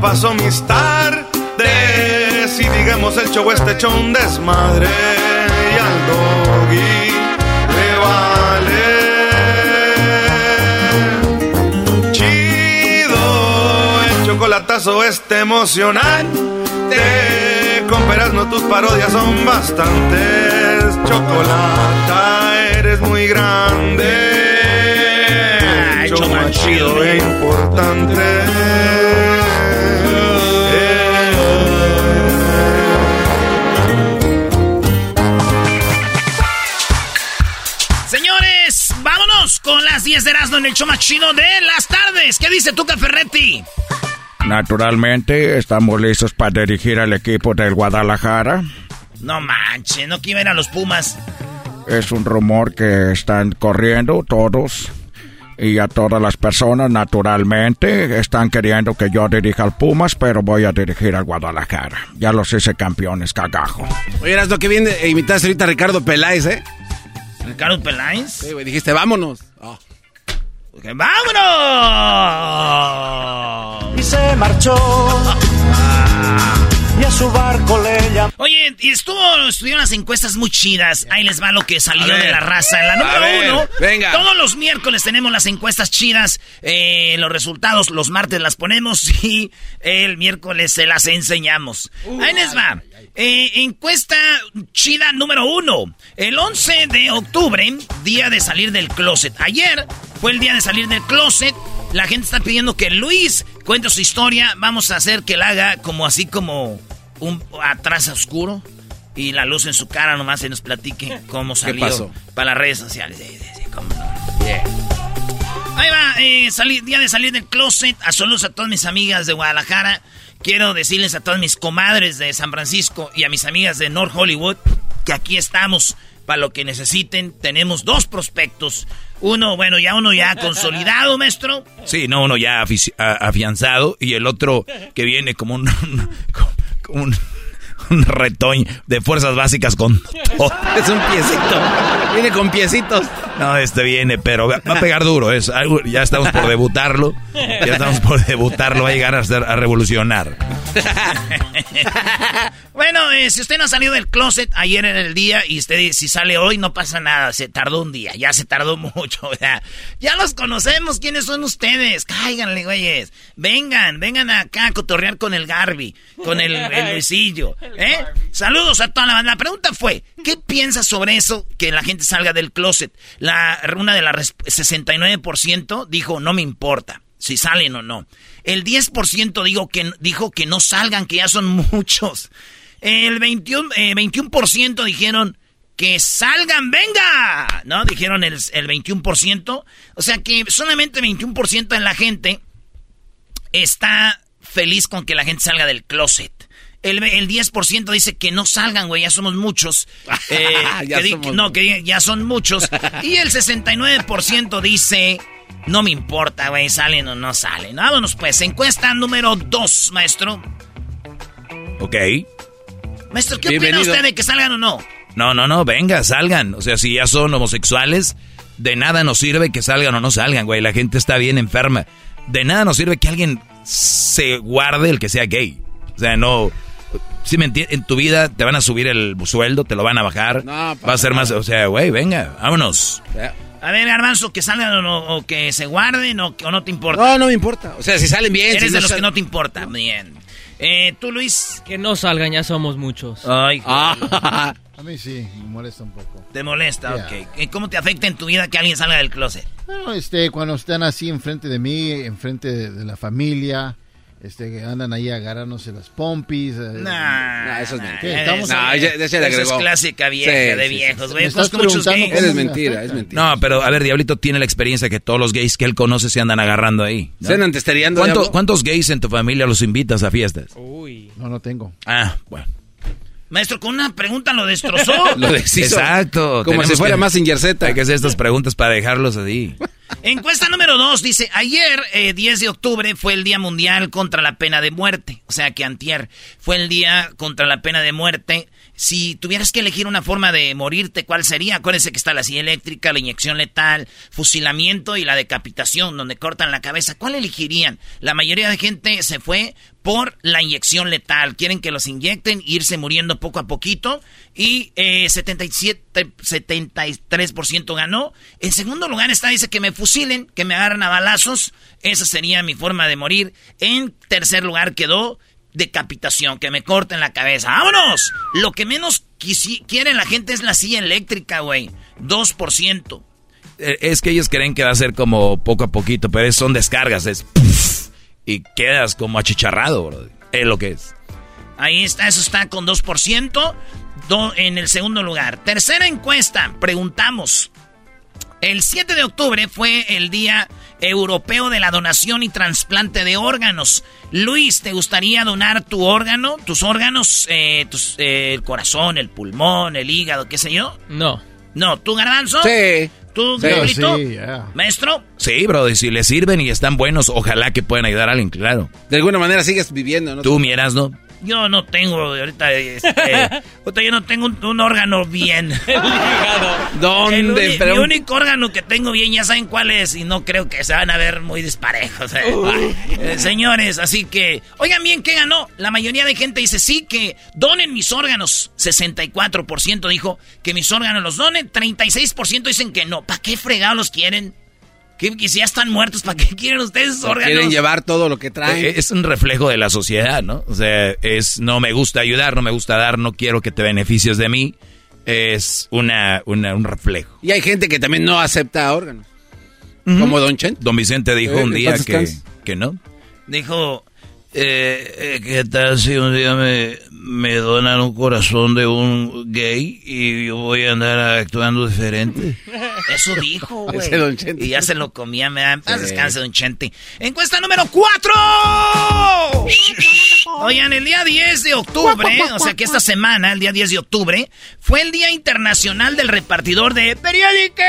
paso mis tardes. Y digamos el show este hecho un desmadre. Y al doggy le vale. Chido, el chocolatazo este emocionante. Con no tus parodias son bastantes. Chocolata, eres muy grande. Más chido e importante. Vámonos con las 10 de Erasmo en el show más chido de las tardes. ¿Qué dice Tuca Ferretti? Naturalmente, estamos listos para dirigir al equipo del Guadalajara. No manches, no quiero a los Pumas. Es un rumor que están corriendo todos y a todas las personas, naturalmente, están queriendo que yo dirija al Pumas, pero voy a dirigir al Guadalajara. Ya los hice campeones, cagajo. Oye, lo que viene e imitaste ahorita a Ricardo Peláez, ¿eh? ¿Ricardo Peláez? Sí, güey, dijiste, vámonos. Oh. Ok, ¡Vámonos! Y se marchó. Y a su barco le llamó. Oye, y estuvo, estuvieron las encuestas muy chidas. Ahí les va lo que salió ver. de la raza. En la número ver, uno, venga. todos los miércoles tenemos las encuestas chidas. eh, los resultados, los martes las ponemos y el miércoles se las enseñamos. Ahí les va. Eh, encuesta chida número uno. El 11 de octubre, día de salir del closet. Ayer fue el día de salir del closet. La gente está pidiendo que Luis cuente su historia. Vamos a hacer que la haga como así como un atrás oscuro y la luz en su cara nomás se nos platique cómo salió pasó? para las redes sociales. Sí, sí, sí, cómo no. Ahí va, eh, salí- día de salir del closet. A saludos a todas mis amigas de Guadalajara. Quiero decirles a todas mis comadres de San Francisco y a mis amigas de North Hollywood que aquí estamos para lo que necesiten. Tenemos dos prospectos. Uno, bueno, ya uno ya consolidado, maestro. Sí, no, uno ya afianzado y el otro que viene como un, un, un retoño de fuerzas básicas con todo. Es un piecito. Viene con piecitos. No, este viene, pero va a pegar duro. Es algo, ya estamos por debutarlo. Ya estamos por debutarlo. Va a llegar a, ser- a revolucionar. Bueno, eh, si usted no ha salido del closet ayer en el día y usted si sale hoy no pasa nada, se tardó un día, ya se tardó mucho, ya, ya los conocemos, ¿quiénes son ustedes? Cáiganle, güeyes, vengan, vengan acá a cotorrear con el Garby, con el, el Luisillo, ¿eh? Saludos a toda la banda. La pregunta fue, ¿qué piensas sobre eso que la gente salga del closet? La, una de las res- 69% dijo, no me importa si salen o no. El 10% digo que, dijo que no salgan, que ya son muchos. El 21%, eh, 21% dijeron que salgan, venga. ¿No? Dijeron el, el 21%. O sea que solamente 21% de la gente está feliz con que la gente salga del closet. El, el 10% dice que no salgan, güey, ya somos muchos. Eh, Ya que di- somos no, que ya son muchos. Y el 69% dice No me importa, güey, salen o no salen. Vámonos pues, encuesta número dos, maestro. Ok. Maestro, ¿qué opina usted de que salgan o no? No, no, no, venga, salgan. O sea, si ya son homosexuales, de nada nos sirve que salgan o no salgan, güey. La gente está bien enferma. De nada nos sirve que alguien se guarde el que sea gay. O sea, no... Si me entiendes, en tu vida te van a subir el sueldo, te lo van a bajar. va a ser más, o sea, güey, venga, vámonos. A ver, Garbanzo, que salgan o, que se guarden o, o, no te importa. No, no me importa. O sea, si salen bien. Eres si de los que no te importa. Bien. Eh, ¿Tú, Luis? Que no salgan, ya somos muchos. Ay, ah. A mí sí, me molesta un poco. ¿Te molesta? Ok. ¿Cómo te afecta en tu vida que alguien salga del closet? Bueno, este, cuando están así enfrente de mí, enfrente de la familia, este, que andan ahí agarrándose las pompis. Eh, nah, eso es mentira. Estamos no, eso es clásica vieja de viejos, güey. muchos gays. Es mentira, es mentira. No, pero a ver, Diablito tiene la experiencia que todos los gays que él conoce se andan agarrando ahí. ¿no? Se andan testereando. ¿Cuántos gays en tu familia los invitas a fiestas? Uy. No, no tengo. Ah, bueno. Maestro, con una pregunta lo destrozó. lo Exacto. Como si fuera más sin Hay que hacer estas preguntas para dejarlos así. Encuesta número dos dice, ayer, 10 eh, de octubre, fue el Día Mundial contra la Pena de Muerte. O sea que antier fue el Día contra la Pena de Muerte. Si tuvieras que elegir una forma de morirte, ¿cuál sería? Acuérdense que está la silla eléctrica, la inyección letal, fusilamiento y la decapitación, donde cortan la cabeza. ¿Cuál elegirían? La mayoría de gente se fue por la inyección letal. Quieren que los inyecten, irse muriendo poco a poquito. Y eh, 77, 73% ganó. En segundo lugar está, dice que me fusilen, que me agarren a balazos. Esa sería mi forma de morir. En tercer lugar quedó decapitación, que me corten la cabeza. ¡Vámonos! Lo que menos quiere la gente es la silla eléctrica, güey. 2%. Eh, es que ellos creen que va a ser como poco a poquito, pero son descargas, es... y quedas como achicharrado, bro. Es lo que es. Ahí está, eso está con 2%. en el segundo lugar. Tercera encuesta, preguntamos. El 7 de octubre fue el Día Europeo de la Donación y Trasplante de Órganos. Luis, ¿te gustaría donar tu órgano? ¿Tus órganos? Eh, eh, el corazón, el pulmón, el hígado, qué sé yo. No. No, ¿tú, Garbanzo? Sí. ¿Tú, sí, sí ¿Maestro? Sí, bro, y si le sirven y están buenos, ojalá que puedan ayudar a alguien, claro. De alguna manera sigues viviendo, ¿no? Tú, miras, ¿no? Yo no tengo ahorita, este, yo no tengo un, órgano bien. ¿Dónde? El, Mi único órgano que tengo bien, ya saben cuál es, y no creo que se van a ver muy disparejos. Eh. Eh, señores, así que, oigan bien, ¿qué ganó? La mayoría de gente dice sí, que donen mis órganos. 64% dijo que mis órganos los donen, 36% dicen que no. ¿Para qué fregados los quieren? Que, si ya están muertos, ¿para qué quieren ustedes órganos? Quieren llevar todo lo que traen. Eh, es un reflejo de la sociedad, ¿no? O sea, es no me gusta ayudar, no me gusta dar, no quiero que te beneficies de mí. Es una, un reflejo. Y hay gente que también no acepta órganos. Como Don Chen. Don Vicente dijo eh, un día que, que no. Dijo, eh, eh, ¿qué tal si un día me, me donan un corazón de un gay y yo voy a andar actuando diferente? Eso dijo, güey. Y ya se lo comía, me da paz descanse, don Chente. Encuesta número 4. Oigan, el día 10 de octubre, o sea que esta semana, el día 10 de octubre, fue el Día Internacional del Repartidor de Periódico.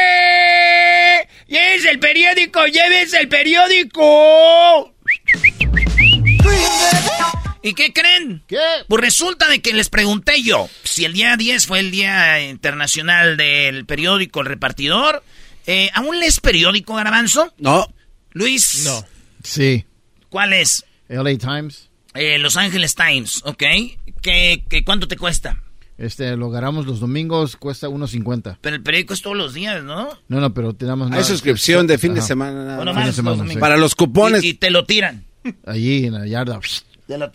¡Llévese el periódico! ¡Llévese el periódico! ¿Y qué creen? ¿Qué? Pues resulta de que les pregunté yo, si el día 10 fue el Día Internacional del Periódico El Repartidor, eh, ¿aún lees periódico, Garbanzo? No. Luis. No. Sí. ¿Cuál es? LA Times. Eh, Los Ángeles Times, ¿ok? ¿Qué, qué, cuánto te cuesta? Este, lo agarramos los domingos, cuesta 1.50. Pero el periódico es todos los días, ¿no? No, no, pero tenemos... Hay suscripción de fin de semana. Para los cupones. y te lo tiran. Allí en la yarda.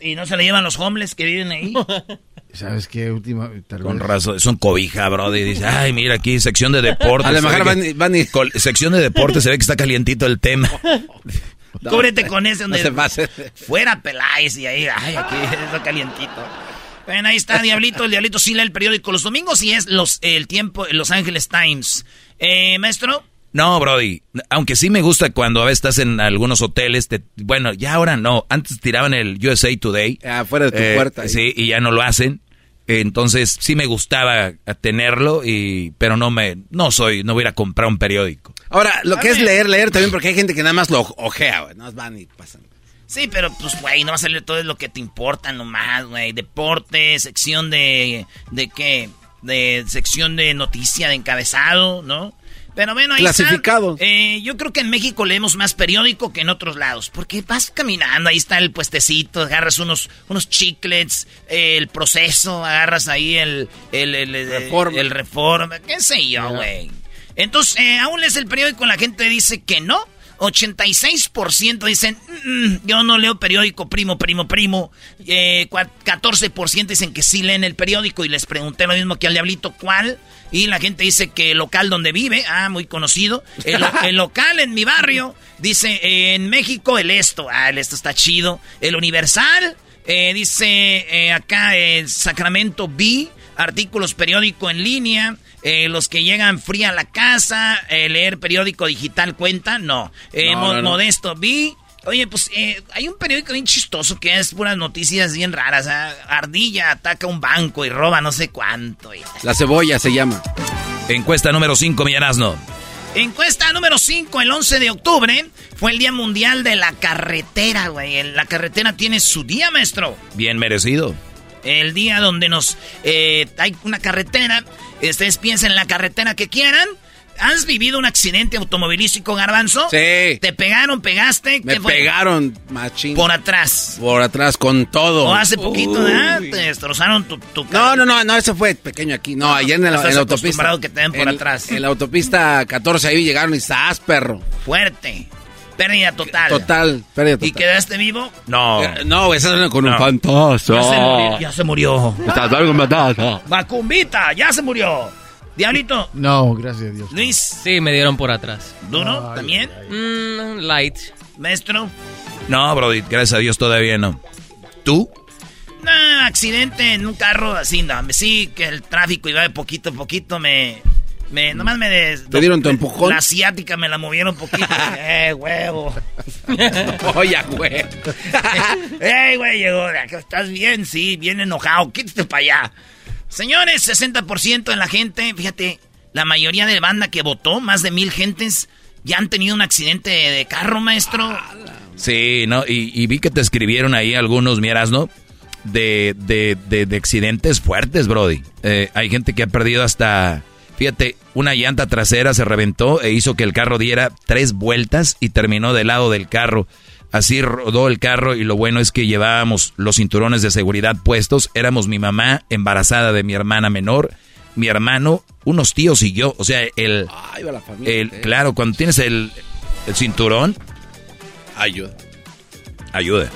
¿Y no se le llevan los homeless que viven ahí? ¿Sabes qué? Última, Con razón, es un cobija, bro. Y dice, ay, mira aquí, sección de deportes. A lo mejor van, y... Sección de deportes, se ve que está calientito el tema. Cúbrete con ese donde... fuera Peláez y ahí, ay, aquí está calientito. Bueno, ahí está Diablito. El Diablito sí lee el periódico los domingos y es los, el tiempo, Los Ángeles Times. Eh, maestro... No, Brody. Aunque sí me gusta cuando a veces estás en algunos hoteles. Te, bueno, ya ahora no. Antes tiraban el USA Today. Afuera de tu eh, puerta. Sí, y ya no lo hacen. Entonces sí me gustaba tenerlo, y, pero no me, no soy, no voy a ir a comprar un periódico. Ahora, lo que es leer, leer también, porque hay gente que nada más lo ojea, güey. Nada más van y pasan. Sí, pero pues, güey, no va a salir todo lo que te importa nomás, güey. Deporte, sección de... ¿De qué? De sección de noticia, de encabezado, ¿no? Pero bueno, ahí Clasificado. está. Eh, yo creo que en México leemos más periódico que en otros lados. Porque vas caminando, ahí está el puestecito, agarras unos, unos chiclets, eh, el proceso, agarras ahí el... El, el, el- Reforma. el reforma, qué sé yo, güey. Entonces, eh, aún lees el periódico, la gente dice que no. 86% dicen, "Mm, mm, yo no leo periódico, primo, primo, primo. Eh, cua- 14% dicen que sí leen el periódico y les pregunté lo mismo que al diablito, ¿cuál? Y la gente dice que el local donde vive, ah, muy conocido. El, lo- el local en mi barrio, dice, eh, en México el esto, ah, el esto está chido. El Universal, eh, dice eh, acá el Sacramento B, artículos periódico en línea. Eh, los que llegan fría a la casa, eh, leer periódico digital cuenta, no. Eh, No, Mo- no, no. Modesto B. Oye, pues eh, hay un periódico bien chistoso que es puras noticias bien raras. ah, Ardilla ataca un banco y roba no sé cuánto. y- La cebolla se llama. Encuesta número 5, Millanasno. Encuesta número 5, el 11 de octubre, fue el Día Mundial de la Carretera, güey. La carretera tiene su día, maestro. Bien merecido. El día donde nos... eh, hay una carretera, ustedes piensen en la carretera que quieran. ¿Has vivido un accidente automovilístico, Garbanzo? Sí. ¿Te pegaron, pegaste? Me pegaron, machín. Por atrás. Por atrás, con todo. O hace poquito, Uy. ¿verdad? Te destrozaron tu, tu No, no, no, no, eso fue pequeño aquí. No, allá en, el- estás en la autopista. acostumbrado que te den por En- atrás. En la autopista 14 ahí llegaron y ¡zas, perro! Fuerte. Pérdida total. Total, pérdida total. ¿Y quedaste vivo? No. Eh, No, estás hablando con No. un fantasma. Ya se murió. Ya se murió. Macumbita, ya se murió. Diablito. No, gracias a Dios. Luis, Sí, me dieron por atrás. ¿duro? Ay, ¿También? Mm, light. Maestro. No, Brody, gracias a Dios todavía no. ¿Tú? No, accidente en un carro así, no. Sí, que el tráfico iba de poquito a poquito, me... me nomás me... des- ¿Te dieron tu empujón? La asiática me la movieron poquito. ¡Eh, huevo! Oye, güey. ¡Ey, güey! Llegó. ¿Estás bien? Sí, bien enojado. Quítate para allá. Señores, 60% de la gente, fíjate, la mayoría de banda que votó, más de mil gentes, ya han tenido un accidente de, de carro, maestro. Sí, no, y, y vi que te escribieron ahí algunos, miras, ¿no? De, de, de, de accidentes fuertes, Brody. Eh, hay gente que ha perdido hasta, fíjate, una llanta trasera se reventó e hizo que el carro diera tres vueltas y terminó del lado del carro. Así rodó el carro y lo bueno es que llevábamos los cinturones de seguridad puestos. Éramos mi mamá embarazada de mi hermana menor, mi hermano, unos tíos y yo. O sea, el, Ay, va la familia. el claro, cuando tienes el, el cinturón, Ayuda. Ayuda.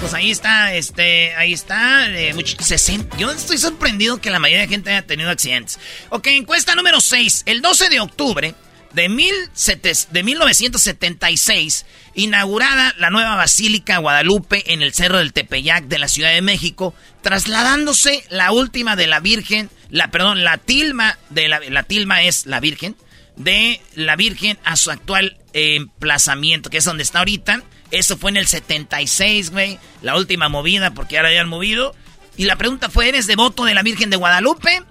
Pues ahí está, este, ahí está, eh, much- 60. Yo estoy sorprendido que la mayoría de gente haya tenido accidentes. Ok, encuesta número 6. El 12 de octubre de, mil sete- de 1976, inaugurada la nueva Basílica Guadalupe en el Cerro del Tepeyac de la Ciudad de México, trasladándose la última de la Virgen, la, perdón, la tilma de la, la tilma es la Virgen, de la Virgen a su actual eh, emplazamiento, que es donde está ahorita. Eso fue en el 76, güey. La última movida, porque ahora ya han movido. Y la pregunta fue, ¿eres devoto de la Virgen de Guadalupe?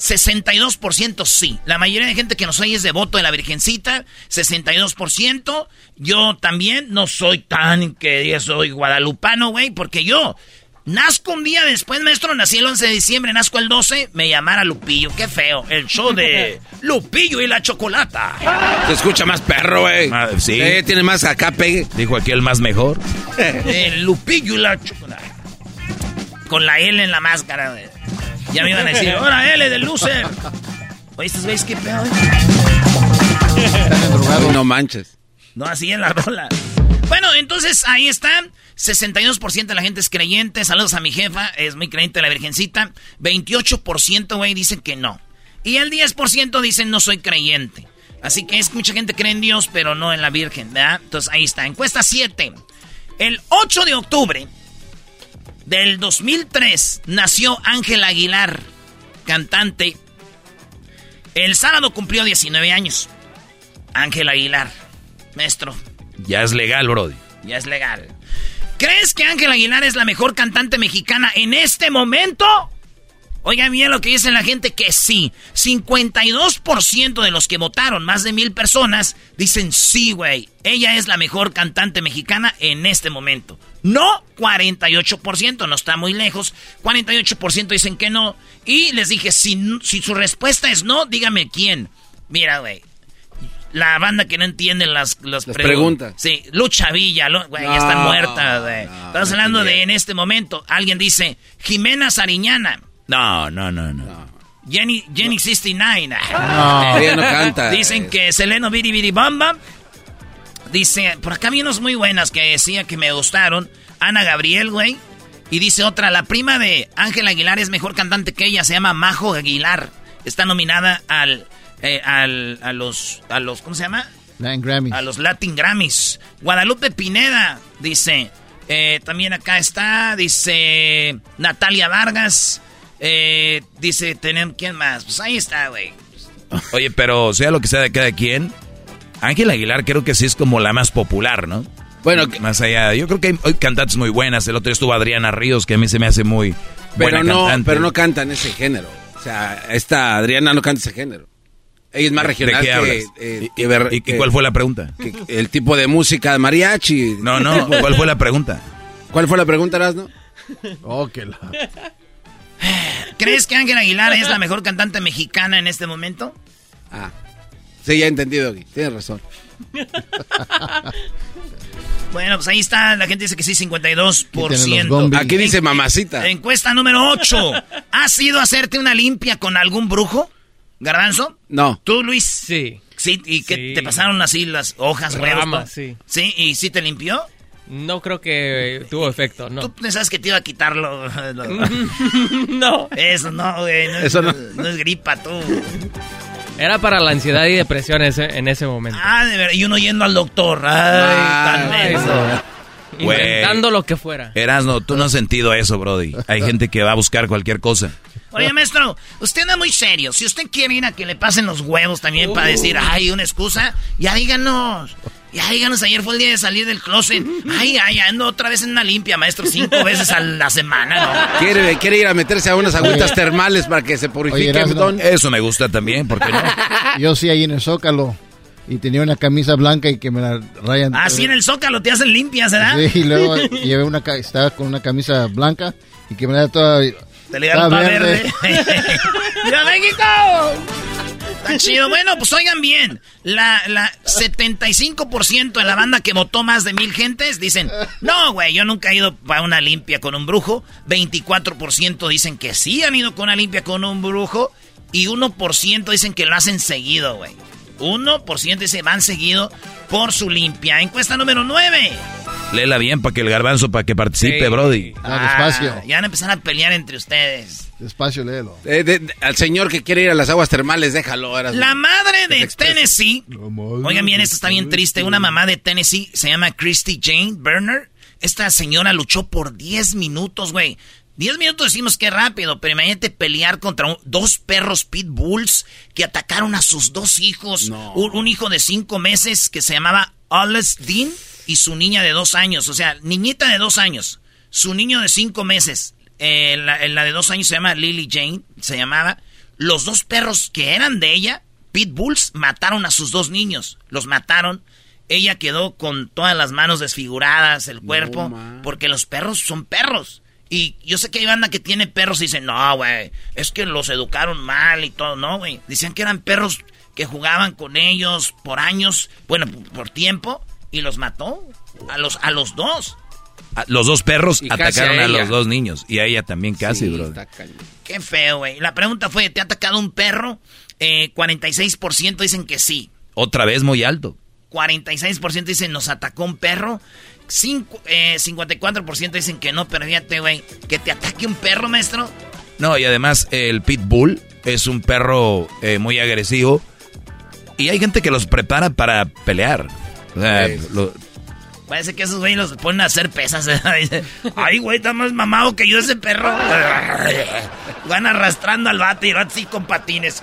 62% sí. La mayoría de gente que nos oye es devoto de la Virgencita. 62%. Yo también no soy tan que soy guadalupano, güey, porque yo nazco un día después, maestro. Nací el 11 de diciembre, nazco el 12. Me llamara Lupillo. Qué feo. El show de Lupillo y la chocolata. Se escucha más perro, güey. Ah, sí. tiene más acá pegue. Dijo aquí el más mejor. El Lupillo y la chocolata. Con la L en la máscara, güey. Ya me iban a decir, ahora L del loser. Oye, estos güeyes, qué pedo. Ay, no manches. No, así en la rola. Bueno, entonces ahí están. 62% de la gente es creyente. Saludos a mi jefa, es muy creyente la Virgencita. 28%, güey, dicen que no. Y el 10% dicen no soy creyente. Así que es mucha gente cree en Dios, pero no en la Virgen, ¿verdad? Entonces ahí está. Encuesta 7. El 8 de octubre del 2003 nació Ángel Aguilar, cantante. El sábado cumplió 19 años. Ángel Aguilar, maestro, Ya es legal, Brody. ya es legal. ¿Crees que Ángel Aguilar es la mejor cantante mexicana en este momento? Oigan bien lo que dice la gente que sí. 52% de los que votaron, más de mil personas, dicen sí, güey. Ella es la mejor cantante mexicana en este momento. No, 48%, no está muy lejos. 48% dicen que no. Y les dije, si, si su respuesta es no, dígame quién. Mira, güey. La banda que no entiende las, las, Las preguntas. Sí, Lucha Villa, lo- güey, ya están No, muertas, no, Estamos no hablando de en este momento. Alguien dice Jimena Sariñana. No, no, no, no. Jenny, Jenny 69. No. Ella no canta. Dicen que Seleno Biri Biri Bamba. Dice, por acá vi unas muy buenas que decía que me gustaron. Ana Gabriel, güey. Y dice otra, la prima de Ángel Aguilar es mejor cantante que ella, se llama Majo Aguilar. Está nominada al, eh, al a los, a los, ¿cómo se llama? Latin Grammys. A los Latin Grammys. Guadalupe Pineda, dice. eh, también acá está, dice Natalia Vargas. eh, dice, tenemos, ¿quién más? Pues ahí está, güey. Oye, pero sea lo que sea de cada quien, Ángel Aguilar creo que sí es como la más popular, ¿no? Bueno, más allá, yo creo que hay hay cantantes muy buenas. El otro día estuvo Adriana Ríos, que a mí se me hace muy Pero buena no, cantante. pero no canta en ese género. O sea, esta Adriana no canta ese género. Ella es más ¿De regional qué que, hablas? eh, ¿Y- que ver- y- y que- cuál fue la pregunta? que- el tipo de música de mariachi. No, no, ¿cuál fue la pregunta? ¿Cuál fue la pregunta, Erasno? Oh, que la... ¿Crees que Ángel Aguilar es la mejor cantante mexicana en este momento? Ah, sí, ya he entendido. Tienes razón. Bueno, pues ahí está, la gente dice que sí, Quítenle los 52%. gombis. Aquí dice mamacita. Encuesta número 8. ¿Has ido a hacerte una limpia con algún brujo? ¿Garbanzo? No. ¿Tú, Luis? Sí. Sí, y Sí. te pasaron así las hojas, huevos, Ramas, sí. Sí, ¿y sí te limpió? No creo que tuvo efecto, no. Tú pensabas que te iba a quitarlo. no. Eso no, güey. No, es- Eso no. no es gripa, tú. Era para la ansiedad y depresión ese- en ese momento. Ah, de verdad. Y uno yendo al doctor. Ay, Ah, tan Ay. Güey. Inventando lo que fuera. Erasno, tú no has sentido eso, Brody. Hay gente que va a buscar cualquier cosa. Oye, maestro, usted anda muy serio. Si usted quiere ir a que le pasen los huevos también para decir, ay, una excusa, ya díganos. Ya díganos, ayer fue el día de salir del closet. Ay, ay, ando otra vez en una limpia, maestro, cinco veces a la semana, ¿no? Quiere, quiere ir a meterse a unas agüitas termales para que se purifique. Don. Eso me gusta también, ¿por qué no? Yo sí ahí en el Zócalo. Y tenía una camisa blanca y que me la rayan. Así en el zócalo te hacen limpias, ¿verdad? Sí, y luego llevé una, estaba con una camisa blanca y que me da toda... Te le dieron estaba pa' verde. ¡Viva México! Está chido. Bueno, pues oigan bien. La, la 75% de la banda que votó más de mil gentes dicen, no, güey, yo nunca he ido para una limpia con un brujo. 24% dicen que sí han ido con una limpia con un brujo. Y 1% dicen que lo hacen seguido, güey. 1% dice van seguido por su limpia. Encuesta número 9. Léela bien para que el garbanzo, para que participe, Sí. Brody. Ah, despacio. ya van a empezar a pelear entre ustedes. Despacio, léelo. Eh, de- de- al señor que quiere ir a las aguas termales, déjalo. La madre de. Tennessee. Oigan bien, esto está bien triste. Una mamá de Tennessee se llama Christy Jane Berner. Esta señora luchó por 10 minutos, güey. 10 minutos decimos que rápido, pero imagínate pelear contra un- dos perros pitbulls que atacaron a sus dos hijos. No. Un, un hijo de 5 meses que se llamaba Alice Dean y su niña de 2 años. O sea, niñita de 2 años. Su niño de 5 meses. Eh, la, la de 2 años se llama Lily Jane, se llamaba. Los dos perros que eran de ella, pitbulls, mataron a sus dos niños. Los mataron. Ella quedó con todas las manos desfiguradas, el cuerpo, porque los perros son perros. Y yo sé que hay banda que tiene perros y dicen, no, güey, es que los educaron mal y todo. No, güey. Decían que eran perros que jugaban con ellos por años, bueno, por tiempo, y los mató. A los, a los dos. Los dos perros Y atacaron a los dos niños. Y a ella también casi, Sí, cañón. Qué feo, güey. La pregunta fue, ¿te ha atacado un perro? Eh, 46% dicen que sí. Otra vez muy alto. 46% dicen nos atacó un perro. Cinco- eh, 54% dicen que no, pero fíjate, güey, que te ataque un perro, maestro. No, y además el pitbull es un perro eh, muy agresivo. Y hay gente que los prepara para pelear. O sea, Sí. lo- Parece que esos güeyes los ponen a hacer pesas. Ay, güey, está más mamado que yo ese perro. Van arrastrando al vato y el vato sí con patines.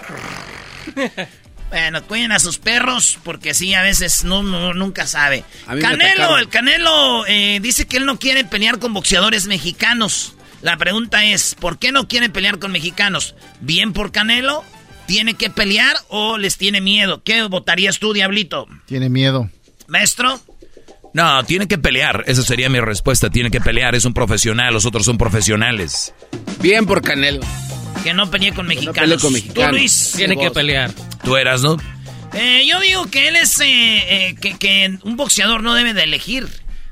Bueno, cuiden a sus perros porque sí, a veces no, no- nunca sabe. Canelo, el Canelo eh, dice que él no quiere pelear con boxeadores mexicanos. La pregunta es, ¿por qué no quieren pelear con mexicanos? ¿Bien por Canelo? ¿Tiene que pelear o les tiene miedo? ¿Qué votarías tú, Diablito? Tiene miedo. Maestro. No, tiene que pelear. Esa sería mi respuesta. Tiene que pelear. Es un profesional. Los otros son profesionales. Bien por Canelo. Que no pelee con mexicanos. pelee con mexicanos. Tú, Luis. Tiene que pelear. Tú eras, ¿no? Eh, yo digo que él es. eh, eh, que, que un boxeador no debe de elegir.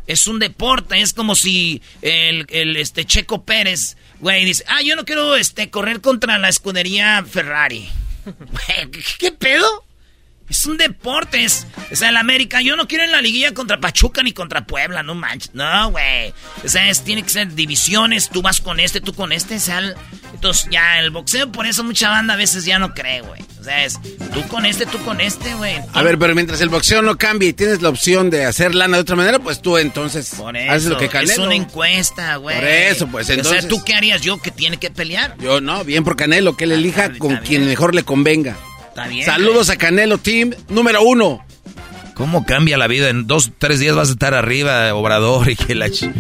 Es un deporte. Es como si el, el, este Checo Pérez, güey, dice: Ah, yo no quiero este, correr contra la escudería Ferrari. Güey, ¿qué, qué pedo? Es un deporte, es, o sea, el América, yo no quiero en la liguilla contra Pachuca ni contra Puebla, no manches, no, güey. O sea, es, tiene que ser divisiones, tú vas con este, tú con este, o sea, el- entonces ya el boxeo, por eso mucha banda a veces ya no cree, güey. O sea, es tú con este, tú con este, güey. A ver, pero mientras el boxeo no cambie y tienes la opción de hacer lana de otra manera, pues tú entonces Por eso, haces lo que Canelo. es una encuesta, güey. Por eso, pues, O entonces- sea, ¿tú qué harías yo que tiene que pelear? Yo no, bien por Canelo, que él elija está con bien. quien mejor le convenga. Está bien. Saludos a Canelo Team número uno. ¿Cómo cambia la vida? En dos, tres días vas a estar arriba, Obrador, y que la... ch-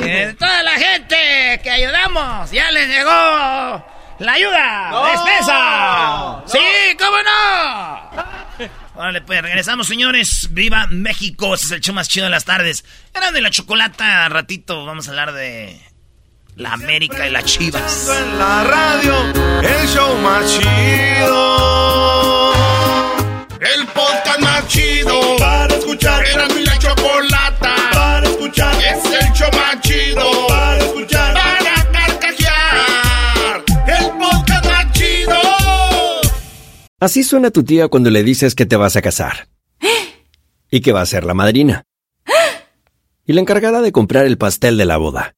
Eh, toda la gente que ayudamos, ya les llegó la ayuda. ¡Despesa! ¡Sí, cómo no! Vale, pues regresamos, señores. ¡Viva México! Ese es el show más chido de las tardes. Era de la chocolata. Al ratito vamos a hablar de la América y las Chivas. En la radio, el show más chido. El podcast más chido para escuchar. Era mi la chocolata para escuchar. Es el show más chido para escuchar. Para carcajear. El podcast más chido. Así suena tu tía cuando le dices que te vas a casar. Y que va a ser la madrina. Y la encargada de comprar el pastel de la boda.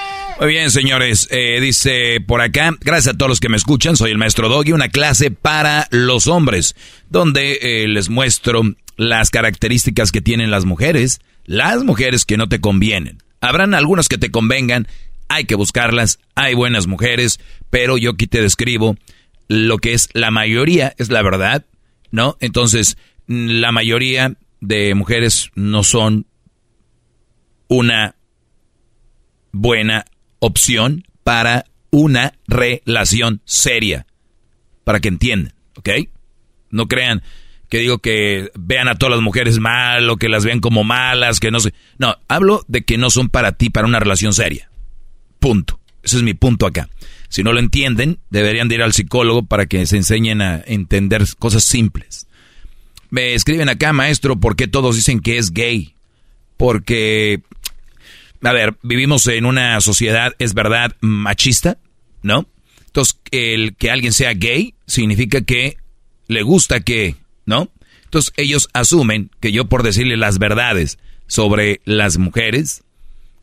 Muy bien, señores. Eh, dice por acá, gracias a todos los que me escuchan, soy el maestro Doggy, una clase para los hombres, donde eh, les muestro las características que tienen las mujeres, las mujeres que no te convienen. Habrán algunas que te convengan, hay que buscarlas, hay buenas mujeres, pero yo aquí te describo lo que es la mayoría, es la verdad, ¿no? Entonces, la mayoría de mujeres no son una buena opción para una relación seria. Para que entiendan, ¿ok? No crean que digo que vean a todas las mujeres mal o que las vean como malas, que no sé. No, hablo de que no son para ti, para una relación seria. Punto. Ese es mi punto acá. Si no lo entienden, deberían de ir al psicólogo para que se enseñen a entender cosas simples. Me escriben acá, maestro, ¿por qué todos dicen que es gay? Porque, a ver, vivimos en una sociedad, es verdad, machista, ¿no? Entonces, el que alguien sea gay significa que le gusta que, ¿no? Entonces, ellos asumen que yo por decirle las verdades sobre las mujeres,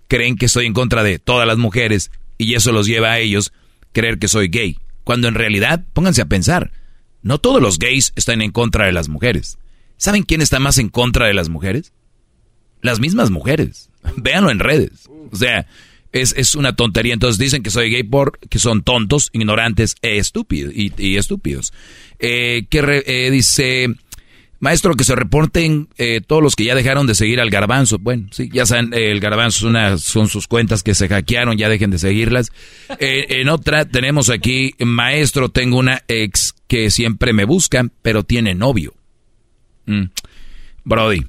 creen que estoy en contra de todas las mujeres y eso los lleva a ellos creer que soy gay. Cuando en realidad, pónganse a pensar, no todos los gays están en contra de las mujeres. ¿Saben quién está más en contra de las mujeres? Las mismas mujeres. Véanlo en redes. O sea, es, una tontería. Entonces dicen que soy gay porque son tontos, ignorantes e estúpidos. Y, estúpidos. Eh, que eh, dice, maestro, que se reporten eh, todos los que ya dejaron de seguir al garbanzo. Bueno, sí, ya saben, el garbanzo una, son sus cuentas que se hackearon, ya dejen de seguirlas. en otra tenemos aquí, maestro, tengo una ex que siempre me buscan, pero tiene novio. Mm. Brody,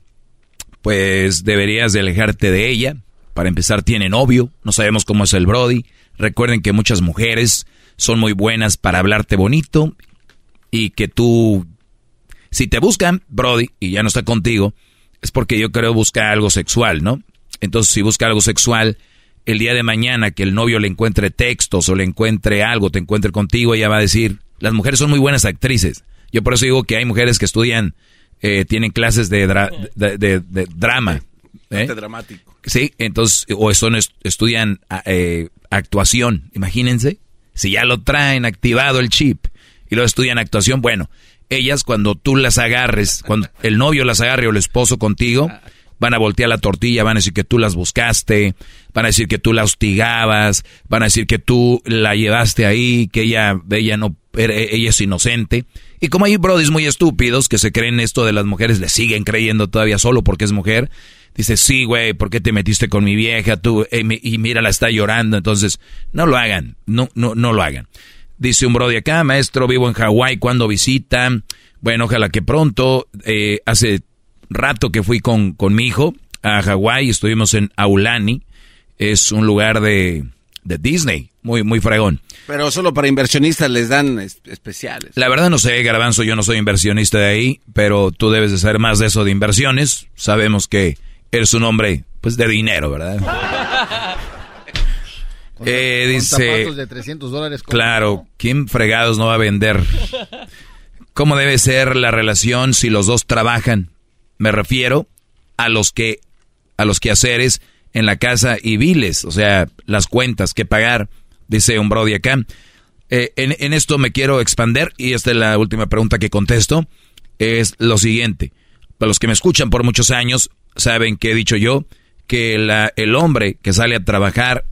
pues deberías de alejarte de ella. Para empezar, tiene novio, no sabemos cómo es el Brody. Recuerden que muchas mujeres son muy buenas para hablarte bonito y que tú, si te buscan, Brody, y ya no está contigo, es porque yo creo buscar algo sexual, ¿no? Entonces, si busca algo sexual, el día de mañana que el novio le encuentre textos o le encuentre algo, te encuentre contigo, ella va a decir, las mujeres son muy buenas actrices. Yo por eso digo que hay mujeres que estudian, eh, tienen clases de, de, drama. ¿eh? dramático. Sí, entonces, o son, estudian eh, actuación, imagínense. Si ya lo traen activado el chip y lo estudian actuación, bueno, ellas cuando tú las agarres, cuando el novio las agarre o el esposo contigo, van a voltear la tortilla, van a decir que tú las buscaste, van a decir que tú la hostigabas, van a decir que tú la llevaste ahí, que ella, ella no, ella es inocente. Y como hay brodis muy estúpidos que se creen esto de las mujeres, le siguen creyendo todavía solo porque es mujer. Dice, sí, güey, ¿por qué te metiste con mi vieja? Tú, eh, y mira, la está llorando. Entonces, no lo hagan, no, no, no lo hagan. Dice un brody acá, maestro, vivo en Hawái, cuando visita? Bueno, ojalá que pronto. Eh, hace rato que fui con, con mi hijo a Hawái, estuvimos en Aulani, es un lugar de, de Disney, muy, muy fregón. Pero solo para inversionistas les dan especiales. La verdad no sé, Garbanzo, yo no soy inversionista de ahí, pero tú debes de saber más de eso de inversiones. Sabemos que eres un hombre, pues, de dinero, ¿verdad? eh, dice... de 300 dólares. Claro, ¿quién fregados no va a vender? ¿Cómo debe ser la relación si los dos trabajan? Me refiero a los que a los quehaceres en la casa y biles, o sea, las cuentas que pagar, dice un Brody acá. Eh, en, esto me quiero expander y esta es la última pregunta que contesto. Es lo siguiente. Para los que me escuchan por muchos años, saben que he dicho yo que el hombre que sale a trabajar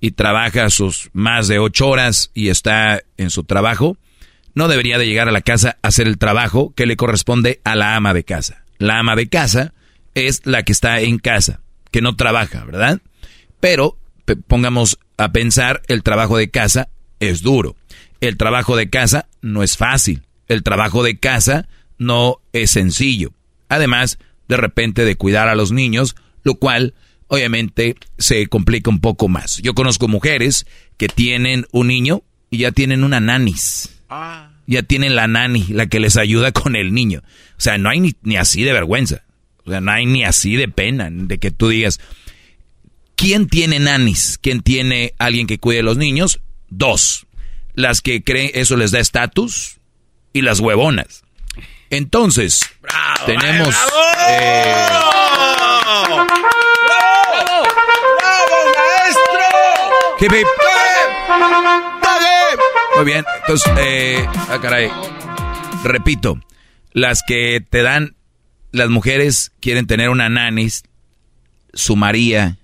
y trabaja sus más de ocho horas y está en su trabajo, no debería de llegar a la casa a hacer el trabajo que le corresponde a la ama de casa. La ama de casa es la que está en casa, que no trabaja, ¿verdad? Pero pongamos a pensar, el trabajo de casa es duro. El trabajo de casa no es fácil. El trabajo de casa no es sencillo. Además, de repente, de cuidar a los niños, lo cual obviamente se complica un poco más. Yo conozco mujeres que tienen un niño y ya tienen una nanis. Ah ya tienen la nani, la que les ayuda con el niño. O sea, no hay ni, así de vergüenza. O sea, no hay ni así de pena de que tú digas, ¿quién tiene nanis? ¿Quién tiene alguien que cuide a los niños? Dos. Las que creen eso les da estatus y las huevonas. Entonces, tenemos... Eh, ¡Bravo! ¡Bravo! maestro! Muy bien, entonces, eh, ah, caray. Repito, las que te dan, las mujeres quieren tener una nanis, su María,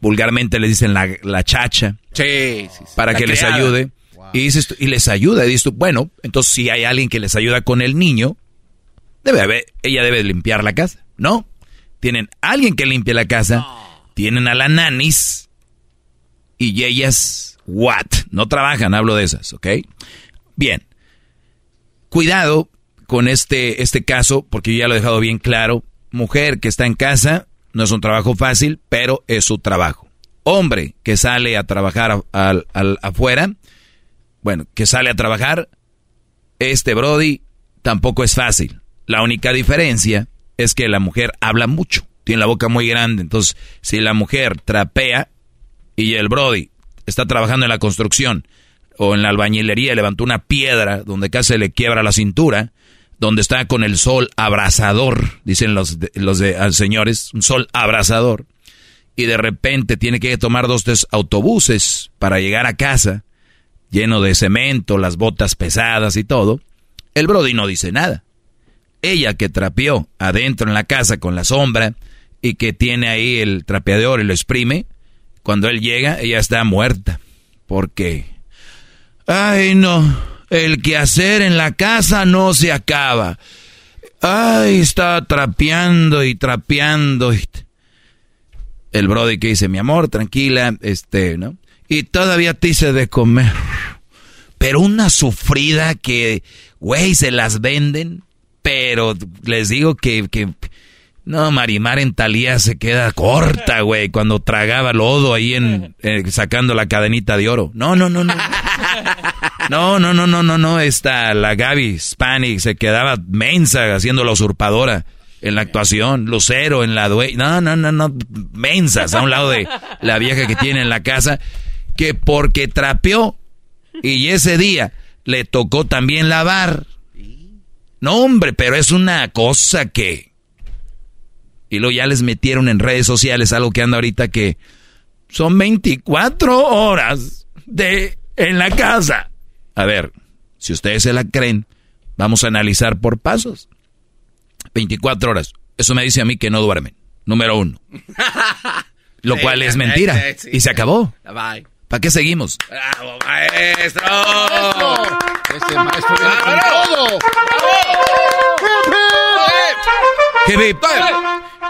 vulgarmente le dicen la, chacha. Sí, Para que les ayude. Y, dices, y les ayuda. Y dices bueno, entonces si hay alguien que les ayuda con el niño, debe haber, ella debe limpiar la casa, ¿no? Tienen alguien que limpie la casa, tienen a la nanis y ellas What? No trabajan, hablo de esas, ¿ok? Bien. Cuidado con este, este caso, porque yo ya lo he dejado bien claro, mujer que está en casa, no es un trabajo fácil, pero es su trabajo. Hombre que sale a trabajar al, afuera, bueno, que sale a trabajar, este Brody tampoco es fácil. La única diferencia es que la mujer habla mucho, tiene la boca muy grande. Entonces, si la mujer trapea y el Brody está trabajando en la construcción o en la albañilería, levantó una piedra donde casi le quiebra la cintura, donde está con el sol abrasador, dicen los, los de, señores, un sol abrasador, y de repente tiene que tomar dos tres autobuses para llegar a casa, lleno de cemento, las botas pesadas y todo, el Brody no dice nada. Ella que trapeó adentro en la casa con la sombra y que tiene ahí el trapeador y lo exprime, cuando él llega, ella está muerta. Porque, ay no, el quehacer en la casa no se acaba. Ay, está trapeando y trapeando. El brody que dice, mi amor, tranquila, este, ¿no? Y todavía te hice de comer. Pero una sufrida que, güey, se las venden. Pero les digo que, que no, Marimar en Talía se queda corta, güey, cuando tragaba lodo ahí en, eh, sacando la cadenita de oro. No, no, no, no. No, no, no, no, no, no. Esta, la Gaby Hispanic se quedaba mensa haciendo la usurpadora en la actuación. Lucero en la due... No, no, no, no. Mensas a un lado de la vieja que tiene en la casa. Que porque trapeó y ese día le tocó también lavar. No, hombre, pero es una cosa que y luego ya les metieron en redes sociales algo que anda ahorita que son 24 horas de en la casa. A ver, si ustedes se la creen, vamos a analizar por pasos. 24 horas. Eso me dice a mí que no duermen. Número uno. Lo cual es mentira. Y se acabó. ¿Para qué seguimos? ¡Bravo, maestro! ¡Ese maestro viene todo!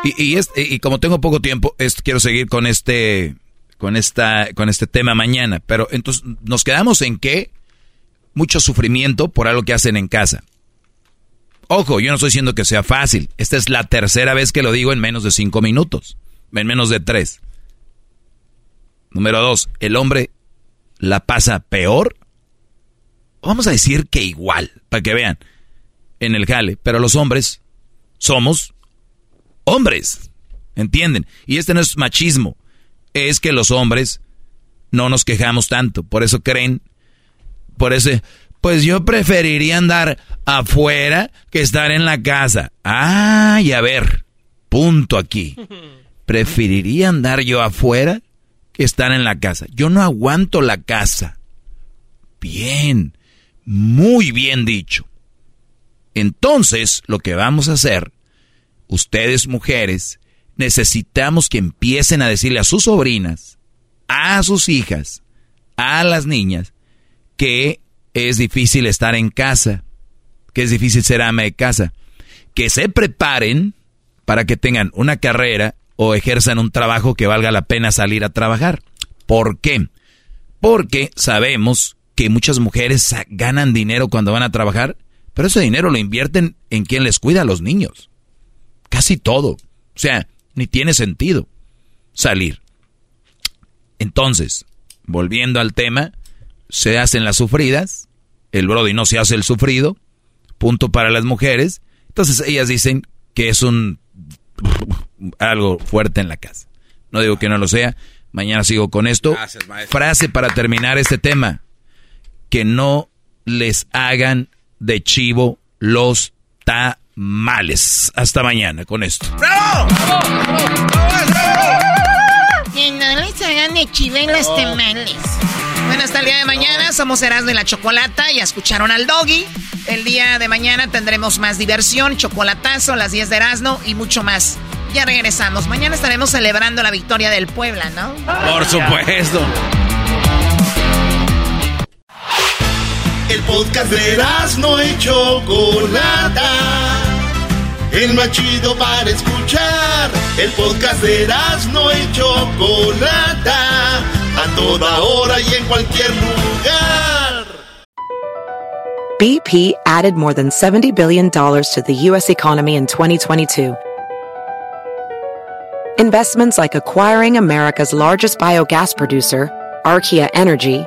Y, y, como tengo poco tiempo, quiero seguir con este, con esta, con este tema mañana. Pero entonces nos quedamos en que mucho sufrimiento por algo que hacen en casa. Ojo, yo no estoy diciendo que sea fácil. Esta es la tercera vez que lo digo en menos de cinco minutos, en menos de tres. Número dos, el hombre la pasa peor. Vamos a decir que igual, para que vean, en el jale. Pero los hombres somos hombres. ¿Entienden? Y este no es machismo. Es que los hombres no nos quejamos tanto. Por eso creen, por eso, pues yo preferiría andar afuera que estar en la casa. Ay, a ver, punto aquí. Preferiría andar yo afuera que estar en la casa. Yo no aguanto la casa. Bien, muy bien dicho. Entonces, lo que vamos a hacer ustedes mujeres, necesitamos que empiecen a decirle a sus sobrinas, a sus hijas, a las niñas, que es difícil estar en casa, que es difícil ser ama de casa, que se preparen para que tengan una carrera o ejerzan un trabajo que valga la pena salir a trabajar. ¿Por qué? Porque sabemos que muchas mujeres ganan dinero cuando van a trabajar, pero ese dinero lo invierten en quien les cuida a los niños. Casi todo. O sea, ni tiene sentido salir. Entonces, volviendo al tema, se hacen las sufridas, el Brody no se hace el sufrido, punto para las mujeres. Entonces ellas dicen que es un algo fuerte en la casa. No digo que no lo sea. Mañana sigo con esto. Frase para terminar este tema. Que no les hagan de chivo los ta males. Hasta mañana con esto. ¡Bravo! Que no les hagan de chivelas temales. Bueno, hasta el día de mañana somos Erasmo de la Chocolata. Ya escucharon al doggy. El día de mañana tendremos más diversión, chocolatazo, las 10 de Erasmo y mucho más. Ya regresamos. Mañana estaremos celebrando la victoria del Puebla, ¿no? Por supuesto. El podcast de Erasmo y Chocolata el más chido para escuchar. El podcast de no y Chocolata, a toda hora y en cualquier lugar. BP added more than $70 billion to the U.S. economy in 2022. Investments like acquiring America's largest biogas producer, Archaea Energy,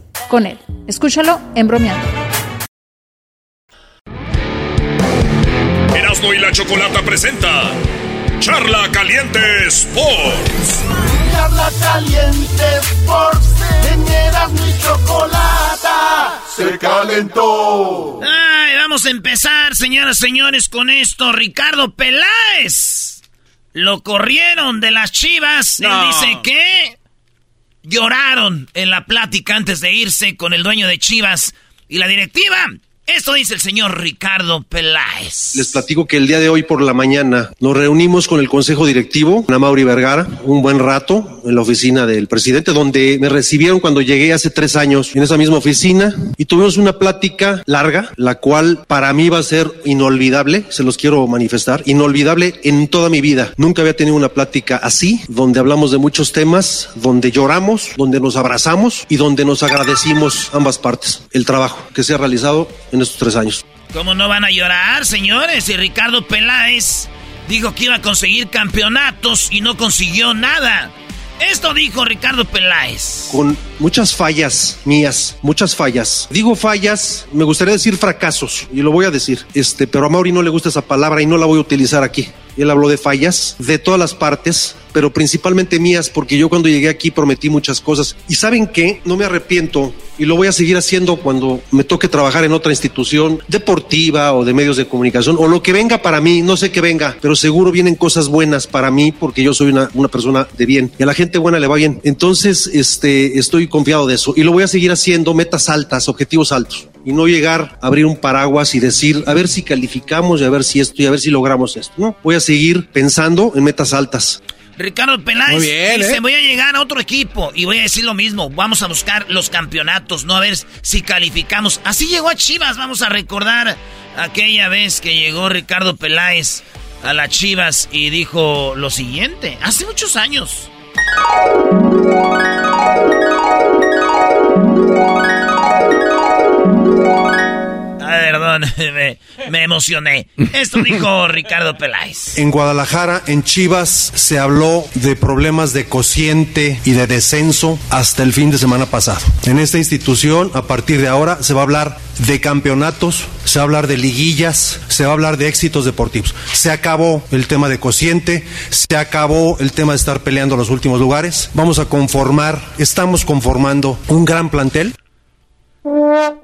con él. Escúchalo en bromeando. Erasmo y la Chocolata presenta Charla Caliente Sports. Charla Caliente Sports. En Erasmo y Chocolata se calentó. Ay, vamos a empezar, señoras y señores, con esto. Ricardo Peláez. Lo corrieron de las chivas. No. Él dice que lloraron en la plática antes de irse con el dueño de Chivas y la directiva. Esto dice el señor Ricardo Peláez. Les platico que el día de hoy por la mañana nos reunimos con el Consejo Directivo, Ana Mauri Vergara, un buen rato en la oficina del presidente, donde me recibieron cuando llegué hace tres años en esa misma oficina y tuvimos una plática larga, la cual para mí va a ser inolvidable, se los quiero manifestar, inolvidable en toda mi vida. Nunca había tenido una plática así, donde hablamos de muchos temas, donde lloramos, donde nos abrazamos y donde nos agradecimos ambas partes el trabajo que se ha realizado en estos tres años. ¿Cómo no van a llorar, señores? Y Ricardo Peláez dijo que iba a conseguir campeonatos y no consiguió nada. Esto dijo Ricardo Peláez. Con muchas fallas mías, muchas fallas. Digo fallas, me gustaría decir fracasos, y lo voy a decir, este, pero a Mauri no le gusta esa palabra y no la voy a utilizar aquí. Él habló de fallas de todas las partes, pero principalmente mías, porque yo cuando llegué aquí prometí muchas cosas. Y saben qué, no me arrepiento y lo voy a seguir haciendo cuando me toque trabajar en otra institución deportiva o de medios de comunicación o lo que venga para mí, no sé qué venga, pero seguro vienen cosas buenas para mí porque yo soy una, una persona de bien y a la gente buena le va bien. Entonces, este, estoy confiado de eso y lo voy a seguir haciendo metas altas, objetivos altos y no llegar a abrir un paraguas y decir, a ver si calificamos y a ver si esto y a ver si logramos esto. No, voy a seguir pensando en metas altas. Ricardo Peláez Muy bien, dice, ¿eh? voy a llegar a otro equipo y voy a decir lo mismo, vamos a buscar los campeonatos, no a ver si calificamos. Así llegó a Chivas, vamos a recordar aquella vez que llegó Ricardo Peláez a las Chivas y dijo lo siguiente, hace muchos años. me, me emocioné. Esto dijo Ricardo Peláez. En Guadalajara, en Chivas, se habló de problemas de cociente y de descenso hasta el fin de semana pasado. En esta institución, a partir de ahora, se va a hablar de campeonatos, se va a hablar de liguillas, se va a hablar de éxitos deportivos. Se acabó el tema de cociente, se acabó el tema de estar peleando los últimos lugares. Vamos a conformar, estamos conformando un gran plantel. No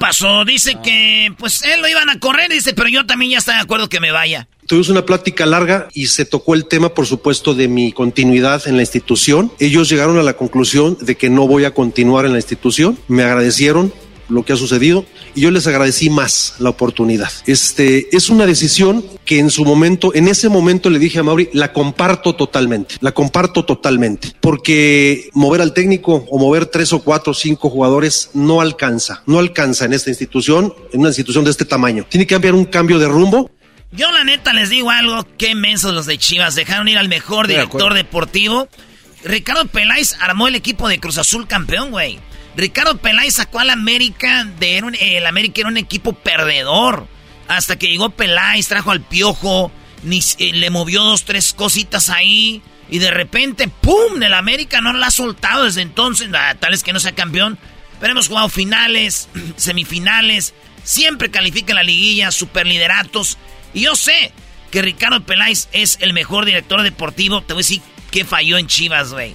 pasó, dice que pues él lo iban a correr, dice, pero yo también ya estoy de acuerdo que me vaya. Tuvimos una plática larga y se tocó el tema, por supuesto, de mi continuidad en la institución. Ellos llegaron a la conclusión de que no voy a continuar en la institución. Me agradecieron lo que ha sucedido y yo les agradecí más la oportunidad. Este es una decisión que en su momento, en ese momento le dije a Mauri, la comparto totalmente, la comparto totalmente, porque mover al técnico o mover tres o cuatro o cinco jugadores no alcanza, no alcanza en esta institución, en una institución de este tamaño. Tiene que haber un cambio de rumbo Yo la neta les digo algo, qué mensos los de Chivas, dejaron ir al mejor de director deportivo. Ricardo Peláez armó el equipo de Cruz Azul campeón, güey. Ricardo Peláez sacó al América de un- el América era un equipo perdedor. Hasta que llegó Peláez, trajo al Piojo, ni, eh, le movió dos, tres cositas ahí. Y de repente, ¡pum! El América no la ha soltado desde entonces. Ah, Tal es que no sea campeón. Pero hemos jugado finales, semifinales. Siempre califica la liguilla, superlideratos. Y yo sé que Ricardo Peláez es el mejor director deportivo. Te voy a decir que falló en Chivas, güey.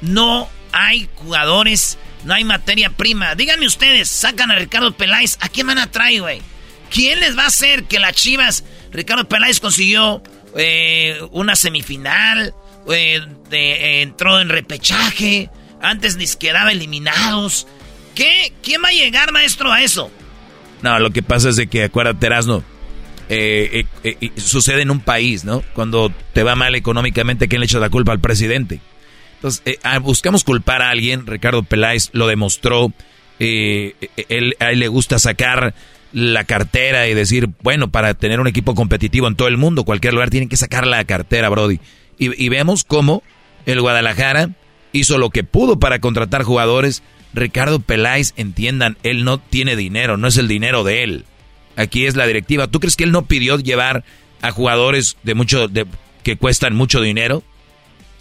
No hay jugadores, no hay materia prima. Díganme ustedes, sacan a Ricardo Peláez, ¿a quién van a traer, güey? ¿Quién les va a hacer que las Chivas, Ricardo Peláez consiguió eh, una semifinal, eh, entró en repechaje, antes ni quedaba eliminados? ¿Qué? ¿Quién va a llegar, maestro, a eso? No, lo que pasa es de que, acuérdate, Erasno, eh, sucede en un país, ¿no? Cuando te va mal económicamente, ¿quién le echa la culpa al presidente? Entonces, ah, buscamos culpar a alguien, Ricardo Peláez lo demostró, él, a él le gusta sacar la cartera y decir, bueno, para tener un equipo competitivo en todo el mundo, cualquier lugar, tienen que sacar la cartera, Brody. Y, vemos cómo el Guadalajara hizo lo que pudo para contratar jugadores. Ricardo Peláez, entiendan, él no tiene dinero, no es el dinero de él. Aquí es la directiva. ¿Tú crees que él no pidió llevar a jugadores de mucho, de, que cuestan mucho dinero?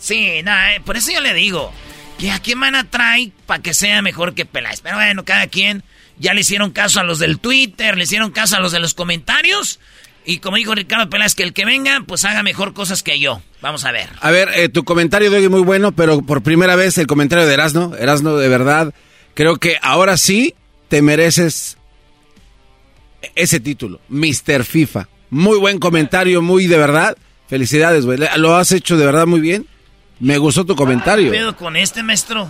Sí, nada, eh, por eso yo le digo que a quién van a traer para que sea mejor que Peláez. Pero bueno, cada quien ya le hicieron caso a los del Twitter, le hicieron caso a los de los comentarios. Y como dijo Ricardo Peláez, que el que venga, pues haga mejor cosas que yo. Vamos a ver. A ver, eh, tu comentario de hoy muy bueno, pero por primera vez el comentario de Erasno. Erasno, de verdad, creo que ahora sí te mereces ese título, Mr. FIFA. Muy buen comentario, muy de verdad. Felicidades, güey. Lo has hecho de verdad muy bien. Me gustó tu comentario. ¿Qué pedo con este, maestro?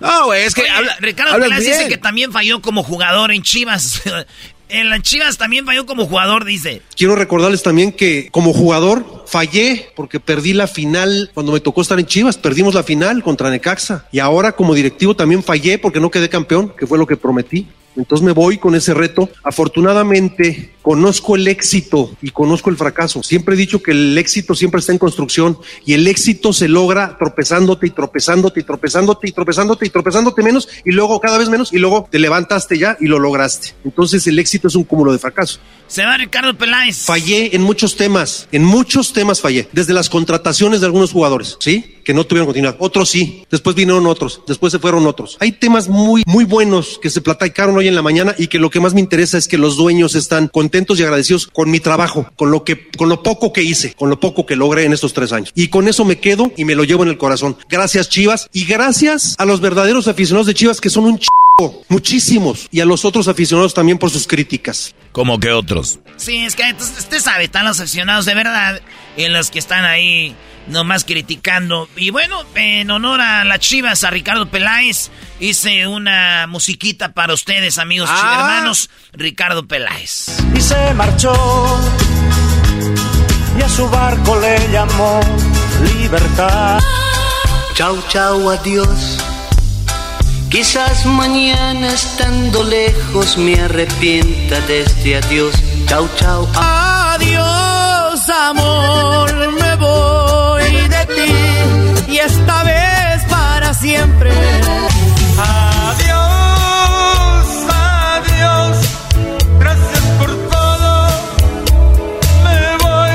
No, güey, es que Ricardo Peláez dice que también falló como jugador en Chivas. en las Chivas también falló como jugador, dice. Quiero recordarles también que como jugador fallé porque perdí la final cuando me tocó estar en Chivas. Perdimos la final contra Necaxa. Y ahora como directivo también fallé porque no quedé campeón, que fue lo que prometí. Entonces me voy con ese reto. Afortunadamente conozco el éxito y conozco el fracaso. Siempre he dicho que el éxito siempre está en construcción y el éxito se logra tropezándote y tropezándote y tropezándote y tropezándote y tropezándote menos y luego cada vez menos y luego te levantaste ya y lo lograste. Entonces el éxito es un cúmulo de fracasos. Se va Ricardo Peláez. Fallé en muchos temas, en muchos temas fallé, desde las contrataciones de algunos jugadores, ¿sí? Que no tuvieron continuidad. Otros sí, después vinieron otros, después se fueron otros. Hay temas muy, muy buenos que se platicaron hoy en la mañana y que lo que más me interesa es que los dueños están contentos y agradecidos con mi trabajo, con lo que, con lo poco que hice, con lo poco que logré en estos tres años. Y con eso me quedo y me lo llevo en el corazón. Gracias Chivas y gracias a los verdaderos aficionados de Chivas que son un ch muchísimos. Y a los otros aficionados también por sus críticas. ¿Cómo que otros? Sí, es que usted sabe, están los aficionados de verdad y los que están ahí nomás criticando. Y bueno, en honor a las chivas, a Ricardo Peláez, hice una musiquita para ustedes, amigos ah. hermanos. Ricardo Peláez. Y se marchó, y a su barco le llamó libertad. Chau, chau, adiós Quizás mañana estando lejos me arrepienta de este adiós. Chau, chau. Adiós, amor, esta vez para siempre. Adiós, adiós, gracias por todo, me voy.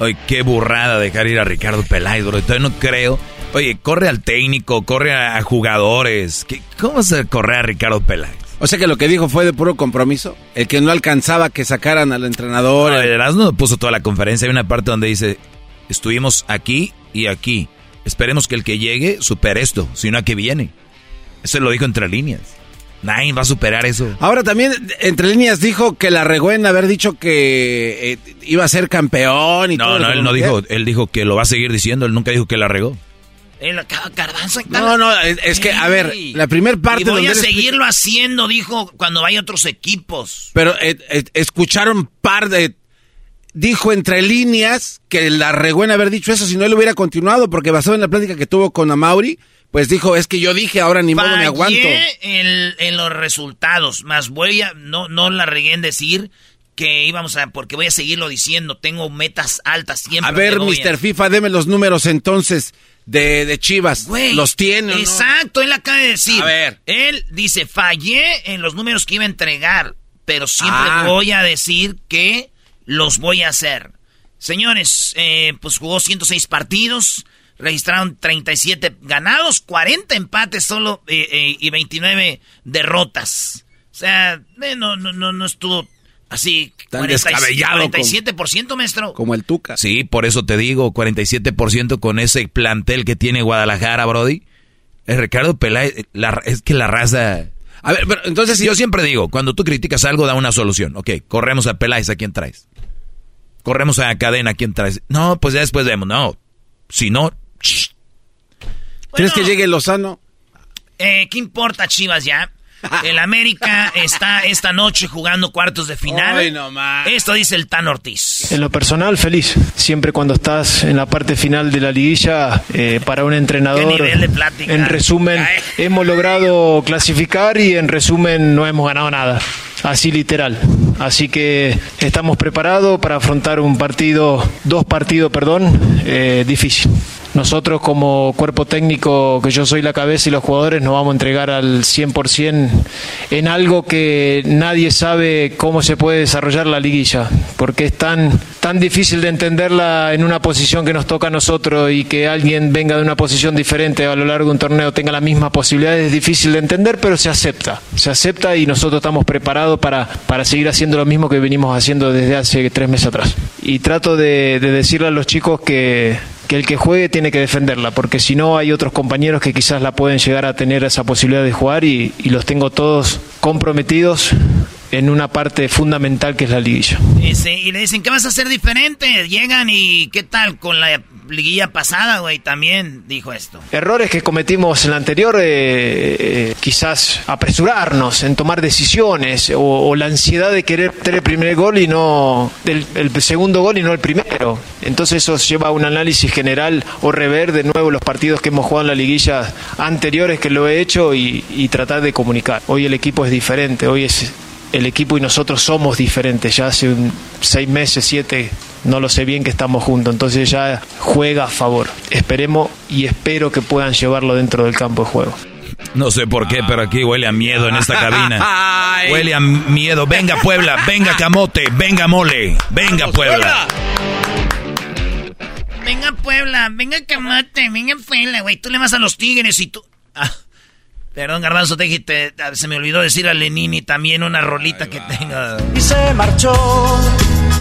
Ay, qué burrada dejar ir a Ricardo Peláez, bro. Todavía no creo Oye, corre al técnico, corre a jugadores. ¿Cómo se corre a Ricardo Peláez? O sea que lo que dijo fue de puro compromiso. El que no alcanzaba que sacaran al entrenador. No, el Erasmo puso toda la conferencia. Hay una parte donde dice: Estuvimos aquí y aquí. Esperemos que el que llegue supere esto, sino a que viene. Eso lo dijo entre líneas. Nadie va a superar eso. Ahora también, entre líneas, dijo que la regó en haber dicho que eh, iba a ser campeón y no, todo. No, no, él no dijo. Él dijo que lo va a seguir diciendo. Él nunca dijo que la regó. No, no, es que, a ver, la primer parte... Y voy a seguirlo haciendo, dijo, cuando vaya otros equipos. Pero eh, eh, escucharon par de... Dijo entre líneas que la regó en haber dicho eso, si no él hubiera continuado, porque basado en la plática que tuvo con Amauri, pues dijo, es que yo dije, ahora ni modo me aguanto. En, en los resultados, más voy a, no, no la regué en decir que íbamos a, porque voy a seguirlo diciendo, tengo metas altas siempre. A ver, Mr. FIFA, deme los números entonces de, de Chivas. los tiene. Exacto, él acaba de decir. A ver. Él dice, fallé en los números que iba a entregar, pero siempre ah. voy a decir que los voy a hacer. Señores, eh, pues jugó 106 partidos, registraron 37 ganados, 40 empates solo eh, eh, y 29 derrotas. O sea, no, no, no, no estuvo Así, Tan 47%, maestro. Como el Tuca. Sí, por eso te digo, 47% con ese plantel que tiene Guadalajara, Brody. El Ricardo Peláez, la- es que la raza... A ver, pero entonces Yo siempre digo, cuando tú criticas algo, da una solución. Ok, corremos a Peláez, ¿a quién traes? Corremos a Cadena, ¿a quién traes? No, pues ya después vemos. No, si no... shh. ¿Crees que llegue Lozano? Eh, ¿Qué importa, Chivas, ya? El América está esta noche jugando cuartos de final. Ay, no más. Esto dice el Tan Ortiz. En lo personal, feliz. Siempre cuando estás en la parte final de la liguilla, eh, para un entrenador, Qué nivel de plática. en resumen, hemos logrado clasificar y en resumen no hemos ganado nada. Así literal. Así que estamos preparados para afrontar un partido, dos partidos, perdón, eh, difícil. Nosotros como cuerpo técnico, que yo soy la cabeza y los jugadores, nos vamos a entregar al 100% en algo que nadie sabe cómo se puede desarrollar la liguilla, porque es tan, tan difícil de entenderla en una posición que nos toca a nosotros y que alguien venga de una posición diferente a lo largo de un torneo tenga la misma posibilidad, es difícil de entender, pero se acepta. Se acepta y nosotros estamos preparados para, para seguir haciendo lo mismo que venimos haciendo desde hace tres meses atrás. Y trato de, de decirle a los chicos que, que el que juegue tiene que defenderla, porque si no hay otros compañeros que quizás la pueden llegar a tener esa posibilidad de jugar y los tengo todos comprometidos en una parte fundamental que es la liguilla. Y, se- y le dicen, ¿qué vas a hacer diferente? Llegan y ¿qué tal con la liguilla pasada, güey? También dijo esto. Errores que cometimos en la anterior, eh, eh, quizás apresurarnos en tomar decisiones o, o la ansiedad de querer tener el primer gol y no el, el segundo gol y no el primero. Entonces eso lleva a un análisis general o rever de nuevo los partidos que hemos jugado en la liguilla anteriores que lo he hecho y, y tratar de comunicar. Hoy el equipo es diferente, hoy es el equipo y nosotros somos diferentes. Ya hace un seis meses, siete, no lo sé bien que estamos juntos. Entonces ya juega a favor. Esperemos y espero que puedan llevarlo dentro del campo de juego. No sé por qué, pero aquí huele a miedo en esta cabina. Huele a miedo. Venga Puebla, venga Camote, venga Mole, venga Puebla. Venga Puebla, venga Camate, venga Puebla, güey. Tú le vas a los Tigres y tú... Ah, perdón, Garbanzo, te, te- se me olvidó decir a Lenini también una rolita que tenga. Y se marchó.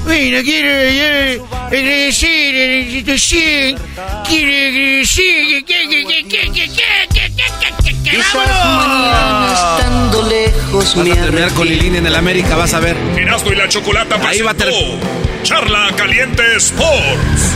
Bueno, quiere regresar a la institución. Quiere regresar. Quizás mañana estando lejos Vas a terminar con Lilín en el América, vas a ver. Erasmo y la Chocolata Ahí va a presentó Charla Caliente Sports.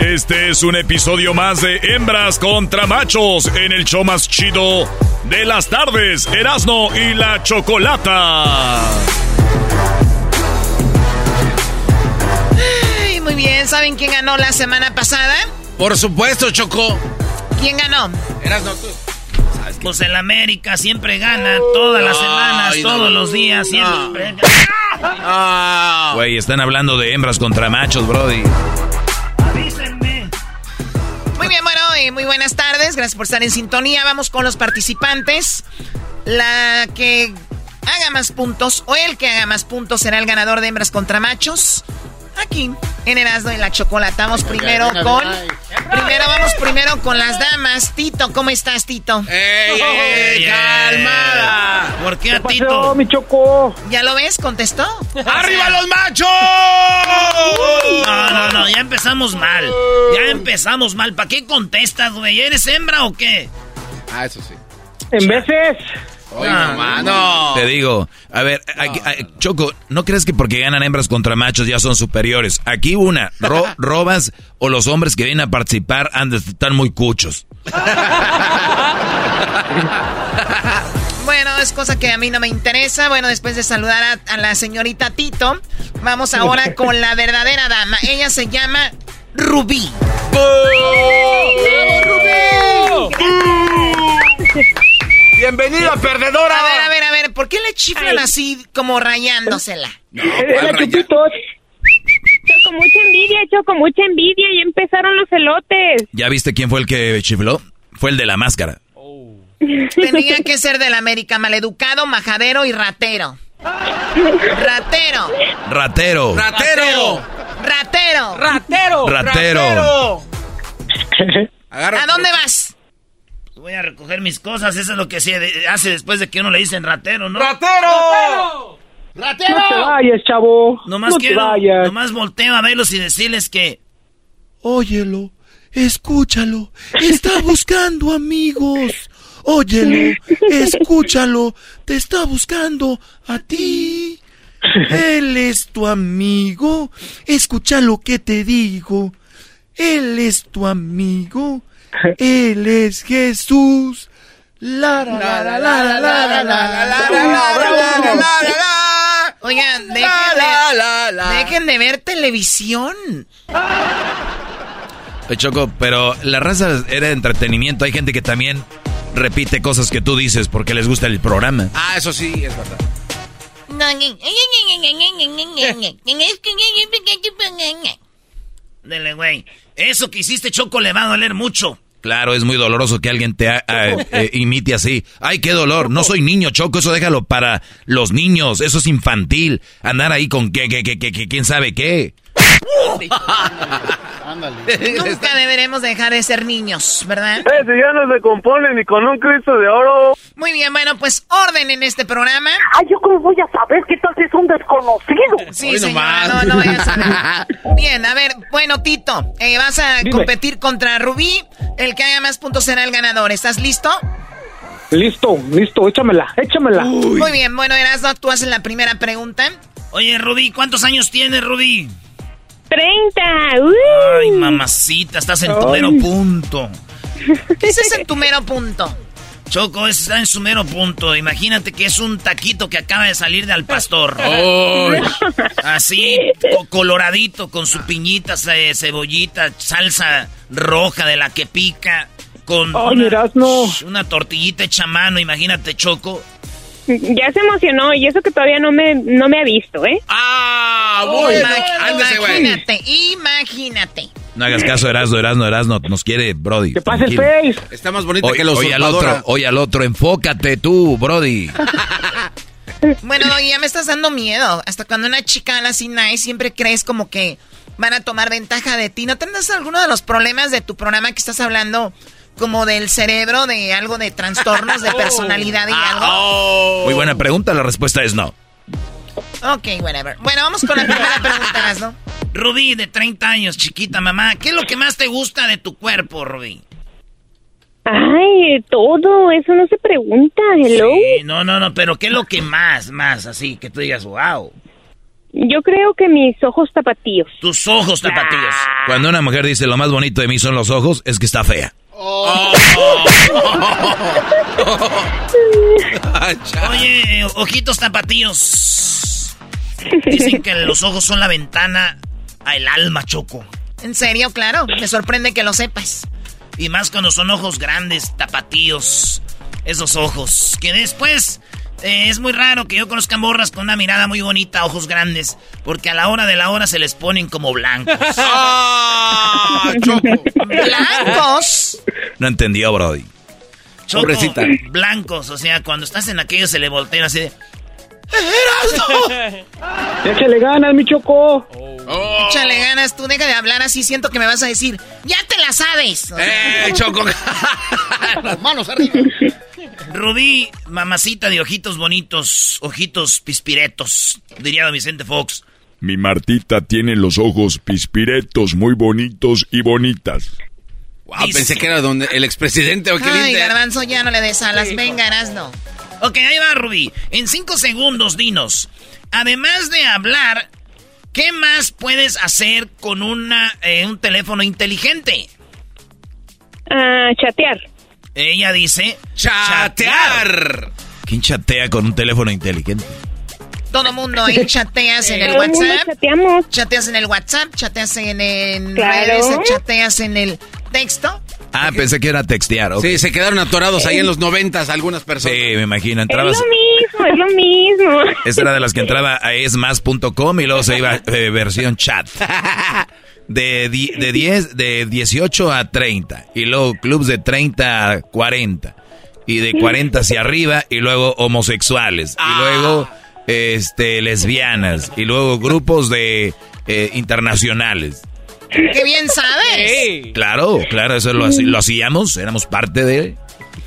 Este es un episodio más de Hembras contra Machos en el show más chido de las tardes, Erasmo y la Chocolata. Ay, muy bien, ¿saben quién ganó la semana pasada? Por supuesto, Choco. ¿Quién ganó? Erasmo, tú. Pues el América siempre gana todas las semanas, Ay, no. todos los días. Siempre. Güey, están hablando de hembras contra machos, brody. Muy bien, bueno, muy buenas tardes. Gracias por estar en sintonía. Vamos con los participantes. La que haga más puntos o el que haga más puntos será el ganador de hembras contra machos. Aquí, en Erasmo y la Chocolata. Vamos primero Venga, con... venga. Primero vamos primero primero con las damas. Tito, ¿cómo estás, Tito? ¡Ey, ey, ey! ¡Calmada! ¿Por qué a ¿Qué Tito? pasó, mi choco? ¿Ya lo ves? ¿Contestó? ¡Arriba los machos! No, no, no, ya empezamos mal. Ya empezamos mal. ¿Para qué contestas, güey? ¿Eres hembra o qué? Ah, eso sí. En veces. Oye, Ah, mamá, no. Te digo, a ver, aquí- a- Choco, ¿no crees que porque ganan hembras contra machos ya son superiores? Aquí una, ro- robas o los hombres que vienen a participar han de estar muy cuchos. Bueno, es cosa que a mí no me interesa. Bueno, después de saludar a, a la señorita Tito, vamos ahora con la verdadera dama. Ella se llama Rubí. ¡Bienvenida, perdedora! A ver, a ver, a ver, ¿por qué le chiflan así como rayándosela? Era chupitos. Choco, mucha envidia, Choco, mucha envidia. Y empezaron los elotes. ¿Ya viste quién fue el que chifló? Fue el de la máscara. Tenía que ser del América, maleducado, majadero y ratero. Ratero. Ratero. ¡Ratero! Ratero. ¡Ratero! Ratero. ¿A dónde vas? Voy a recoger mis cosas. Eso es lo que se hace después de que uno le dicen ratero, ¿no? ¡Ratero! ¡Ratero! No te vayas, chavo. Nomás no te quiero, vayas. nomás volteo a verlos y decirles que... Óyelo, escúchalo, está buscando amigos. Óyelo, escúchalo, te está buscando a ti. Él es tu amigo, escucha lo que te digo. Él es tu amigo, él es Jesús. La, la, la, la, la, la, la, la, la, la, la, la. Oigan, dejen, de, dejen de ver televisión. Eh, Choco, pero la raza era entretenimiento. Hay gente que también repite cosas que tú dices porque les gusta el programa. Ah, eso sí, es verdad. Dele, güey. Eso que hiciste, Choco, le va a doler mucho. Claro, es muy doloroso que alguien te eh, imite así. Ay, qué dolor. No soy niño, Choco. Eso déjalo para los niños. Eso es infantil. Andar ahí con que, que, que, que, que quién sabe qué. Nunca deberemos dejar de ser niños, ¿verdad? Ese ya no se compone ni con un Cristo de oro. Muy bien, bueno, pues orden en este programa. Ay, ¿yo cómo voy a saber qué tal si es un desconocido? Sí, señora, no, no vayas a... Bien, a ver, bueno, Tito, eh, vas a Dime. competir contra Rubí. El que haga más puntos será el ganador. ¿Estás listo? Listo, listo, échamela, échamela. Muy bien, bueno, Erasmo, tú haces la primera pregunta. Oye, Rubí, ¿cuántos años tienes, Rubí? 30. Ay, mamacita, estás en tu mero punto. Ese es en tu mero punto. Choco, ese está en su mero punto. Imagínate que es un taquito que acaba de salir de al pastor. Ay. Así, co- coloradito, con su piñita, ce- cebollita, salsa roja de la que pica, con Ay, una, una tortillita hecha a mano, imagínate, Choco. Ya se emocionó y eso que todavía no me, no me ha visto, ¿eh? ¡Ah, Uy, bueno! imag- Ándese, güey. imagínate, imagínate. No hagas caso, Erasno, Erasno, Erasno. Nos quiere, Brody. ¿Qué pasa el. Face? Está más bonita Oye, que la oye al otro, oye al otro. Enfócate tú, Brody. Bueno, Doggy, ya me estás dando miedo. Hasta cuando una chica habla así nice, siempre crees como que van a tomar ventaja de ti. ¿No tendrás alguno de los problemas de tu programa que estás hablando como del cerebro, de algo de trastornos de personalidad y algo? Muy buena pregunta, la respuesta es no. Ok, whatever. Bueno, vamos con la primera pregunta, ¿no? Rubí, de 30 años, chiquita mamá, ¿qué es lo que más te gusta de tu cuerpo, Rubí? Ay, todo, eso no se pregunta, hello. Sí, no, no, no, pero ¿qué es lo que más, más, así, que tú digas, wow? Yo creo que mis ojos tapatíos. Tus ojos tapatíos. Cuando una mujer dice lo más bonito de mí son los ojos, es que está fea. Oye, ojitos tapatíos. Dicen que los ojos son la ventana al alma, Choco. ¿En serio? Claro. Me sorprende que lo sepas. Y más cuando son ojos grandes, tapatíos. Esos ojos. Que después eh, es muy raro que yo conozca morras con una mirada muy bonita, ojos grandes. Porque a la hora de la hora se les ponen como blancos. ¡Ah, Choco! ¿Blancos? No entendió, Brody. Choco, Pobrecita. Blancos, o sea, cuando estás en aquello se le voltean así de... Échale ganas, mi choco. Oh. Échale ganas, tú deja de hablar así, siento que me vas a decir, ya te la sabes. ¡Eh, Choco! Las manos arriba. Rubí, mamacita de ojitos bonitos, ojitos pispiretos, diría Vicente Fox. Mi Martita tiene los ojos pispiretos muy bonitos y bonitas. Wow, pensé que era donde el expresidente o qué Ay, Garbanzo, ya no le des alas. Venga, no. Ok, ahí va, Rubí. En cinco segundos, dinos. Además de hablar, ¿qué más puedes hacer con una, eh, un teléfono inteligente? Ah, chatear. Ella dice chatear. ¿Quién chatea con un teléfono inteligente? Todo mundo ahí chateas en el WhatsApp. Chateamos. Chateas en el WhatsApp, chateas en, en redes, chateas en el texto. Ah, pensé que era textear. Sí, se quedaron atorados ahí en los noventas algunas personas. Sí, me imagino. Entrabas... Es lo mismo, es lo mismo. Esa era de las que entraba a esmas.com y luego se iba eh, versión chat. De, de, 10, de 18 a 30. Y luego clubs de 30 a 40. Y de 40 hacia arriba. Y luego homosexuales. Y ah. luego este lesbianas. Y luego grupos de eh, internacionales. ¡Qué bien sabes! Claro, claro, eso lo, lo hacíamos, éramos parte de...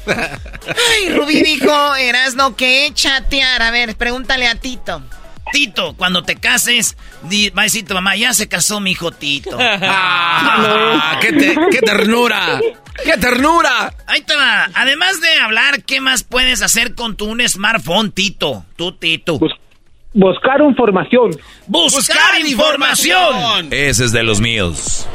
Ay, Rubí dijo, Erasno, ¿qué chatear? A ver, pregúntale a Tito. Tito, cuando te cases, va a decir tu mamá, ya se casó mi hijo Tito. Ah, qué, ¡Qué ternura! ¡Qué ternura! Ahí te va. Además de hablar, ¿qué más puedes hacer con tu un smartphone, Tito? Tú, Tito. Buscar información. Buscar, información. Ese es de los míos.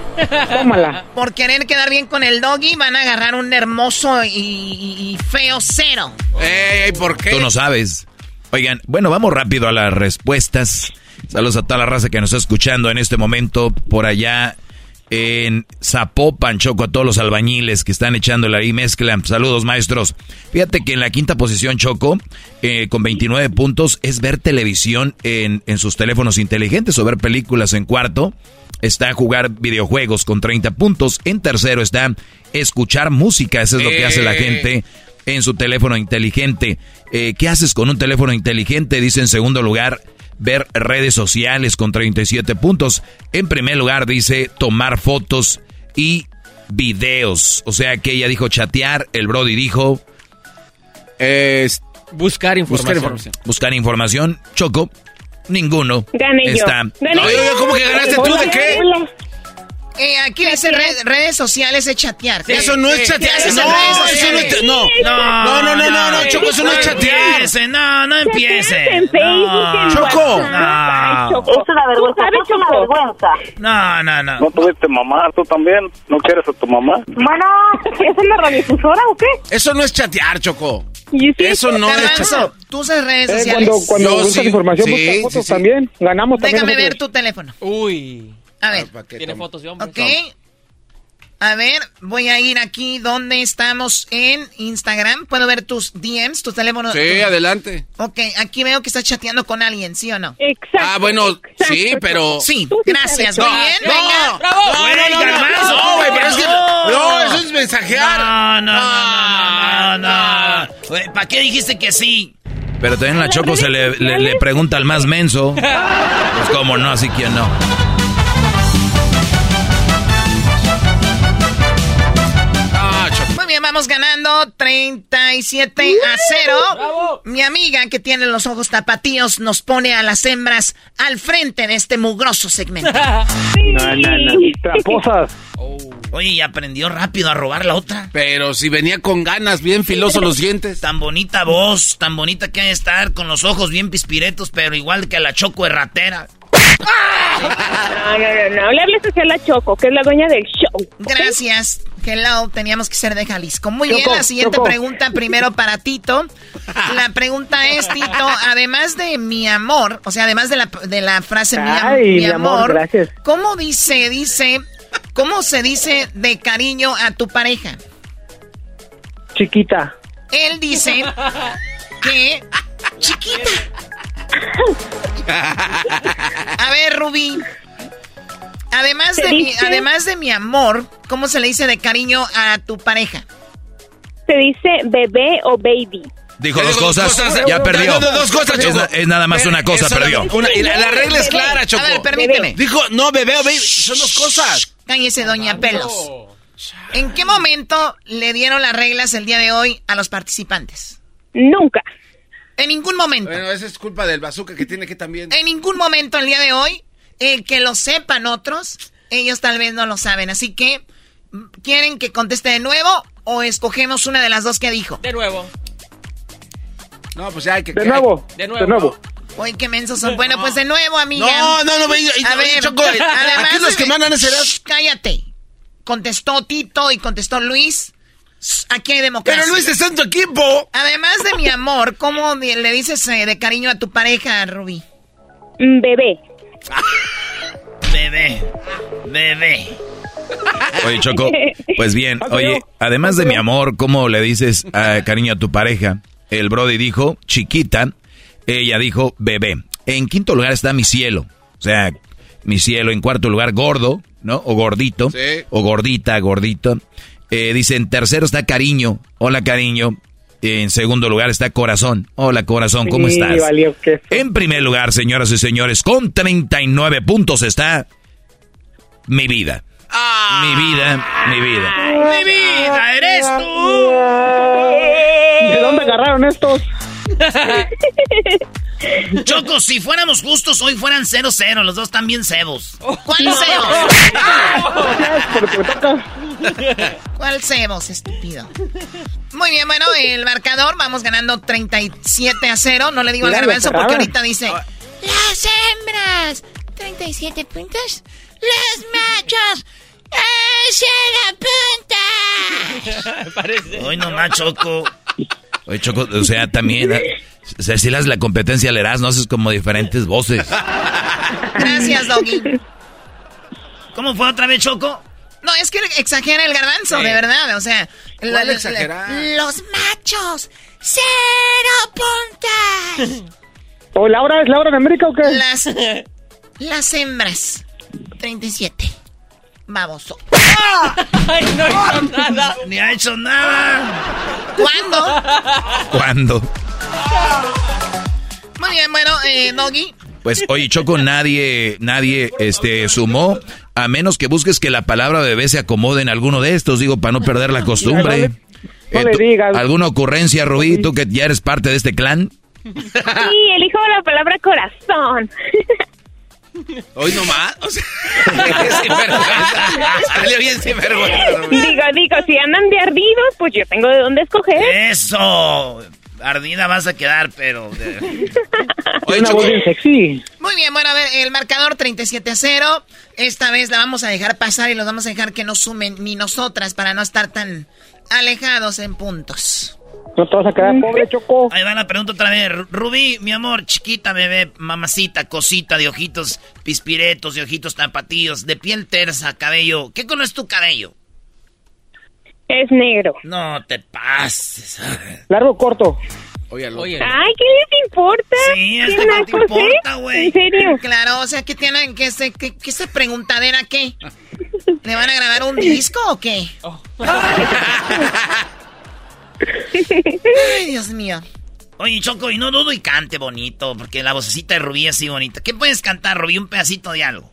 Tómala. Por querer quedar bien con el doggy van a agarrar un hermoso y, feo cero. Ey, ¿por qué? Tú no sabes. Oigan, bueno, vamos rápido a las respuestas. Saludos a toda la raza que nos está escuchando en este momento por allá en Zapopan, Choco, a todos los albañiles que están echándole ahí mezcla. Saludos, maestros. Fíjate que en la quinta posición, Choco, eh, con 29 puntos, es ver televisión en, en sus teléfonos inteligentes o ver películas en cuarto. Está jugar videojuegos con 30 puntos. En tercero está escuchar música. Eso es lo que hace la eh. gente en su teléfono inteligente. Eh, ¿Qué haces con un teléfono inteligente? Dice en segundo lugar, ver redes sociales con 37 puntos. En primer lugar dice tomar fotos y videos. O sea que ella dijo chatear, el Brody dijo... buscar información. Buscar información. Choco, ninguno. Gané Está. yo. ¿Cómo que ganaste tú de qué? Eh, aquí dice redes sociales es chatear. eso no es chatear. No, eso no es no. No, no, no, no, no, Choco, eso no es chatear. No, no empiece. En Facebook, Choco. Es una vergüenza, es una vergüenza. No, no, no. ¿No tuviste mamá tú también? ¿No quieres a tu mamá? Bueno, ¿es en la radiofusora o qué? Eso no es chatear, Choco. Eso no es chatear. Tú usas redes sociales. Eh, cuando cuando buscas información, buscas fotos también. Ganamos también. Déjame ver tu teléfono. Uy. A ver. Tiene fotos de hombres. Ok. A ver, voy a ir aquí donde estamos en Instagram. ¿Puedo ver tus DMs, tus teléfonos? Sí, adelante. Ok, aquí veo que estás chateando con alguien, ¿sí o no? Exacto. Ah, bueno, sí, pero... Sí, gracias. Muy bien, no, venga. ¡Bravo! No, no, no, no, güey, pero es que... No, eso es mensajear. No, no, no, no, no, no. ¿Para qué dijiste que sí? Pero también la Choco se le, le, le pregunta al más menso. Pues cómo no, así que no. Vamos ganando 37 a 0. Mi amiga que tiene los ojos tapatíos nos pone a las hembras al frente de este mugroso segmento. No, no, no. Tramposas. Oye, y aprendió rápido a robar la otra. Pero si venía con ganas, bien filosos los dientes. Tan bonita voz, tan bonita que hay de estar, con los ojos bien pispiretos, pero igual que la Choco erratera. No, no, no, no. Le hables hacia la Choco, que es la dueña del show. Gracias. Hello, teníamos que ser de Jalisco. Muy bien, la siguiente pregunta primero para Tito. La pregunta es, Tito, además de mi amor, o sea, además de la, de la frase mi, amor, gracias. ¿cómo dice, dice, cómo se dice de cariño a tu pareja? Chiquita. Él dice que chiquita. A ver, Rubí. Además de, mi, además de mi amor, ¿cómo se le dice de cariño a tu pareja? Se dice bebé o baby. Dijo dos cosas, cosas, ya perdió. dijo dos cosas, es, na- es nada más una cosa, Eso perdió. una- y la, la regla es clara, Choco. A ver, permíteme. Dijo, no, bebé, bebé, son dos cosas. Cállese, doña Pelos. ¿En qué momento le dieron las reglas el día de hoy a los participantes? Nunca. En ningún momento. Bueno, esa es culpa del bazooka que tiene que también. En ningún momento el día de hoy, el que lo sepan otros, ellos tal vez no lo saben. Así que, ¿quieren que conteste de nuevo o escogemos una de las dos que dijo? De nuevo. No, pues ya hay que. De nuevo. De De nuevo. Uy, qué mensos son. Bueno, pues de nuevo, amiga. No, no, no, ve- A ver, Choco, además aquí los que mandan es. Shh, Cállate. Contestó Tito y contestó Luis. Aquí hay democracia. Pero Luis está en tu equipo. Además de mi amor, ¿cómo le dices eh, de cariño a tu pareja, Rubí? Mm, Bebé. Bebé. Bebé. Oye, Choco, pues bien, oye, además de mi amor, ¿cómo le dices ah, cariño a tu pareja? El Brody dijo chiquita, ella dijo bebé. En quinto lugar está mi cielo, o sea, mi cielo. En cuarto lugar, gordo, ¿no? O gordito, Sí. o gordita, gordito. Eh, dice, en tercero está cariño, hola cariño. En segundo lugar está corazón, hola corazón, ¿cómo Sí, estás? valió que- En primer lugar, señoras y señores, con 39 puntos está mi vida. Mi vida, mi vida. ¡Mi vida, eres tú! ¿De dónde agarraron estos? Choco, si fuéramos justos, hoy fueran 0-0. Los dos están bien cebos. ¿Cuál No. cebos? ¿Cuál cebos, estúpido? Muy bien, bueno, el marcador, vamos ganando 37 a 0. No le digo al garbanzo porque ahorita dice... Las hembras, 37 puntos. Los machos, ¡es la punta! Parece. Hoy nomás, Choco. Oye, Choco, o sea, también, o sea, si le das la competencia al Erasmo, haces como diferentes voces. Gracias, Doggy. ¿Cómo fue otra vez, Choco? No, es que exagera el garbanzo, Sí. de verdad. O sea, ¿Cuál la- la- exagerar? los machos, cero puntas. ¿O Laura es Laura de América o qué? Las, las hembras, 37. Baboso. Ay, no hizo nada. Ni ha hecho nada. ¿Cuándo? ¿Cuándo? Muy bien, bueno, eh, Doggy. Pues, oye, Choco, nadie, nadie, este, sumó, a menos que busques que la palabra bebé se acomode en alguno de estos, digo, para no perder la costumbre. no Eh, le tú- digas. ¿Alguna ocurrencia, Rubí, tú que ya eres parte de este clan? Sí, elijo la palabra corazón. Hoy nomás. O sea. Salió bien sinvergüenza. Digo, digo, si andan de ardidos, pues yo tengo de dónde escoger. Eso. Ardida vas a quedar, pero... de- Oye, Una voz bien sexy. Muy bien, bueno, a ver, el marcador 37 a 0. Esta vez la vamos a dejar pasar y los vamos a dejar que no sumen ni nosotras para no estar tan alejados en puntos. No te vas a quedar pobre, Choco. Ahí va la pregunta otra vez. Ru- Rubí, mi amor, chiquita, bebé, mamacita, cosita de ojitos pispiretos, de ojitos tapatíos, de piel tersa, cabello. ¿Qué color es tu cabello? Es negro. No te pases. Largo o corto. Oye. Oye, Ay, ¿qué les importa? Sí, ¿Qué que no te importa, güey. ¿En serio? Claro, o sea, ¿qué tienen que se, qué, qué esa preguntadera qué? ¿Le van a grabar un disco o qué? Ay, Dios mío. Oye, Choco, y no dudo y cante bonito, porque la vocecita de Rubí es así bonita. ¿Qué puedes cantar, Rubí? Un pedacito de algo.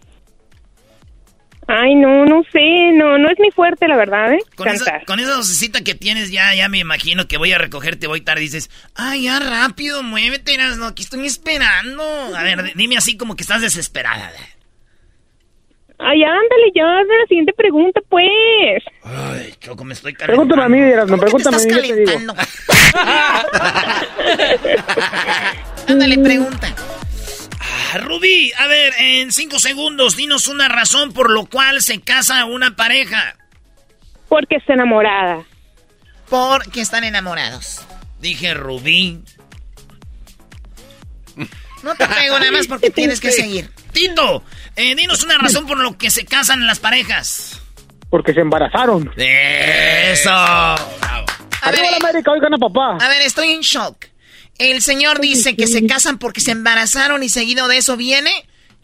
Ay, no, no sé, no, no es mi fuerte, la verdad, ¿eh? Con esa, con esa vocecita que tienes, ya, ya me imagino que voy a recogerte, voy tarde y dices, ay, ya rápido, muévete, no, aquí estoy esperando. A ver, di- dime así como que estás desesperada. Ay, ándale, ya, la siguiente pregunta, pues. Ay, Choco, me estoy calentando. Pregúntame a mí, Erasmo, ¿Cómo que te pregúntame a estás mí, yo te digo. calentando? Ándale, pregunta. Ah, Rubí, a ver, en cinco segundos, dinos una razón por lo cual se casa una pareja. Porque está enamorada. Porque están enamorados. Dije Rubí. No te pego nada más porque tienes que seguir. Tito, eh, dinos una razón por lo que se casan las parejas. Porque se embarazaron. Eso. A ver, América, oigan a papá. a ver, estoy en shock. El señor dice que se casan porque se embarazaron y seguido de eso viene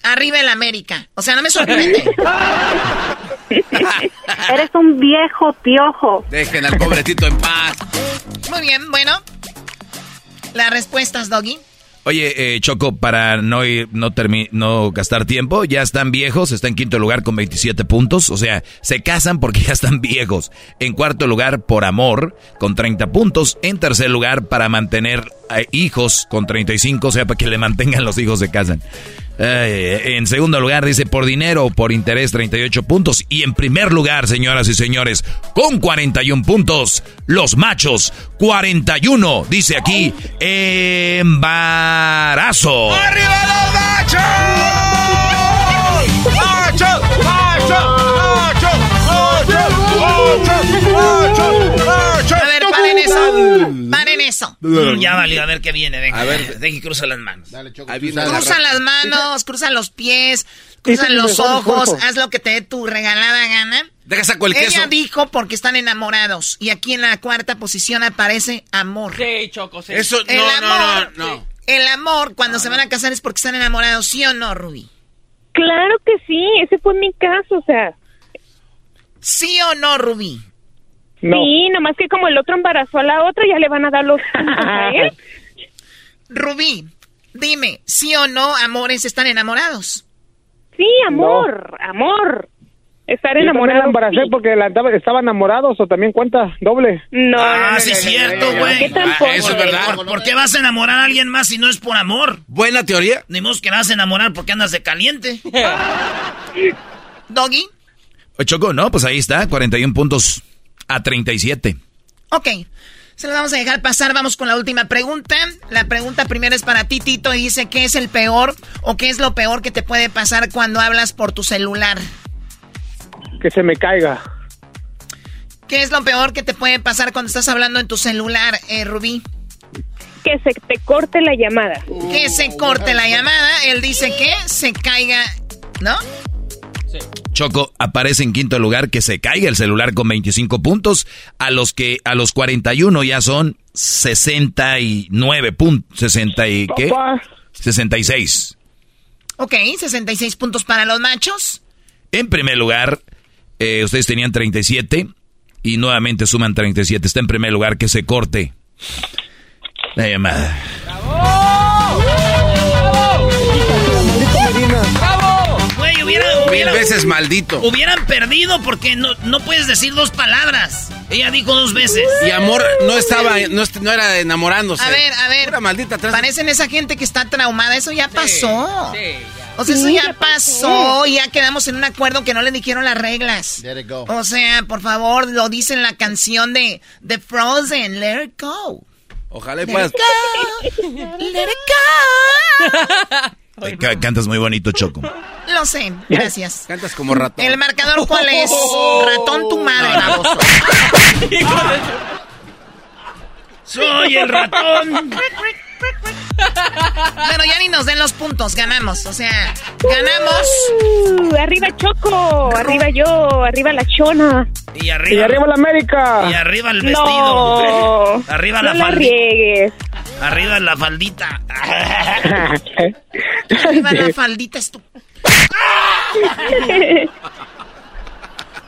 arriba el América. O sea, no me sorprende. Eres un viejo piojo. Dejen al pobre Tito en paz. Muy bien, bueno. Las respuestas, Doggy. Oye, eh, Choco, para no, ir- no, no gastar tiempo, ya están viejos, está en quinto lugar con 27 puntos, o sea, se casan porque ya están viejos. En cuarto lugar, por amor, con 30 puntos. En tercer lugar, para mantener hijos, con 35, o sea, para que le mantengan los hijos se casan. Eh, en segundo lugar, dice por dinero o por interés, 38 puntos. Y en primer lugar, señoras y señores, con 41 puntos, los machos, 41, dice aquí, embarazo. ¡Arriba los machos! ¡Machos! ¡Machos! ¡Machos! ¡Machos! ¡Machos! Paren eso. Paren eso. Ya valió, a ver qué viene. Venga, A ver. deje que cruza las manos. La Cruzan ra- las manos, cruzan los pies, es los el ojos, haz lo que te dé tu regalada gana. Deja el. Ella dijo porque están enamorados. Y aquí en la cuarta posición aparece amor. Sí, Choco, sí. Eso, El no, no, amor. no, no. El amor, cuando se van a casar, es porque están enamorados, ¿sí o no, Ruby? Claro que sí, ese fue mi caso, o sea. ¿Sí o no, Ruby? No. Sí, nomás que como el otro embarazó a la otra, ya le van a dar los a él. Rubí, dime, ¿sí o no, amores, están enamorados? Sí, amor, amor. Estar Yo enamorado. la embaracé sí. porque la andaba- estaba enamorados o también cuenta doble. No, Ah, no, no, sí no, es cierto, güey. ¿Qué tampoco? Ah, eso es verdad. ¿Por, por qué vas a enamorar a alguien más si no es por amor? Buena teoría. Ni modo que la vas a enamorar porque andas de caliente. Doggy, Oye, Choco, no, pues ahí está, 41 puntos a 37. ok. Se lo vamos a dejar pasar. Vamos con la última pregunta. La pregunta primero es para ti, Tito, y dice: ¿Qué es el peor o qué es lo peor que te puede pasar cuando hablas por tu celular? Que se me caiga. ¿Qué es lo peor que te puede pasar cuando estás hablando en tu celular, eh, Rubí? Que se te corte la llamada. Que se corte la llamada. Él dice que se caiga, ¿no? Choco aparece en quinto lugar que se caiga el celular con 25 puntos, a los que a los 41 ya son 69 puntos, 60 y qué? Papá. 66. Ok, 66 puntos para los machos. En primer lugar, eh, ustedes tenían 37 y nuevamente suman 37. Está en primer lugar que se corte la llamada. Hubiera, Mil veces maldito. hubieran perdido porque no, no puedes decir dos palabras. Ella dijo dos veces. Y amor no estaba, no, est- no era enamorándose. A ver, a ver. Pura maldita atrás. Parecen esa gente que está traumada. Eso ya pasó. Sí, ya. O sea, eso ya ya pasó. pasó. Ya quedamos en un acuerdo que no le dijeron las reglas. Let it go. O sea, por favor, lo dice en la canción de, de Frozen. Let it go. Ojalá y Let puedas. it go. Let it go. Ca- cantas muy bonito, Choco. Lo sé. Gracias. Cantas como ratón. ¿El marcador cuál es? Ratón tu madre, baboso. Soy el ratón. Bueno, ya ni nos den los puntos, ganamos. O sea, ganamos. Uh, arriba Choco, arriba yo, arriba la chona. Y Y arriba. arriba la América. Y arriba el vestido. No, Arriba no la la faldita. riegues. Arriba la faldita. Arriba la faldita es tu...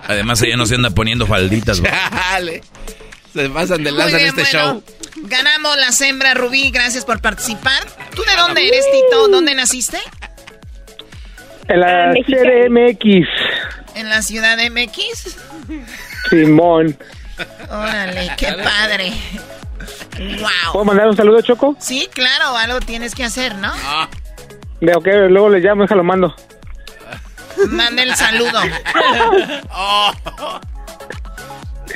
Además, ella no se anda poniendo falditas. Dale. Se pasan de lanza en este bueno, show. Ganamos la hembra Rubí, gracias por participar. ¿Tú de dónde eres, Tito? ¿Dónde naciste? En la Ah. CDMX. ¿En la ciudad de MX? Simón. Órale, qué padre. ¿Puedo Wow. mandar un saludo, Choco? Sí, claro, algo tienes que hacer, ¿no? De ok, luego le llamo, déjalo mando. Manda el saludo.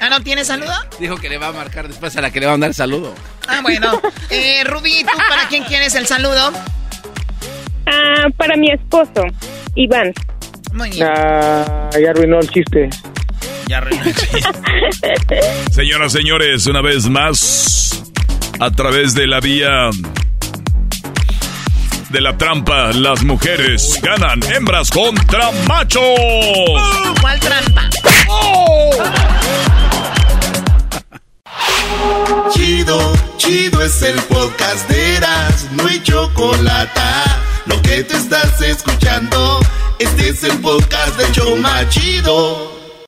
¿Ah, no tienes saludo? Dijo que le va a marcar después a la que le va a mandar saludo. Ah, bueno. Eh, Rubí, ¿tú para quién quieres el saludo? Ah, para mi esposo, Iván. Muy bien. Ah, ya arruinó el chiste. Ya. Señoras, señores, una vez más, a través de la vía de la trampa, las mujeres ganan hembras contra machos. ¿Cuál trampa? Chido, chido es el podcast de Eras, no hay chocolate. Lo que te estás escuchando, este es el podcast de Choma Chido.